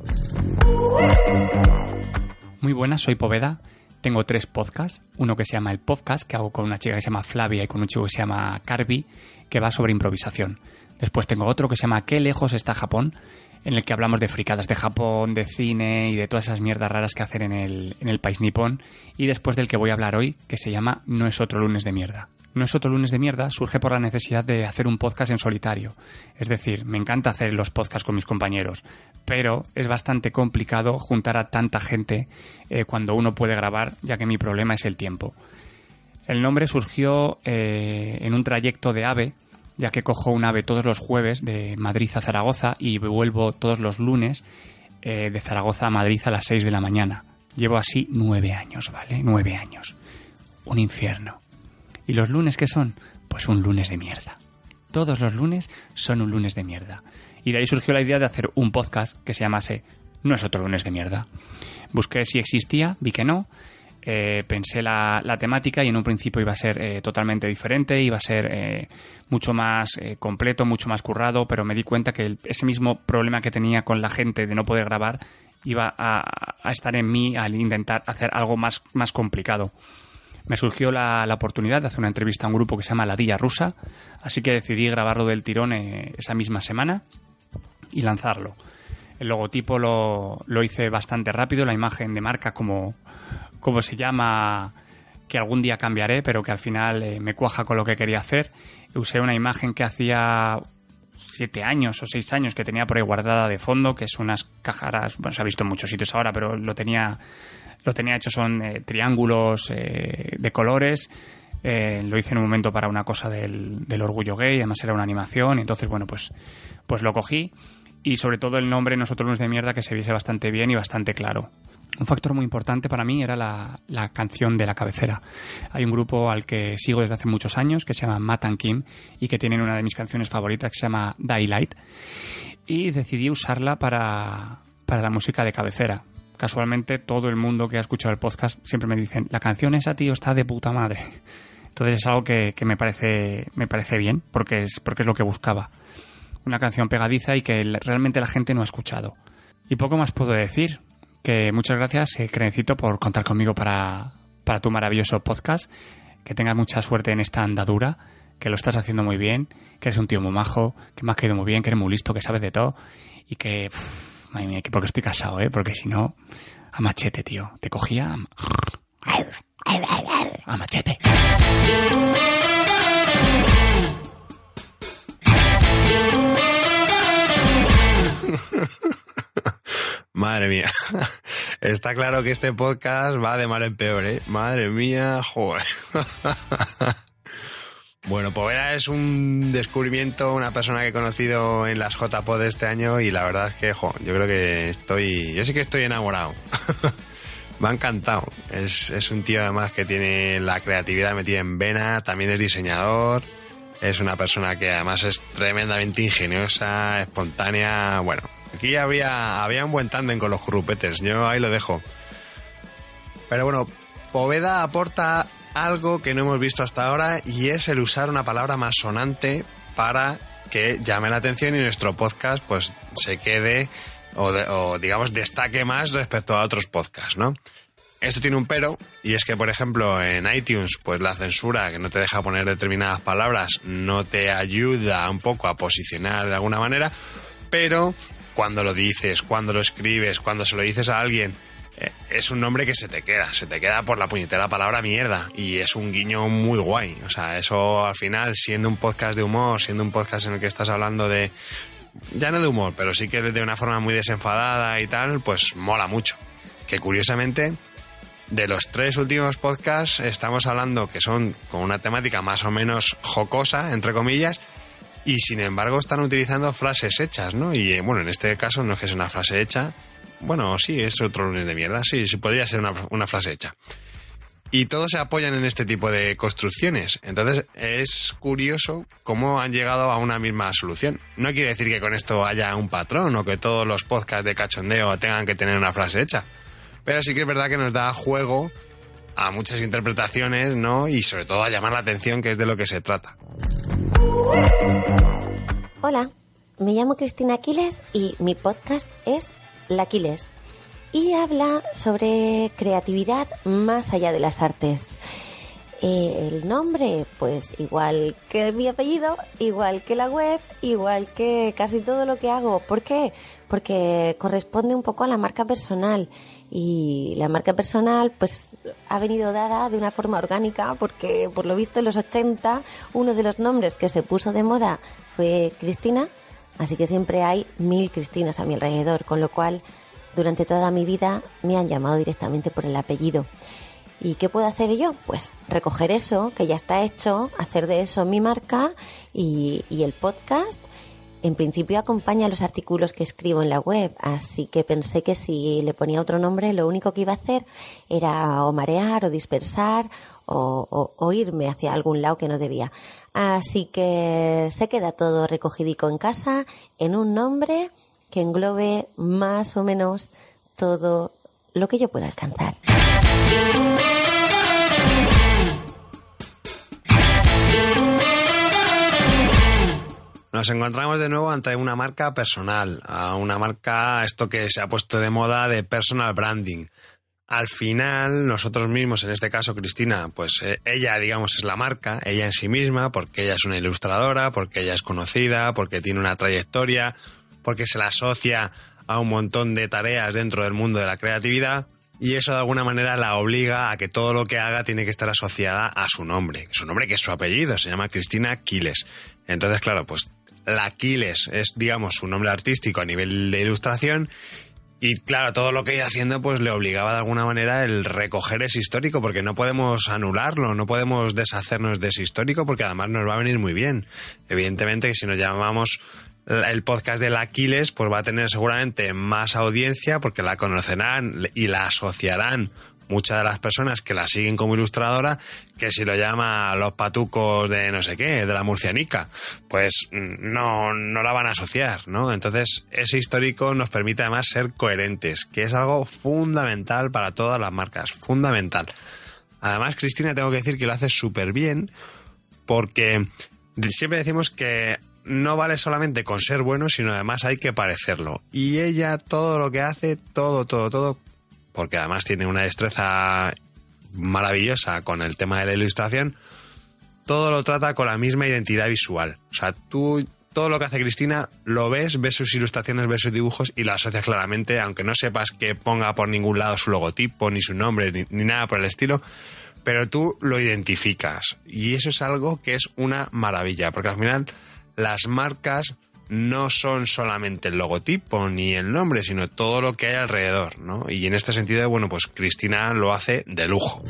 Muy buenas, soy Poveda. Tengo tres podcasts. Uno que se llama El Podcast, que hago con una chica que se llama Flavia y con un chico que se llama Carby, que va sobre improvisación. Después tengo otro que se llama Qué lejos está Japón, en el que hablamos de fricadas de Japón, de cine y de todas esas mierdas raras que hacen en el, en el país nipón. Y después del que voy a hablar hoy, que se llama No es otro lunes de mierda. No es otro lunes de mierda surge por la necesidad de hacer un podcast en solitario. Es decir, me encanta hacer los podcasts con mis compañeros, pero es bastante complicado juntar a tanta gente eh, cuando uno puede grabar, ya que mi problema es el tiempo. El nombre surgió eh, en un trayecto de AVE, ya que cojo un AVE todos los jueves de Madrid a Zaragoza y vuelvo todos los lunes eh, de Zaragoza a Madrid a las 6 de la mañana. Llevo así nueve años, ¿vale? Nueve años. Un infierno. ¿Y los lunes qué son? Pues un lunes de mierda. Todos los lunes son un lunes de mierda. Y de ahí surgió la idea de hacer un podcast que se llamase No es otro lunes de mierda. Busqué si existía, vi que no. Eh, pensé la, temática y en un principio iba a ser eh, totalmente diferente, iba a ser eh, mucho más completo, mucho más currado, pero me di cuenta que ese mismo problema que tenía con la gente de no poder grabar iba a, estar en mí al intentar hacer algo más, más complicado me surgió la, la, oportunidad de hacer una entrevista a un grupo que se llama La Dilla Rusa, así que decidí grabarlo del tirón esa misma semana y lanzarlo. El logotipo lo, lo, hice bastante rápido, la imagen de marca como, como se llama, que algún día cambiaré, pero que al final eh, me cuaja con lo que quería hacer. Usé una imagen que hacía siete años o seis años que tenía por ahí guardada de fondo, que es unas cajaras, bueno, se ha visto en muchos sitios ahora, pero lo tenía lo tenía hecho son eh, triángulos eh, de colores. Lo hice en un momento para una cosa del, del, orgullo gay, además era una animación, y entonces, bueno, pues, pues lo cogí. Y sobre todo el nombre Nosotros de mierda que se viese bastante bien y bastante claro. Un factor muy importante para mí era la, la, canción de la cabecera. Hay un grupo al que sigo desde hace muchos años que se llama Matt and Kim y que tienen una de mis canciones favoritas que se llama Daylight. Y decidí usarla para, para la música de cabecera casualmente todo el mundo que ha escuchado el podcast siempre me dicen, la canción esa, tío, está de puta madre. Entonces es algo que, que me parece me parece bien, porque es, porque es lo que buscaba. Una canción pegadiza y que realmente la gente no ha escuchado. Y poco más puedo decir. Que muchas gracias, eh, por contar conmigo para, para tu maravilloso podcast. Que tengas mucha suerte en esta andadura, que lo estás haciendo muy bien, que eres un tío muy majo, que me has caído muy bien, que eres muy listo, que sabes de todo y que... Uff, Madre mía, que porque estoy casado, ¿eh? Porque si no, a machete, tío. Te cogía a, a machete. Madre mía. Está claro que este podcast va de mal en peor, ¿eh? Madre mía, joder. Bueno, Poveda es un descubrimiento, una persona que he conocido en las JPod de este año y la verdad es que, jo, yo creo que estoy, yo sí que estoy enamorado. Me ha encantado. Es, es un tío además que tiene la creatividad metida en vena, también es diseñador, es una persona que además es tremendamente ingeniosa, espontánea, bueno, aquí había, había un buen tándem con los grupetes, yo ahí lo dejo. Pero bueno, Poveda aporta algo que no hemos visto hasta ahora y es el usar una palabra más sonante para que llame la atención y nuestro podcast pues se quede o, de, o digamos destaque más respecto a otros podcasts, ¿no? Esto tiene un pero, y es que, por ejemplo, en iTunes, pues la censura que no te deja poner determinadas palabras no te ayuda un poco a posicionar de alguna manera, pero cuando lo dices, cuando lo escribes, cuando se lo dices a alguien, es un nombre que se te queda, se te queda por la puñetera palabra mierda y es un guiño muy guay. O sea, eso al final, siendo un podcast de humor, siendo un podcast en el que estás hablando de, ya no de humor, pero sí que de una forma muy desenfadada y tal, pues mola mucho. Que curiosamente, de los tres últimos podcasts estamos hablando que son con una temática más o menos jocosa, entre comillas, y sin embargo están utilizando frases hechas, ¿no? Y eh, bueno, en este caso no es que sea una frase hecha, bueno, sí, es otro lunes de mierda, sí, sí podría ser una, una frase hecha. Y todos se apoyan en este tipo de construcciones. Entonces es curioso cómo han llegado a una misma solución. No quiere decir que con esto haya un patrón o que todos los podcasts de cachondeo tengan que tener una frase hecha. Pero sí que es verdad que nos da juego a muchas interpretaciones, ¿no? Y sobre todo a llamar la atención, que es de lo que se trata. Hola, me llamo Cristina Aquiles y mi podcast es La Aquiles y habla sobre creatividad más allá de las artes. Eh, el nombre, pues igual que mi apellido, igual que la web, igual que casi todo lo que hago. ¿Por qué? Porque corresponde un poco a la marca personal y la marca personal pues ha venido dada de una forma orgánica porque por lo visto en los 80 uno de los nombres que se puso de moda fue Cristina, así que siempre hay mil Cristinas a mi alrededor, con lo cual durante toda mi vida me han llamado directamente por el apellido. ¿Y qué puedo hacer yo? Pues recoger eso que ya está hecho, hacer de eso mi marca y, el podcast en principio acompaña los artículos que escribo en la web, así que pensé que si le ponía otro nombre lo único que iba a hacer era o marear o dispersar o, o- o irme hacia algún lado que no debía. Así que se queda todo recogidico en casa en un nombre que englobe más o menos todo lo que yo pueda alcanzar. Nos encontramos de nuevo ante una marca personal, a una marca, esto que se ha puesto de moda de personal branding. Al final, nosotros mismos, en este caso Cristina, pues eh, ella, digamos, es la marca, ella en sí misma, porque ella es una ilustradora, porque ella es conocida, porque tiene una trayectoria, porque se la asocia a un montón de tareas dentro del mundo de la creatividad y eso de alguna manera la obliga a que todo lo que haga tiene que estar asociada a su nombre. Su nombre que es su apellido, se llama Cristina Quiles. Entonces, claro, pues la Quiles es, digamos, su nombre artístico a nivel de ilustración y claro, todo lo que iba haciendo pues le obligaba de alguna manera el recoger ese histórico porque no podemos anularlo, no podemos deshacernos de ese histórico porque además nos va a venir muy bien. Evidentemente que si nos llamamos el podcast del Aquiles pues va a tener seguramente más audiencia porque la conocerán y la asociarán muchas de las personas que la siguen como ilustradora que si lo llama los patucos de no sé qué, de la murcianica, pues mm, no, no la van a asociar, ¿no? Entonces ese histórico nos permite además ser coherentes, que es algo fundamental para todas las marcas, fundamental. Además, Cristina, tengo que decir que lo hace súper bien porque siempre decimos que no vale solamente con ser bueno, sino además hay que parecerlo. Y ella todo lo que hace, todo, todo, todo, porque además tiene una destreza maravillosa con el tema de la ilustración, todo lo trata con la misma identidad visual. O sea, tú todo lo que hace Cristina lo ves, ves sus ilustraciones, ves sus dibujos y lo asocias claramente, aunque no sepas que ponga por ningún lado su logotipo, ni su nombre, ni, ni nada por el estilo, pero tú lo identificas. Y eso es algo que es una maravilla, porque al final las marcas no son solamente el logotipo ni el nombre, sino todo lo que hay alrededor, ¿no? Y en este sentido, bueno, pues Cristina lo hace de lujo.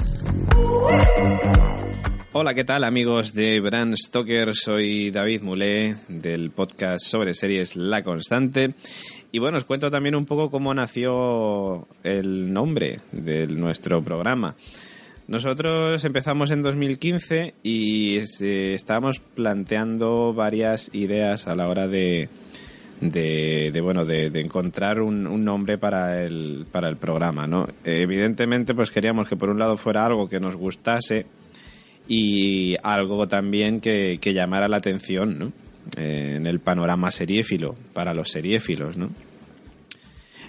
Hola, ¿qué tal amigos de Brand Stoker? Soy David Mulé del podcast sobre series La Constante. Y bueno, os cuento también un poco cómo nació el nombre de nuestro programa. Nosotros empezamos en 2015 y eh, estábamos planteando varias ideas a la hora de, de, bueno de, encontrar un, nombre para el, para el programa, ¿no? Evidentemente, pues queríamos que por un lado fuera algo que nos gustase y algo también que, que llamara la atención, ¿no? Eh, en el panorama seriéfilo, para los seriéfilos, ¿no?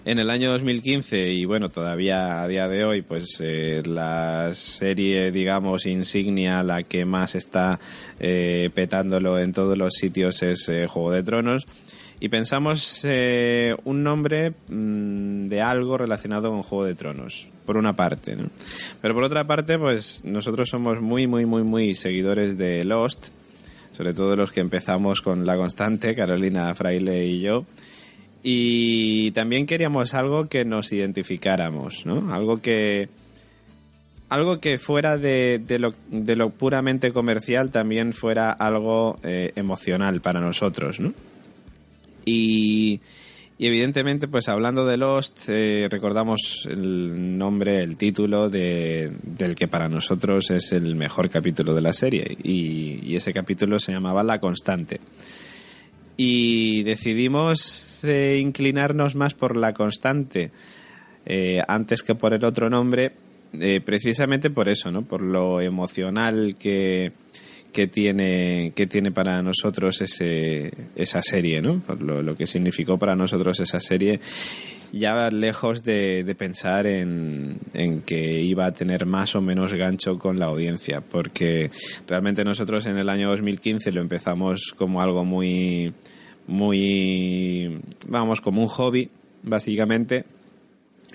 En el año 2015 y bueno, todavía a día de hoy, pues eh, la serie, digamos, insignia, la que más está eh, petándolo en todos los sitios es eh, Juego de Tronos. Y pensamos eh, un nombre mmm, de algo relacionado con Juego de Tronos, por una parte, ¿no? Pero por otra parte, pues nosotros somos muy, muy, muy, muy seguidores de Lost, sobre todo los que empezamos con La Constante, Carolina Fraile y yo. Y también queríamos algo que nos identificáramos, ¿no? Algo que algo que fuera de, de lo, de lo puramente comercial también fuera algo eh, emocional para nosotros, ¿no? Y, y evidentemente, pues hablando de Lost, eh, recordamos el nombre, el título de, del que para nosotros es el mejor capítulo de la serie. Y, y ese capítulo se llamaba La Constante. Y decidimos eh, inclinarnos más por La Constante eh, antes que por el otro nombre, eh, precisamente por eso, ¿no? Por lo emocional que, que tiene que tiene para nosotros ese, esa serie, ¿no? Por lo, lo que significó para nosotros esa serie, ya lejos de, pensar en, en que iba a tener más o menos gancho con la audiencia, porque realmente nosotros en el año 2015 lo empezamos como algo muy, muy, vamos, como un hobby, básicamente,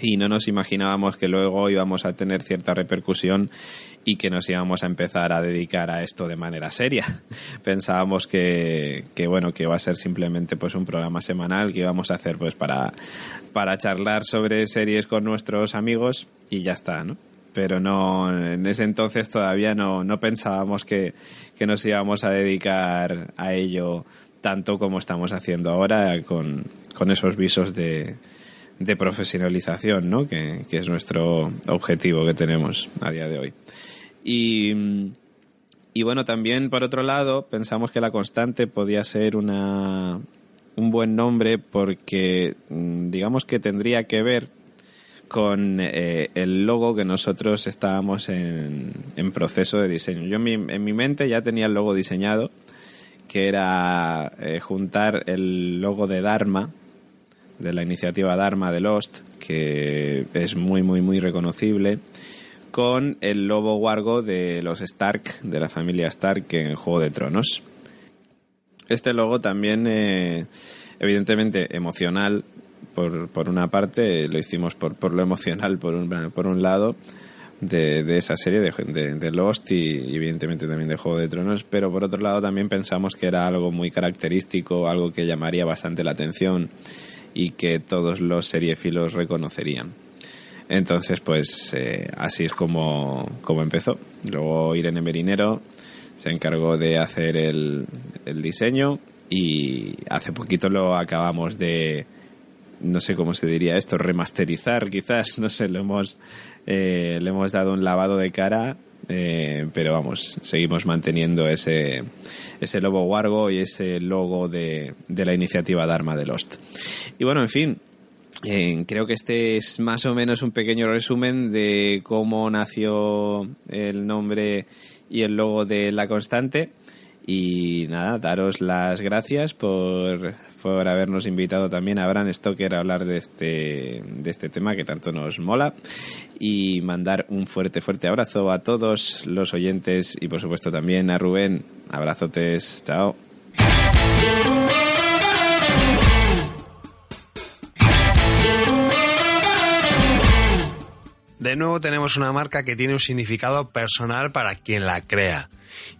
y no nos imaginábamos que luego íbamos a tener cierta repercusión y que nos íbamos a empezar a dedicar a esto de manera seria. Pensábamos que, que bueno, que iba a ser simplemente pues un programa semanal que íbamos a hacer pues para, para charlar sobre series con nuestros amigos y ya está, ¿no? Pero no, en ese entonces todavía no, no pensábamos que, que nos íbamos a dedicar a ello tanto como estamos haciendo ahora con, con esos visos de, de profesionalización, ¿no? Que, que, es nuestro objetivo que tenemos a día de hoy. Y, y, bueno, también por otro lado, pensamos que la constante podía ser una, un buen nombre porque digamos que tendría que ver con eh, el logo que nosotros estábamos en, en proceso de diseño. Yo en mi, en mi, mente ya tenía el logo diseñado, que era eh, juntar el logo de Dharma, de la iniciativa Dharma de Lost, que es muy, muy, muy reconocible, con el lobo wargo de los Stark, de la familia Stark en Juego de Tronos. Este logo también, eh, evidentemente, emocional, por, por, una parte, lo hicimos por, por lo emocional, por un, por un lado, de, de, esa serie de, de, Lost y, evidentemente también de Juego de Tronos, pero por otro lado también pensamos que era algo muy característico, algo que llamaría bastante la atención y que todos los seriefilos reconocerían. Entonces, pues eh, así es como, como, empezó. Luego Irene Merinero se encargó de hacer el, el, diseño y hace poquito lo acabamos de, no sé cómo se diría esto, remasterizar quizás, no sé, lo hemos, eh, le hemos dado un lavado de cara eh, pero vamos, seguimos manteniendo ese, ese logo Wargo y ese logo de, de la iniciativa Dharma de Lost. Y bueno, en fin, eh, creo que este es más o menos un pequeño resumen de cómo nació el nombre y el logo de La Constante. Y nada, daros las gracias por, por habernos invitado también a Bran Stoker a hablar de este, de este tema que tanto nos mola. Y mandar un fuerte, fuerte abrazo a todos los oyentes y por supuesto también a Rubén. Abrazotes, chao. De nuevo tenemos una marca que tiene un significado personal para quien la crea.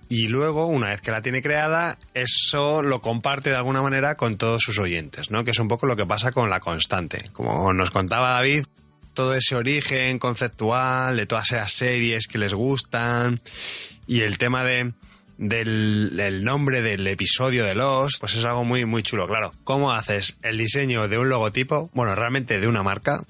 Y luego, una vez que la tiene creada, eso lo comparte de alguna manera con todos sus oyentes, ¿no? Que es un poco lo que pasa con la constante. Como nos contaba David, todo ese origen conceptual de todas esas series que les gustan y el tema de del, del, nombre del episodio de Lost, pues es algo muy, muy chulo. Claro, ¿cómo haces el diseño de un logotipo? Bueno, realmente de una marca,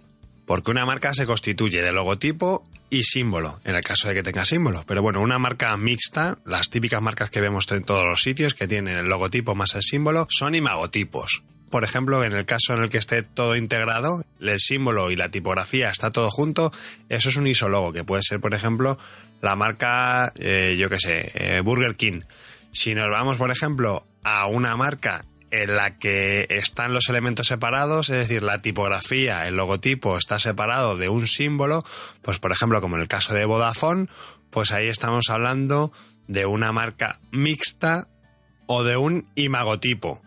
porque una marca se constituye de logotipo y símbolo, en el caso de que tenga símbolo. Pero bueno, una marca mixta, las típicas marcas que vemos en todos los sitios, que tienen el logotipo más el símbolo, son imagotipos. Por ejemplo, en el caso en el que esté todo integrado, el símbolo y la tipografía está todo junto, eso es un isólogo, que puede ser, por ejemplo, la marca, eh, yo qué sé, eh, Burger King. Si nos vamos, por ejemplo, a una marca en la que están los elementos separados, es decir, la tipografía, el logotipo está separado de un símbolo, pues por ejemplo, como en el caso de Vodafone, pues ahí estamos hablando de una marca mixta o de un imagotipo.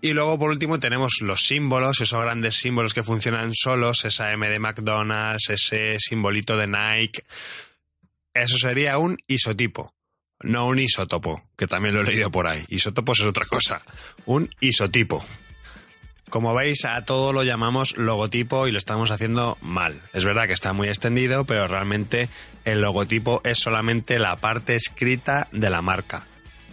Y luego, por último, tenemos los símbolos, esos grandes símbolos que funcionan solos, esa M de McDonald's, ese simbolito de Nike. Eso sería un isotipo no un isótopo, que también lo he leído por ahí. Isótopos es otra cosa. Un isotipo. Como veis, a todo lo llamamos logotipo y lo estamos haciendo mal. Es verdad que está muy extendido, pero realmente el logotipo es solamente la parte escrita de la marca.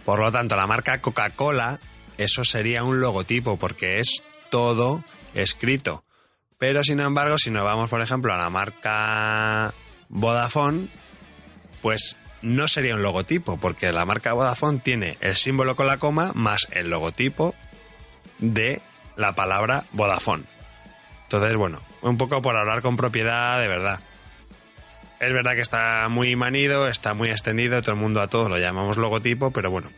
Por lo tanto, la marca Coca-Cola, eso sería un logotipo, porque es todo escrito. Pero sin embargo, si nos vamos, por ejemplo, a la marca Vodafone, pues no sería un logotipo, porque la marca Vodafone tiene el símbolo con la coma más el logotipo de la palabra Vodafone. Entonces, bueno, un poco por hablar con propiedad de verdad. Es verdad que está muy manido, está muy extendido, todo el mundo a todos lo llamamos logotipo, pero bueno.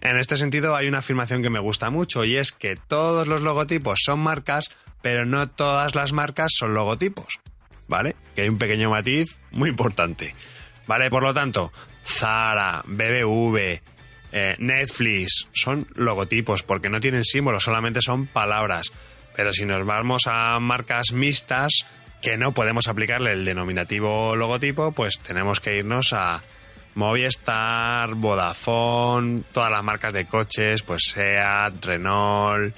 En este sentido hay una afirmación que me gusta mucho y es que todos los logotipos son marcas, pero no todas las marcas son logotipos. ¿Vale? Que hay un pequeño matiz muy importante. ¿Vale? Por lo tanto, Zara, BBV, eh, Netflix son logotipos porque no tienen símbolos, solamente son palabras. Pero si nos vamos a marcas mixtas que no podemos aplicarle el denominativo logotipo, pues tenemos que irnos a Movistar, Vodafone, todas las marcas de coches, pues Seat, Renault,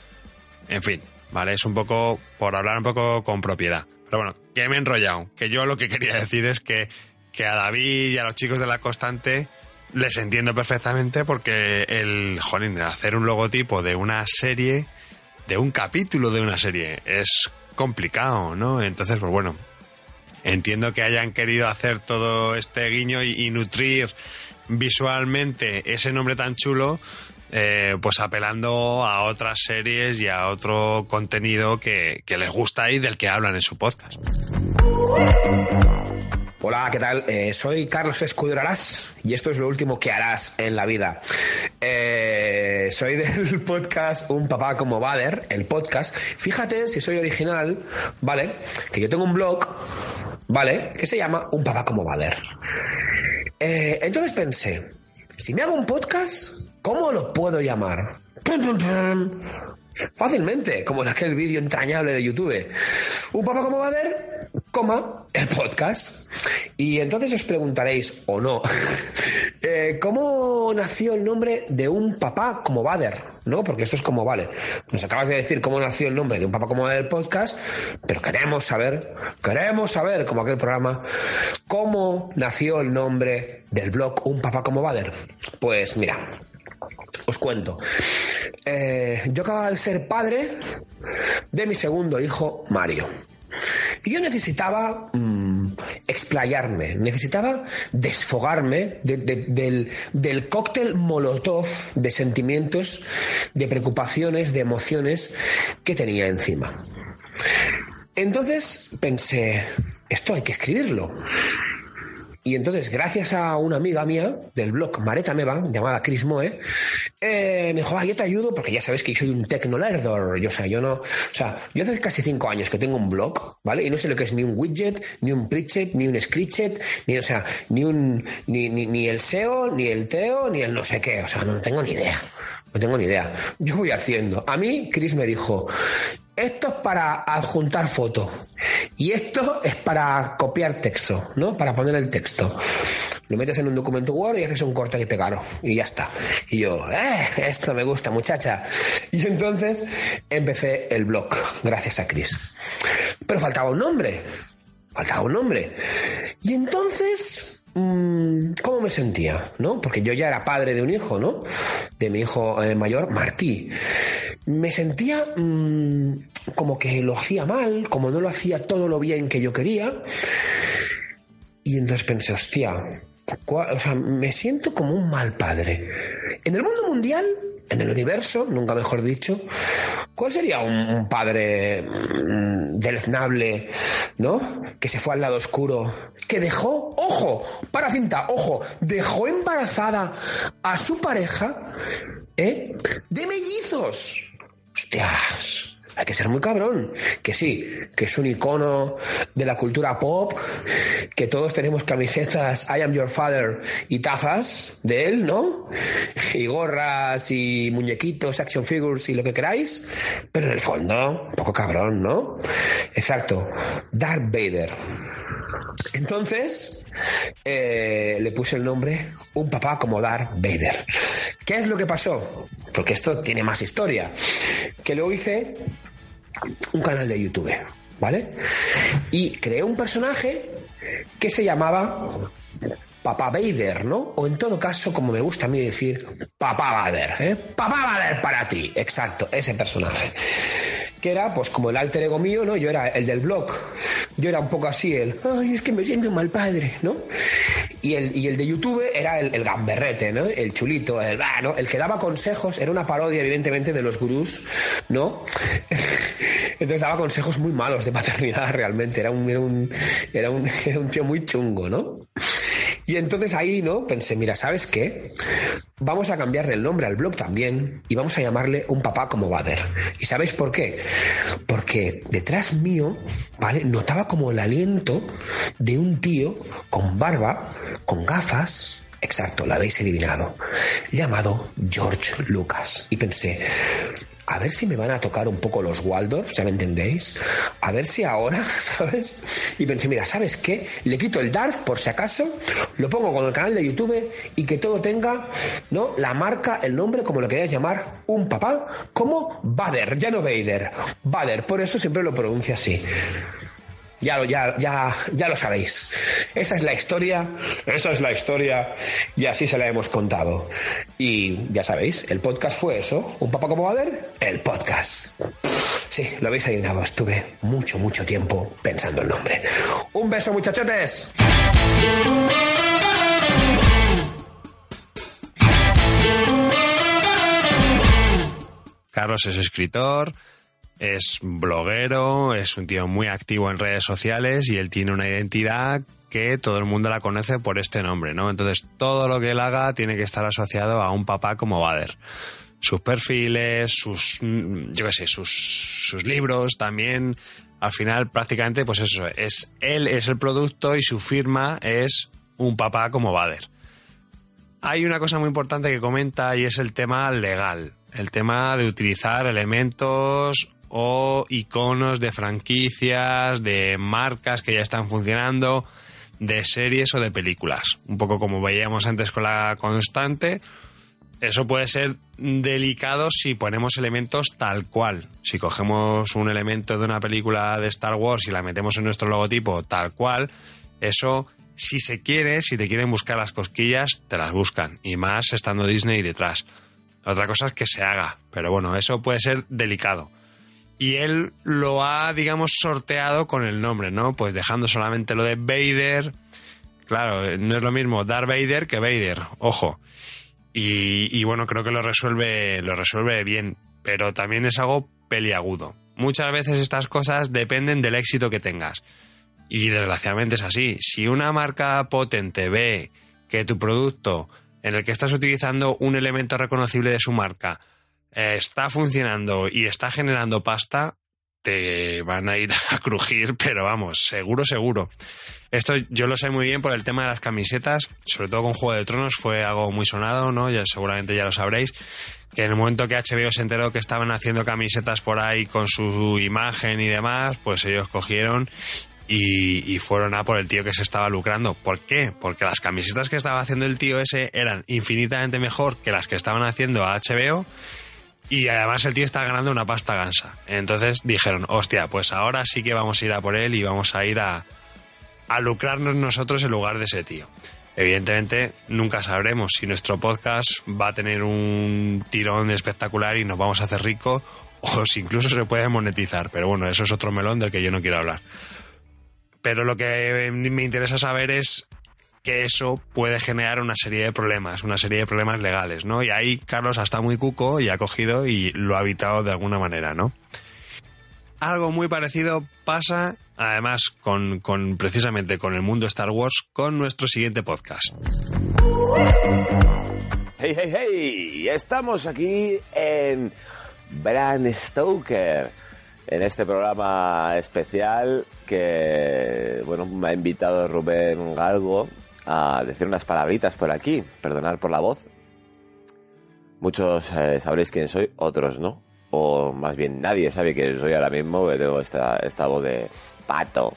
en fin, ¿vale? Es un poco por hablar un poco con propiedad. Pero bueno, que me he enrollado, que yo lo que quería decir es que, que a David y a los chicos de la constante les entiendo perfectamente porque el, jolín, hacer un logotipo de una serie, de un capítulo de una serie, es complicado, ¿no? Entonces, pues bueno, entiendo que hayan querido hacer todo este guiño y, nutrir visualmente ese nombre tan chulo, eh, pues apelando a otras series y a otro contenido que, que les gusta y del que hablan en su podcast. Hola, ¿qué tal? Eh, soy Carlos Escudero Arás y esto es lo último que harás en la vida. Eh, soy del podcast Un Papá como Bader, el podcast. Fíjate si soy original, ¿vale? Que yo tengo un blog, ¿vale? Que se llama Un Papá como Bader. Eh, entonces pensé, si me hago un podcast, ¿cómo lo puedo llamar? Fácilmente, como en aquel vídeo entrañable de YouTube. Un papá como Bader, coma, el podcast. Y entonces os preguntaréis, o no, eh, ¿cómo nació el nombre de un papá como Bader? ¿No? Porque esto es como, vale, nos acabas de decir cómo nació el nombre de un papá como Bader el podcast, pero queremos saber, queremos saber, como aquel programa, cómo nació el nombre del blog Un papá como Bader. Pues mira, os cuento. Eh, yo acababa de ser padre de mi segundo hijo, Mario. Y yo necesitaba mm, explayarme, necesitaba desfogarme de- de- del, del cóctel molotov de sentimientos, de preocupaciones, de emociones que tenía encima. Entonces pensé, esto hay que escribirlo. Y entonces, gracias a una amiga mía del blog Mareta Meva, llamada Chris Moe, eh, me dijo, ah, yo te ayudo porque ya sabes que yo soy un tecnolerdor. Yo, o sea, yo no. O sea, yo hace casi cinco años que tengo un blog, ¿vale? Y no sé lo que es ni un widget, ni un pritchet, ni un scritchet, ni, o sea, ni un. Ni, ni, ni el SEO, ni el TEO, ni el no sé qué. O sea, no tengo ni idea. No tengo ni idea. Yo voy haciendo. A mí, Chris me dijo, esto es para adjuntar foto y esto es para copiar texto, ¿no? Para poner el texto. Lo metes en un documento Word y haces un corte y pegado y ya está. Y yo, eh, esto me gusta, muchacha. Y entonces empecé el blog, gracias a Chris. Pero faltaba un nombre. Faltaba un nombre. Y entonces, ¿cómo me sentía? ¿No? Porque yo ya era padre de un hijo, ¿no? De mi hijo eh, mayor, Martí. Me sentía mm, como que lo hacía mal, como no lo hacía todo lo bien que yo quería. Y entonces pensé, hostia, o sea, me siento como un mal padre. En el mundo mundial, en el universo, nunca mejor dicho, ¿cuál sería un, padre mm, deleznable, ¿no? Que se fue al lado oscuro, que dejó, ojo, para cinta, ojo, dejó embarazada a su pareja, ¿eh? De mellizos. Hostias. Hay que ser muy cabrón. Que sí, que es un icono de la cultura pop, que todos tenemos camisetas I am your father y tazas de él, ¿no? Y gorras y muñequitos, action figures y lo que queráis. Pero en el fondo, un poco cabrón, ¿no? Exacto. Darth Vader. Entonces, eh, le puse el nombre Un papá como Darth Vader. ¿Qué es lo que pasó? Porque esto tiene más historia. Que luego hice un canal de YouTube, ¿vale? Y creé un personaje que se llamaba Papá Vader, ¿no? O en todo caso, como me gusta a mí decir, Papá Vader, ¿eh? Papá Vader para ti, exacto, ese personaje. Era, pues, como el alter ego mío, ¿no? Yo era el del blog. Yo era un poco así, el, ay, es que me siento mal padre, ¿no? Y el, y el de YouTube era el, el gamberrete, ¿no? El chulito, el, ah, ¿no? El que daba consejos, era una parodia, evidentemente, de los gurús, ¿no? Entonces daba consejos muy malos de paternidad, realmente. Era un, era un, era un, era un tío muy chungo, ¿no? Y entonces ahí, ¿no? Pensé, mira, ¿sabes qué? Vamos a cambiarle el nombre al blog también y vamos a llamarle Un papá como Bader. ¿Y sabéis por qué? Porque detrás mío, ¿vale? Notaba como el aliento de un tío con barba, con gafas, exacto, la habéis adivinado, llamado George Lucas. Y pensé, a ver si me van a tocar un poco los Waldorf, ¿ya me entendéis? A ver si ahora, ¿sabes? Y pensé, mira, ¿sabes qué? Le quito el Darth por si acaso, lo pongo con el canal de YouTube y que todo tenga, ¿no? La marca, el nombre, como lo queráis llamar, un papá, como Vader, ya no Vader, Vader, por eso siempre lo pronuncio así. Ya ya, ya, ya lo sabéis. Esa es la historia, esa es la historia, y así se la hemos contado. Y ya sabéis, el podcast fue eso. ¿Un papá como Bader? El podcast. Sí, lo habéis adivinado. Estuve mucho, mucho tiempo pensando el nombre. Un beso, muchachotes. Carlos es escritor, es bloguero, es un tío muy activo en redes sociales y él tiene una identidad que todo el mundo la conoce por este nombre, ¿no? Entonces todo lo que él haga tiene que estar asociado a un papá como Bader. Sus perfiles, sus, yo qué sé, sus, sus libros también. Al final prácticamente pues eso, es él es el producto y su firma es un papá como Bader. Hay una cosa muy importante que comenta y es el tema legal, el tema de utilizar elementos o iconos de franquicias, de marcas que ya están funcionando, de series o de películas. Un poco como veíamos antes con la constante. Eso puede ser delicado si ponemos elementos tal cual. Si cogemos un elemento de una película de Star Wars y la metemos en nuestro logotipo tal cual, eso, si se quiere, si te quieren buscar las cosquillas, te las buscan. Y más estando Disney detrás. Otra cosa es que se haga, pero bueno, eso puede ser delicado y él lo ha, digamos, sorteado con el nombre, ¿no? Pues dejando solamente lo de Vader. Claro, no es lo mismo Darth Vader que Vader, ojo. Y, y bueno, creo que lo resuelve, lo resuelve bien, pero también es algo peliagudo. Muchas veces estas cosas dependen del éxito que tengas. Y desgraciadamente es así. Si una marca potente ve que tu producto en el que estás utilizando un elemento reconocible de su marca eh, está funcionando y está generando pasta, te van a ir a crujir, pero vamos, seguro, seguro. Esto yo lo sé muy bien por el tema de las camisetas, sobre todo con Juego de Tronos fue algo muy sonado, ¿no? Ya seguramente ya lo sabréis, que en el momento que HBO se enteró que estaban haciendo camisetas por ahí con su imagen y demás, pues ellos cogieron y, y, fueron a por el tío que se estaba lucrando. ¿Por qué? Porque las camisetas que estaba haciendo el tío ese eran infinitamente mejor que las que estaban haciendo a HBO y además el tío está ganando una pasta gansa. Entonces dijeron, hostia, pues ahora sí que vamos a ir a por él y vamos a ir a, a lucrarnos nosotros en lugar de ese tío. Evidentemente, nunca sabremos si nuestro podcast va a tener un tirón espectacular y nos vamos a hacer ricos o si incluso se puede monetizar. Pero bueno, eso es otro melón del que yo no quiero hablar. Pero lo que me interesa saber es que eso puede generar una serie de problemas, una serie de problemas legales, ¿no? Y ahí Carlos está muy cuco y ha cogido y lo ha evitado de alguna manera, ¿no? Algo muy parecido pasa, además, con, con precisamente con el mundo Star Wars, con nuestro siguiente podcast. Hey, hey, hey, estamos aquí en Bran Stoker, en este programa especial que, bueno, me ha invitado Rubén Galgo, a decir unas palabritas por aquí, perdonar por la voz. Muchos eh, sabréis quién soy, otros no. O más bien nadie sabe quién soy ahora mismo, que tengo esta, esta voz de pato,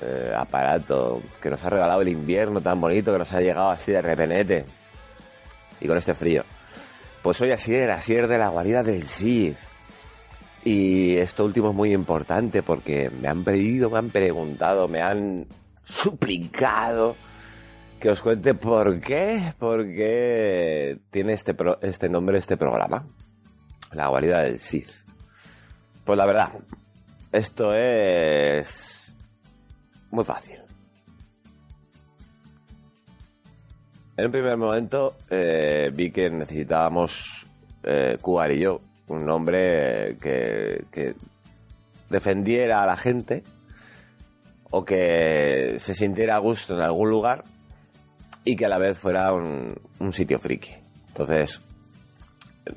eh, aparato que nos ha regalado el invierno tan bonito que nos ha llegado así de repenete y con este frío. Pues soy Asier, Asier de la guarida del Sith. Y esto último es muy importante porque me han pedido, me han preguntado, me han suplicado que os cuente por qué, por qué tiene este, este nombre este programa. La guarida del Sith. Pues la verdad, esto es muy fácil. En un primer momento eh, vi que necesitábamos, eh, y yo, un nombre que, que defendiera a la gente o que se sintiera a gusto en algún lugar y que a la vez fuera un, sitio friki. Entonces,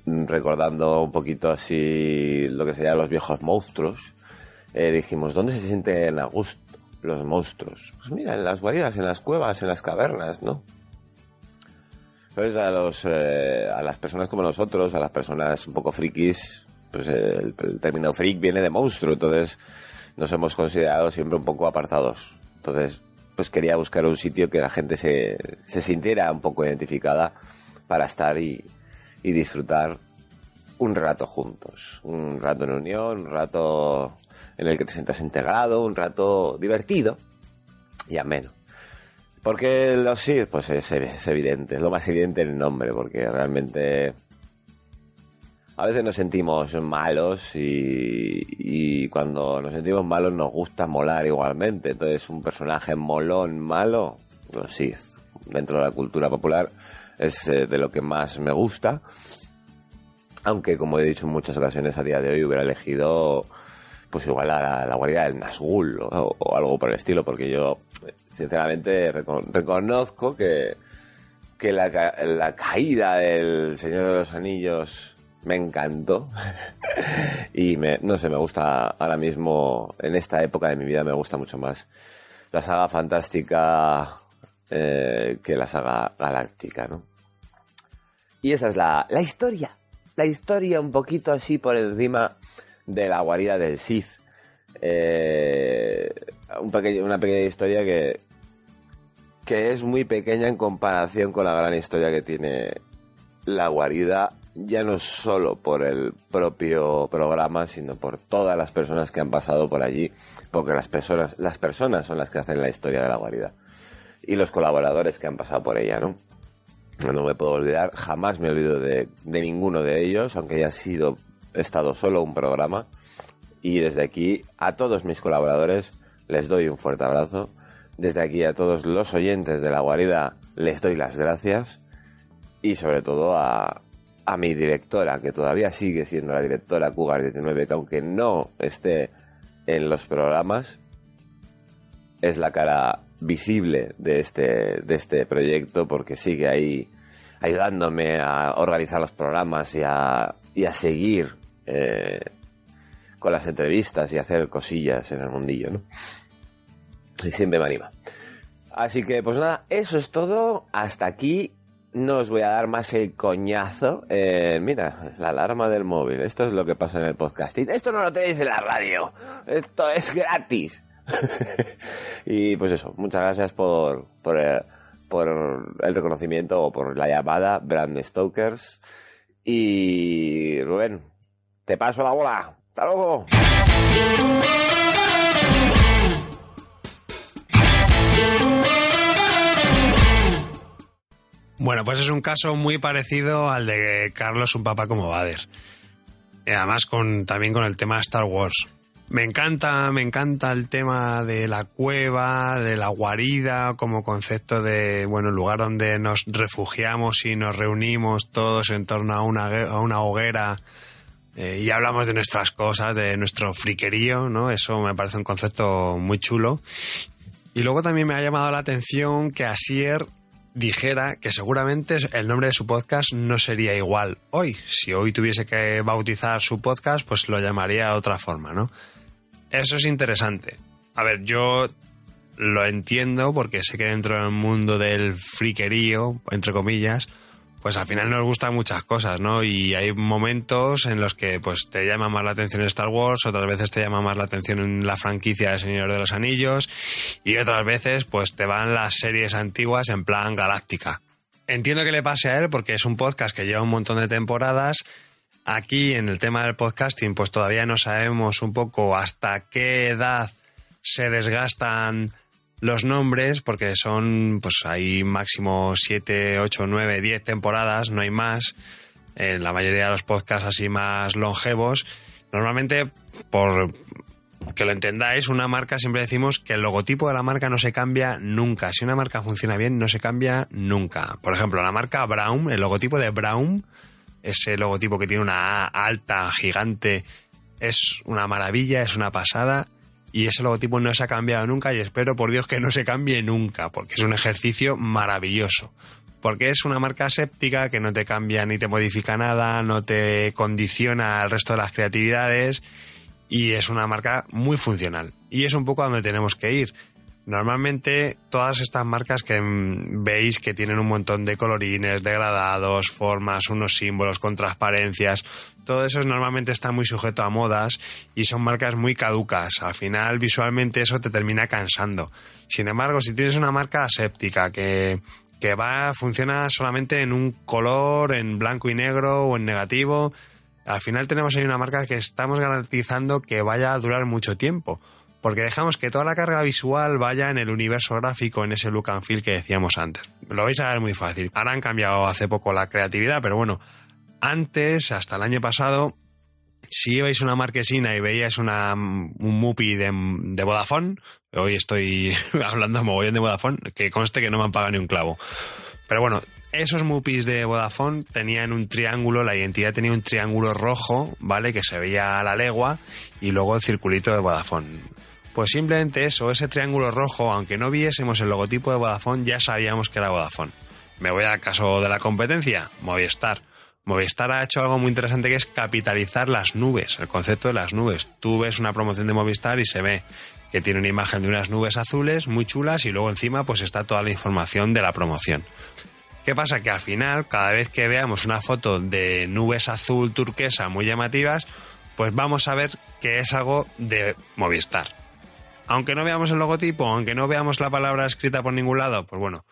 recordando un poquito así lo que serían los viejos monstruos, eh, dijimos, ¿dónde se sienten a gusto los monstruos? Pues mira, en las guaridas, en las cuevas, en las cavernas, ¿no? Entonces a, los, eh, a las personas como nosotros, a las personas un poco frikis, pues el, el término freak viene de monstruo, entonces nos hemos considerado siempre un poco apartados. Entonces, pues quería buscar un sitio que la gente se, se sintiera un poco identificada para estar y, y disfrutar un rato juntos. Un rato en unión, un rato en el que te sientas integrado, un rato divertido y ameno. Porque los Sith, pues es, es evidente, es lo más evidente el nombre, porque realmente a veces nos sentimos malos y, y cuando nos sentimos malos nos gusta molar igualmente. Entonces un personaje molón, malo, los Sith, dentro de la cultura popular, es eh, de lo que más me gusta. Aunque, como he dicho en muchas ocasiones a día de hoy, hubiera elegido pues igual a la, guardia del Nazgûl o, algo por el estilo, porque yo sinceramente reco- reconozco que, que la, la caída del Señor de los Anillos me encantó y me, no sé, me gusta ahora mismo, en esta época de mi vida me gusta mucho más la saga fantástica eh, que la saga galáctica, ¿no? Y esa es la, la historia, la historia un poquito así por encima de la guarida del Sith. Eh, un una pequeña historia que, que es muy pequeña en comparación con la gran historia que tiene la guarida, ya no solo por el propio programa, sino por todas las personas que han pasado por allí, porque las personas, las personas son las que hacen la historia de la guarida y los colaboradores que han pasado por ella, ¿no? No me puedo olvidar, jamás me olvido de, de ninguno de ellos, aunque haya sido he estado solo un programa. Y desde aquí a todos mis colaboradores les doy un fuerte abrazo. Desde aquí a todos los oyentes de la guarida les doy las gracias. Y sobre todo a, a mi directora, que todavía sigue siendo la directora Cougar 19, que aunque no esté en los programas, es la cara visible de este, de este proyecto porque sigue ahí ayudándome a organizar los programas y a, y a seguir eh, con las entrevistas y hacer cosillas en el mundillo, ¿no? Y siempre me anima. Así que, pues nada, eso es todo. Hasta aquí. No os voy a dar más el coñazo. Eh, mira, la alarma del móvil. Esto es lo que pasa en el podcasting. Esto no lo tenéis en la radio. Esto es gratis. y pues eso, muchas gracias por, el, por el reconocimiento o por la llamada, Brand Stokers. Y Rubén, te paso la bola. ¡Hasta luego! Bueno, pues es un caso muy parecido al de Carlos, un papá como Vader. Y además con, también con el tema de Star Wars. Me encanta, me encanta el tema de la cueva, de la guarida, como concepto de, bueno, lugar donde nos refugiamos y nos reunimos todos en torno a una, a una hoguera eh, y hablamos de nuestras cosas, de nuestro friquerío, ¿no? Eso me parece un concepto muy chulo. Y luego también me ha llamado la atención que Asier dijera que seguramente el nombre de su podcast no sería igual hoy. Si hoy tuviese que bautizar su podcast, pues lo llamaría de otra forma, ¿no? Eso es interesante. A ver, yo lo entiendo porque sé que dentro del mundo del friquerío, entre comillas, pues al final nos gustan muchas cosas, ¿no? Y hay momentos en los que pues te llama más la atención Star Wars, otras veces te llama más la atención la franquicia de Señor de los Anillos y otras veces pues te van las series antiguas en plan galáctica. Entiendo que le pase a él porque es un podcast que lleva un montón de temporadas. Aquí en el tema del podcasting pues todavía no sabemos un poco hasta qué edad se desgastan los nombres, porque son, pues hay máximo 7, 8, 9, 10 temporadas, no hay más. En la mayoría de los podcasts así más longevos. Normalmente, por que lo entendáis, una marca siempre decimos que el logotipo de la marca no se cambia nunca. Si una marca funciona bien, no se cambia nunca. Por ejemplo, la marca Brown, el logotipo de Brown, ese logotipo que tiene una A alta, gigante, es una maravilla, es una pasada y ese logotipo no se ha cambiado nunca y espero por Dios que no se cambie nunca, porque es un ejercicio maravilloso. Porque es una marca séptica que no te cambia ni te modifica nada, no te condiciona al resto de las creatividades y es una marca muy funcional. Y es un poco a donde tenemos que ir. Normalmente todas estas marcas que mm, veis que tienen un montón de colorines, degradados, formas, unos símbolos con transparencias, todo eso normalmente está muy sujeto a modas y son marcas muy caducas. Al final visualmente eso te termina cansando. Sin embargo, si tienes una marca aséptica que, que va, funciona solamente en un color, en blanco y negro o en negativo, al final tenemos ahí una marca que estamos garantizando que vaya a durar mucho tiempo porque dejamos que toda la carga visual vaya en el universo gráfico, en ese look and feel que decíamos antes. Lo vais a ver muy fácil. Ahora han cambiado hace poco la creatividad, pero bueno, antes, hasta el año pasado, si ibais una marquesina y veíais una, un Mupi de, de Vodafone, hoy estoy hablando mogollón de Vodafone, que conste que no me han pagado ni un clavo. Pero bueno, esos Mupis de Vodafone tenían un triángulo, la identidad tenía un triángulo rojo, ¿vale? Que se veía a la legua y luego el circulito de Vodafone. Pues simplemente eso, ese triángulo rojo, aunque no viésemos el logotipo de Vodafone, ya sabíamos que era Vodafone. Me voy al caso de la competencia, Movistar. Movistar ha hecho algo muy interesante que es capitalizar las nubes, el concepto de las nubes. Tú ves una promoción de Movistar y se ve que tiene una imagen de unas nubes azules muy chulas y luego encima pues está toda la información de la promoción. ¿Qué pasa? Que al final, cada vez que veamos una foto de nubes azul turquesa muy llamativas, pues vamos a ver que es algo de Movistar. Aunque no veamos el logotipo, aunque no veamos la palabra escrita por ningún lado, pues bueno,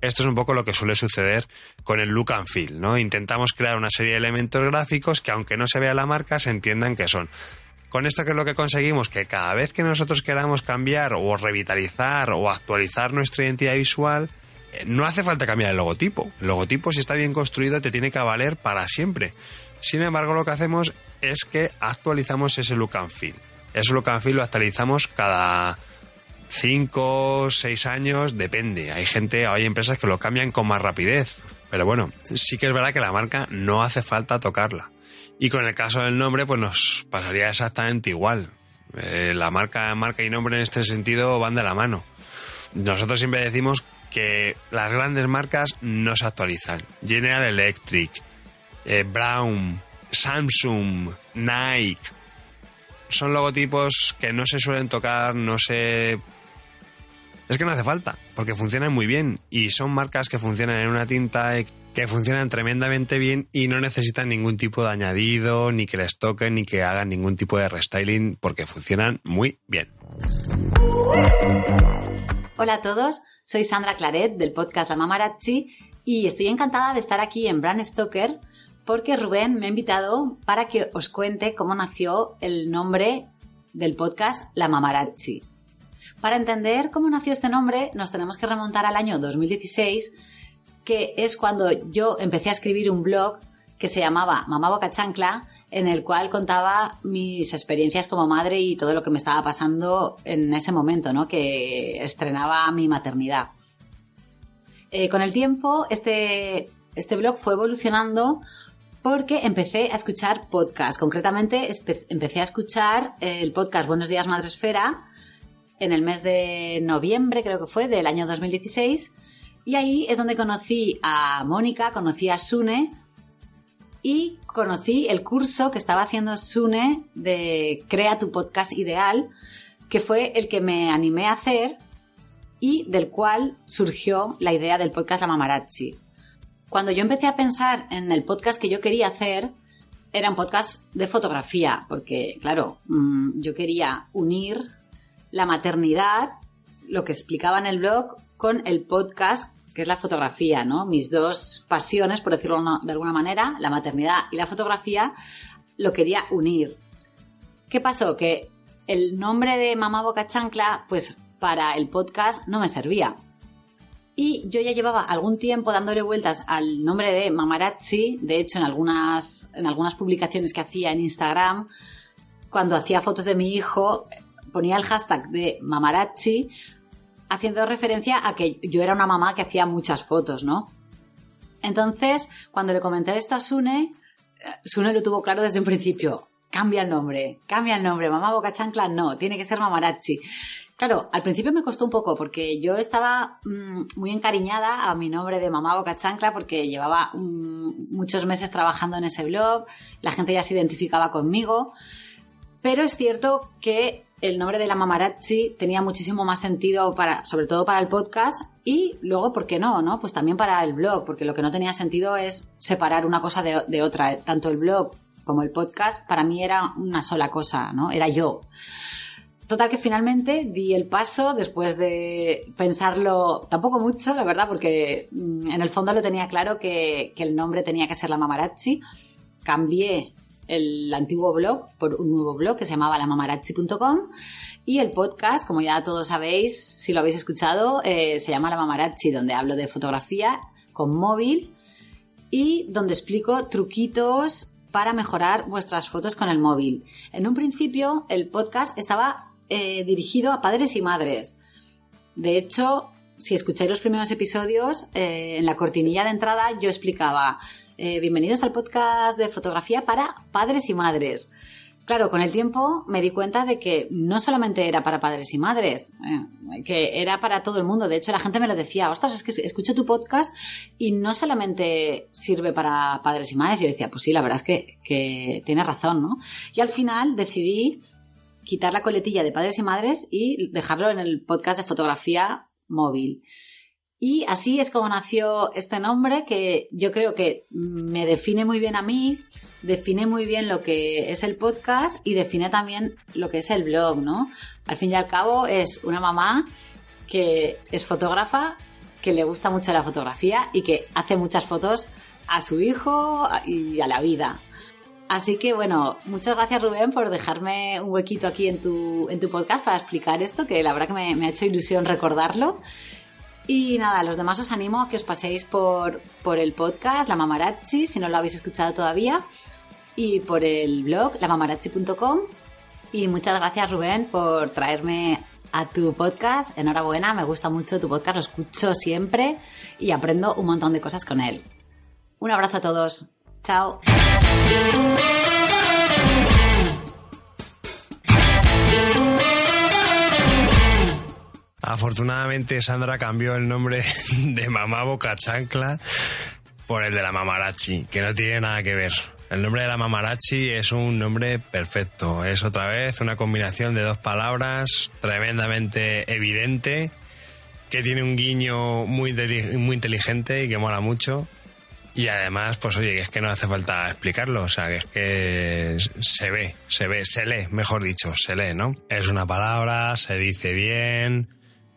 esto es un poco lo que suele suceder con el look and feel, ¿no? Intentamos crear una serie de elementos gráficos que aunque no se vea la marca, se entiendan que son. Con esto que es lo que conseguimos, que cada vez que nosotros queramos cambiar o revitalizar o actualizar nuestra identidad visual, eh, no hace falta cambiar el logotipo. El logotipo, si está bien construido, te tiene que valer para siempre. Sin embargo, lo que hacemos es que actualizamos ese look and feel. Look and feel lo actualizamos cada 5, 6 años, depende. Hay gente, hay empresas que lo cambian con más rapidez. Pero bueno, sí que es verdad que la marca no hace falta tocarla. Y con el caso del nombre, pues nos pasaría exactamente igual. Eh, la marca, marca y nombre en este sentido van de la mano. Nosotros siempre decimos que las grandes marcas no se actualizan. General Electric, eh, Brown, Samsung, Nike. Son logotipos que no se suelen tocar, no se... Es que no hace falta, porque funcionan muy bien y son marcas que funcionan en una tinta eh, que funcionan tremendamente bien y no necesitan ningún tipo de añadido, ni que les toquen, ni que hagan ningún tipo de restyling, porque funcionan muy bien. Hola a todos, soy Sandra Claret del podcast La Mamarazzi y estoy encantada de estar aquí en Brand Stoker porque Rubén me ha invitado para que os cuente cómo nació el nombre del podcast La Mamarazzi. Para entender cómo nació este nombre nos tenemos que remontar al año 2016, que es cuando yo empecé a escribir un blog que se llamaba Mamá Boca Chancla, en el cual contaba mis experiencias como madre y todo lo que me estaba pasando en ese momento, ¿no? Que estrenaba mi maternidad. Eh, con el tiempo, este, este blog fue evolucionando porque empecé a escuchar podcast. Concretamente, empecé a escuchar el podcast Buenos Días Madresfera en el mes de noviembre, creo que fue, del año 2016. Y ahí es donde conocí a Mónica, conocí a Sune, y conocí el curso que estaba haciendo Sune de Crea tu podcast ideal, que fue el que me animé a hacer y del cual surgió la idea del podcast La Mamarazzi. Cuando yo empecé a pensar en el podcast que yo quería hacer, era un podcast de fotografía, porque, claro, mm, yo quería unir la maternidad, lo que explicaba en el blog, con el podcast, que es la fotografía, ¿no? Mis dos pasiones, por decirlo de alguna manera, la maternidad y la fotografía, lo quería unir. ¿Qué pasó? Que el nombre de Mamá Boca Chancla, pues para el podcast no me servía. Y yo ya llevaba algún tiempo dándole vueltas al nombre de Mamarazzi. De hecho, en algunas, en algunas publicaciones que hacía en Instagram, cuando hacía fotos de mi hijo, ponía el hashtag de Mamarazzi, haciendo referencia a que yo era una mamá que hacía muchas fotos, ¿no? Entonces, cuando le comenté esto a Sune, eh, Sune lo tuvo claro desde un principio. Cambia el nombre, cambia el nombre. Mamá Boca Chancla no, tiene que ser Mamarazzi. Claro, al principio me costó un poco porque yo estaba mm, muy encariñada a mi nombre de Mamá Boca Chancla porque llevaba mm, muchos meses trabajando en ese blog, la gente ya se identificaba conmigo, pero es cierto que el nombre de la Mamarazzi tenía muchísimo más sentido para, sobre todo para el podcast y luego, ¿por qué no? no? Pues también para el blog, porque lo que no tenía sentido es separar una cosa de, de otra. Tanto el blog como el podcast para mí era una sola cosa, ¿no? Era yo. Total que finalmente di el paso después de pensarlo tampoco mucho, la verdad, porque mm, en el fondo lo tenía claro que, el nombre tenía que ser la Mamarazzi. Cambié el antiguo blog por un nuevo blog que se llamaba lamamarazzi.com y el podcast, como ya todos sabéis, si lo habéis escuchado, eh, se llama La Mamarazzi, donde hablo de fotografía con móvil y donde explico truquitos para mejorar vuestras fotos con el móvil. En un principio, el podcast estaba eh, dirigido a padres y madres. De hecho, si escucháis los primeros episodios, eh, en la cortinilla de entrada yo explicaba, eh, bienvenidos al podcast de fotografía para padres y madres. Claro, con el tiempo me di cuenta de que no solamente era para padres y madres, que era para todo el mundo. De hecho, la gente me lo decía, ostras, es que escucho tu podcast y no solamente sirve para padres y madres. Y yo decía, pues sí, la verdad es que, que razón, ¿no? Y al final decidí quitar la coletilla de padres y madres y dejarlo en el podcast de fotografía móvil. Y así es como nació este nombre que yo creo que me define muy bien a mí, define muy bien lo que es el podcast y define también lo que es el blog, ¿no? Al fin y al cabo es una mamá que es fotógrafa, que le gusta mucho la fotografía y que hace muchas fotos a su hijo y a la vida. Así que bueno, muchas gracias Rubén por dejarme un huequito aquí en tu, en tu podcast para explicar esto, que la verdad que me, ha hecho ilusión recordarlo. Y nada, los demás os animo a que os paséis por, por el podcast, La Mamarazzi, si no lo habéis escuchado todavía, y por el blog, lamamarazzi.com. Y muchas gracias Rubén por traerme a tu podcast. Enhorabuena, me gusta mucho tu podcast, lo escucho siempre y aprendo un montón de cosas con él. Un abrazo a todos. Chao. Afortunadamente Sandra cambió el nombre de Mamá Boca Chancla por el de la Mamarachi, que no tiene nada que ver. El nombre de la Mamarachi es un nombre perfecto. Es otra vez una combinación de dos palabras tremendamente evidente, que tiene un guiño muy, muy inteligente y que mola mucho. Y además, pues oye, es que no hace falta explicarlo, o sea, que es que se ve, se ve, se lee, mejor dicho, se lee, ¿no? Es una palabra, se dice bien,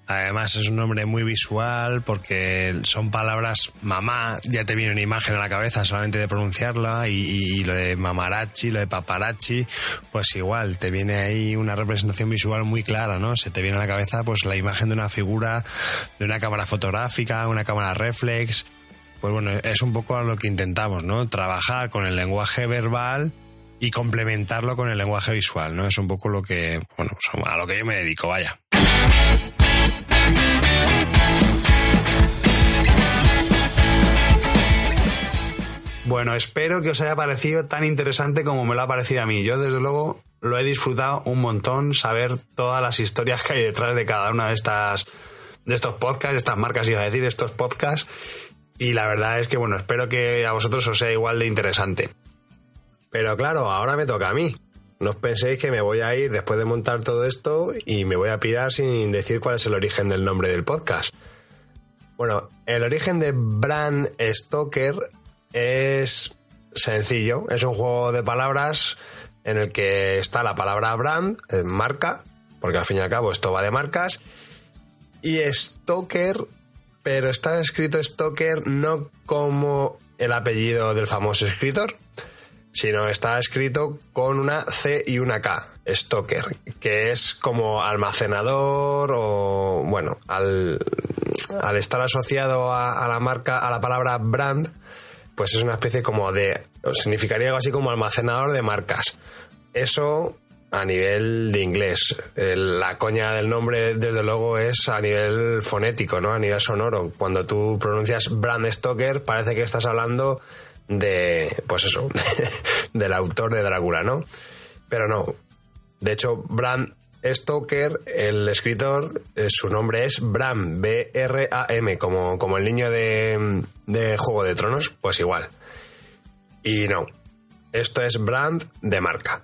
además es un nombre muy visual porque son palabras mamá, ya te viene una imagen a la cabeza solamente de pronunciarla y, y- y lo de mamarachi, lo de paparazzi, pues igual, te viene ahí una representación visual muy clara, ¿no? Se te viene a la cabeza pues la imagen de una figura, de una cámara fotográfica, una cámara reflex, pues bueno, es un poco a lo que intentamos, ¿no? Trabajar con el lenguaje verbal y complementarlo con el lenguaje visual, ¿no? Es un poco lo que, bueno, pues a lo que yo me dedico, vaya. Bueno, espero que os haya parecido tan interesante como me lo ha parecido a mí. Yo, desde luego, lo he disfrutado un montón saber todas las historias que hay detrás de cada una de estas de estos podcasts, de estas marcas, iba a decir, de estos podcasts. Y la verdad es que, bueno, espero que a vosotros os sea igual de interesante. Pero claro, ahora me toca a mí. No os penséis que me voy a ir después de montar todo esto y me voy a pirar sin decir cuál es el origen del nombre del podcast. Bueno, el origen de Bram Stoker es sencillo. Es un juego de palabras en el que está la palabra brand, eh, marca, porque al fin y al cabo esto va de marcas, y Stoker, pero está escrito Stoker no como el apellido del famoso escritor, sino está escrito con una C y una K, Stoker, que es como almacenador o, bueno, al, estar asociado a, a la marca, a la palabra brand, pues es una especie como de, significaría algo así como almacenador de marcas. Eso a nivel de inglés. La coña del nombre, desde luego, es a nivel fonético, ¿no? A nivel sonoro. Cuando tú pronuncias Bram Stoker, parece que estás hablando de, pues eso, del autor de Drácula, ¿no? Pero no. De hecho, Bram Stoker, el escritor, eh, su nombre es Bram, B-R-A-M, como, como el niño de, de Juego de Tronos, pues igual. Y no, esto es brand de marca.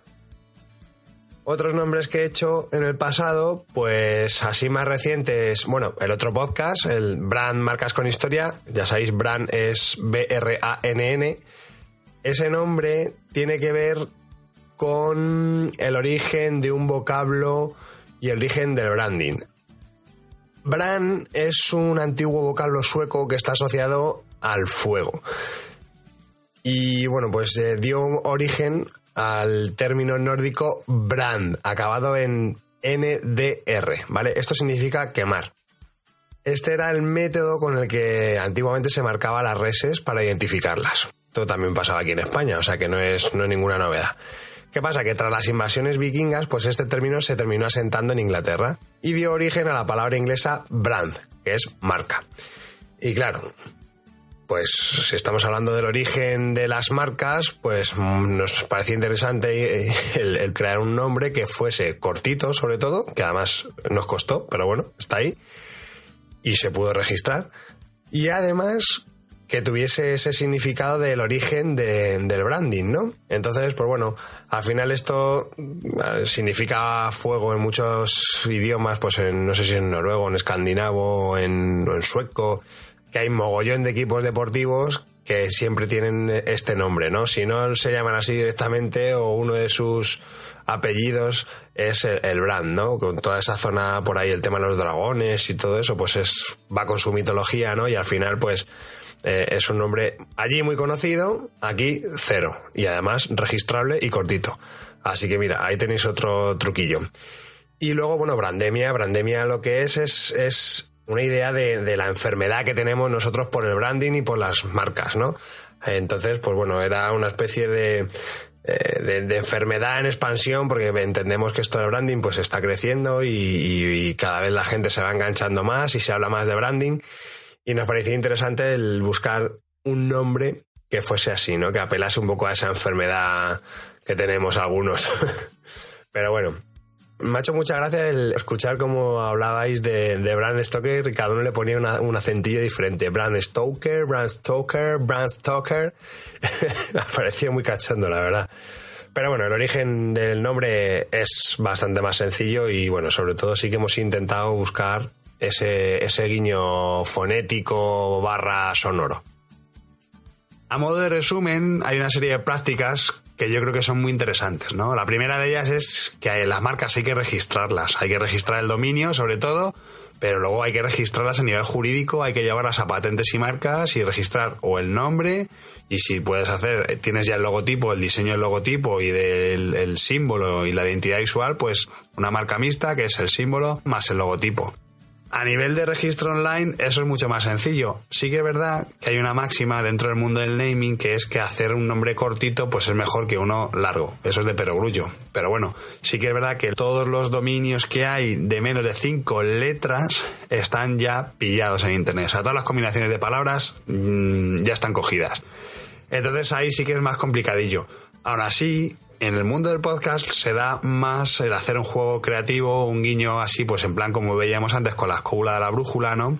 Otros nombres que he hecho en el pasado, pues así más recientes, bueno, el otro podcast, el Brand Marcas con Historia, ya sabéis, Brand es B-R-A-N-N. Ese nombre tiene que ver con el origen de un vocablo y el origen del branding. Brand es un antiguo vocablo sueco que está asociado al fuego. Y bueno, pues eh, dio origen al término nórdico brand, acabado en NDR, ¿vale? Esto significa quemar. Este era el método con el que antiguamente se marcaba las reses para identificarlas. Esto también pasaba aquí en España, o sea que no es, no es ninguna novedad. ¿Qué pasa? Que tras las invasiones vikingas, pues este término se terminó asentando en Inglaterra y dio origen a la palabra inglesa brand, que es marca. Y claro, pues si estamos hablando del origen de las marcas, pues mm, nos parecía interesante eh, el, crear un nombre que fuese cortito, sobre todo, que además nos costó, pero bueno, está ahí y se pudo registrar. Y además que tuviese ese significado del origen de- del branding, ¿no? Entonces, pues bueno, al final esto eh, significa fuego en muchos idiomas, pues en, no sé si en noruego, en escandinavo, en, en sueco, que hay mogollón de equipos deportivos que siempre tienen este nombre, ¿no? Si no se llaman así directamente o uno de sus apellidos es el, brand, ¿no? Con toda esa zona por ahí, el tema de los dragones y todo eso, pues es va con su mitología, ¿no? Y al final, pues eh, es un nombre allí muy conocido, aquí cero. Y además registrable y cortito. Así que mira, ahí tenéis otro truquillo. Y luego, bueno, Brandemia. Brandemia lo que es es, es una idea de, de la enfermedad que tenemos nosotros por el branding y por las marcas, ¿no? Entonces, pues bueno, era una especie de, eh, de, enfermedad en expansión porque entendemos que esto del branding pues está creciendo y- y cada vez la gente se va enganchando más y se habla más de branding y nos parecía interesante el buscar un nombre que fuese así, ¿no? Que apelase un poco a esa enfermedad que tenemos algunos. Pero bueno, me ha hecho mucha gracia el escuchar cómo hablabais de, de Bram Stoker y cada uno le ponía una- un acentillo diferente. Bram Stoker, Bram Stoker, Bram Stoker. me pareció muy cachondo, la verdad. Pero bueno, el origen del nombre es bastante más sencillo y bueno, sobre todo sí que hemos intentado buscar ese, ese guiño fonético barra sonoro. A modo de resumen, hay una serie de prácticas que yo creo que son muy interesantes, ¿no? La primera de ellas es que las marcas hay que registrarlas, hay que registrar el dominio sobre todo, pero luego hay que registrarlas a nivel jurídico, hay que llevarlas a patentes y marcas y registrar o el nombre y si puedes hacer, eh, tienes ya el logotipo, el diseño del logotipo y del el símbolo y la identidad visual, pues una marca mixta que es el símbolo más el logotipo. A nivel de registro online, eso es mucho más sencillo. Sí que es verdad que hay una máxima dentro del mundo del naming que es que hacer un nombre cortito pues es mejor que uno largo. Eso es de perogrullo. Pero bueno, sí que es verdad que todos los dominios que hay de menos de cinco letras están ya pillados en internet. O sea, todas las combinaciones de palabras mm, ya están cogidas. Entonces ahí sí que es más complicadillo. Ahora sí, en el mundo del podcast se da más el hacer un juego creativo, un guiño así, pues en plan como veíamos antes con la escóbula de la brújula, ¿no?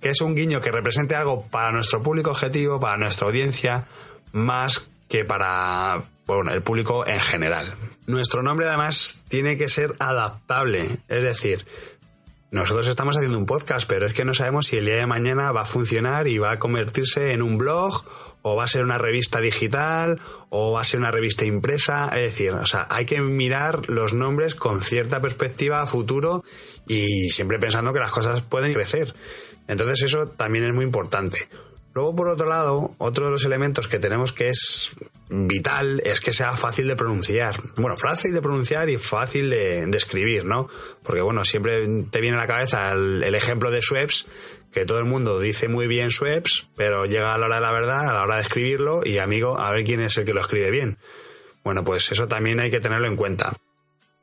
Que es un guiño que represente algo para nuestro público objetivo, para nuestra audiencia, más que para el público en general. Nuestro nombre además tiene que ser adaptable, es decir, nosotros estamos haciendo un podcast, pero es que no sabemos si el día de mañana va a funcionar y va a convertirse en un blog o va a ser una revista digital o va a ser una revista impresa. Es decir, o sea, hay que mirar los nombres con cierta perspectiva a futuro y siempre pensando que las cosas pueden crecer. Entonces eso también es muy importante. Luego, por otro lado, otro de los elementos que tenemos que es vital es que sea fácil de pronunciar. Bueno, fácil de pronunciar y fácil de, de escribir, ¿no? Porque, bueno, siempre te viene a la cabeza el, ejemplo de Schweppes, que todo el mundo dice muy bien Schweppes, pero llega a la hora de la verdad, a la hora de escribirlo, y amigo, a ver quién es el que lo escribe bien. Bueno, pues eso también hay que tenerlo en cuenta.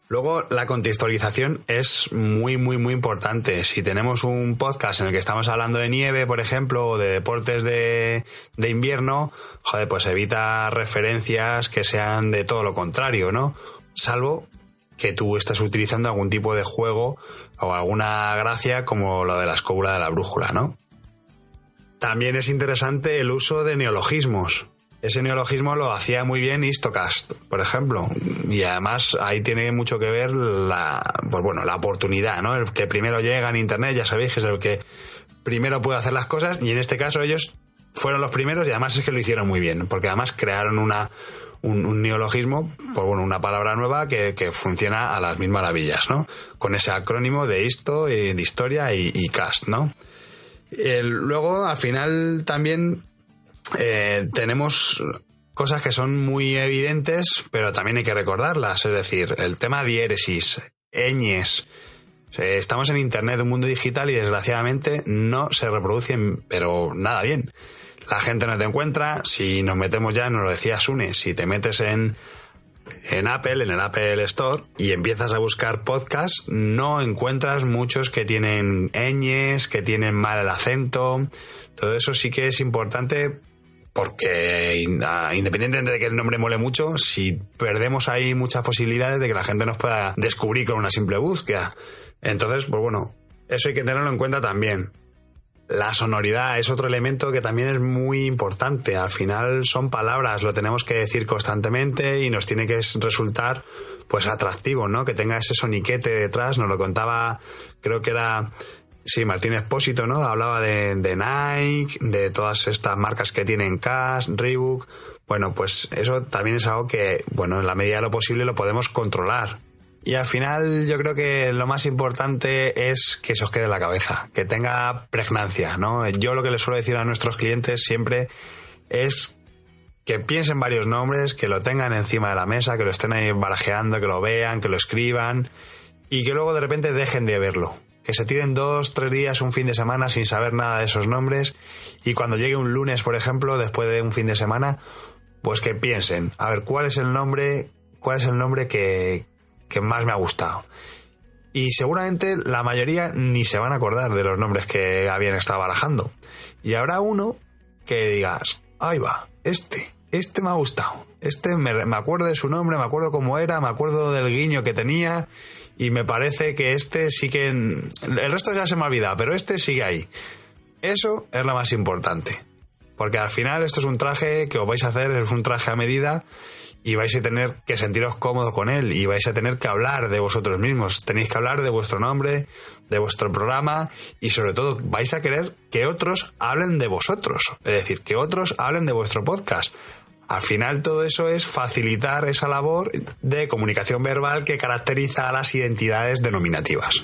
Luego, la contextualización es muy, muy, muy importante. Si tenemos un podcast en el que estamos hablando de nieve, por ejemplo, o de deportes de, de invierno, joder, pues evita referencias que sean de todo lo contrario, ¿no? Salvo que tú estás utilizando algún tipo de juego o alguna gracia como lo de la escóbula de la brújula, ¿no? También es interesante el uso de neologismos. Ese neologismo lo hacía muy bien Istocast, por ejemplo. Y además ahí tiene mucho que ver la, pues bueno, la oportunidad, ¿no? El que primero llega en Internet, ya sabéis que es el que primero puede hacer las cosas y en este caso ellos fueron los primeros y además es que lo hicieron muy bien, porque además crearon una, un, neologismo, pues bueno, una palabra nueva que, que, funciona a las mil maravillas, ¿no? Con ese acrónimo de Isto, y de historia y, y cast, ¿no? El, luego, al final, también eh, tenemos cosas que son muy evidentes, pero también hay que recordarlas. Es decir, el tema diéresis, ñes. Estamos en Internet, un mundo digital, y desgraciadamente no se reproducen, pero nada bien. La gente no te encuentra. Si nos metemos ya, nos lo decía Sune, si te metes en, en Apple, en el Apple Store, y empiezas a buscar podcasts, no encuentras muchos que tienen ñes, que tienen mal el acento. Todo eso sí que es importante porque independientemente de que el nombre mole mucho, si perdemos ahí muchas posibilidades de que la gente nos pueda descubrir con una simple búsqueda. Entonces, pues bueno, eso hay que tenerlo en cuenta también. La sonoridad es otro elemento que también es muy importante. Al final son palabras, lo tenemos que decir constantemente y nos tiene que resultar pues atractivo, ¿no? Que tenga ese soniquete detrás. Nos lo contaba, creo que era Sí, Martín Espósito, ¿no? Hablaba de, de, Nike, de todas estas marcas que tienen Cash, Reebok. Bueno, pues eso también es algo que, bueno, en la medida de lo posible lo podemos controlar. Y al final yo creo que lo más importante es que se os quede en la cabeza, que tenga pregnancia, ¿no? Yo lo que les suelo decir a nuestros clientes siempre es que piensen varios nombres, que lo tengan encima de la mesa, que lo estén ahí barajeando, que lo vean, que lo escriban y que luego de repente dejen de verlo que se tiren dos, tres días, un fin de semana sin saber nada de esos nombres y cuando llegue un lunes, por ejemplo, después de un fin de semana, pues que piensen, a ver, ¿cuál es el nombre, cuál es el nombre que, que más me ha gustado? Y seguramente la mayoría ni se van a acordar de los nombres que habían estado barajando. Y habrá uno que digas, ahí va, este, este me ha gustado. Este me, me acuerdo de su nombre, me acuerdo cómo era, me acuerdo del guiño que tenía y me parece que este sí que... El resto ya se me ha olvidado, pero este sigue ahí. Eso es lo más importante. Porque al final esto es un traje que os vais a hacer, es un traje a medida y vais a tener que sentiros cómodos con él y vais a tener que hablar de vosotros mismos. Tenéis que hablar de vuestro nombre, de vuestro programa y sobre todo vais a querer que otros hablen de vosotros. Es decir, que otros hablen de vuestro podcast. Al final todo eso es facilitar esa labor de comunicación verbal que caracteriza a las identidades denominativas.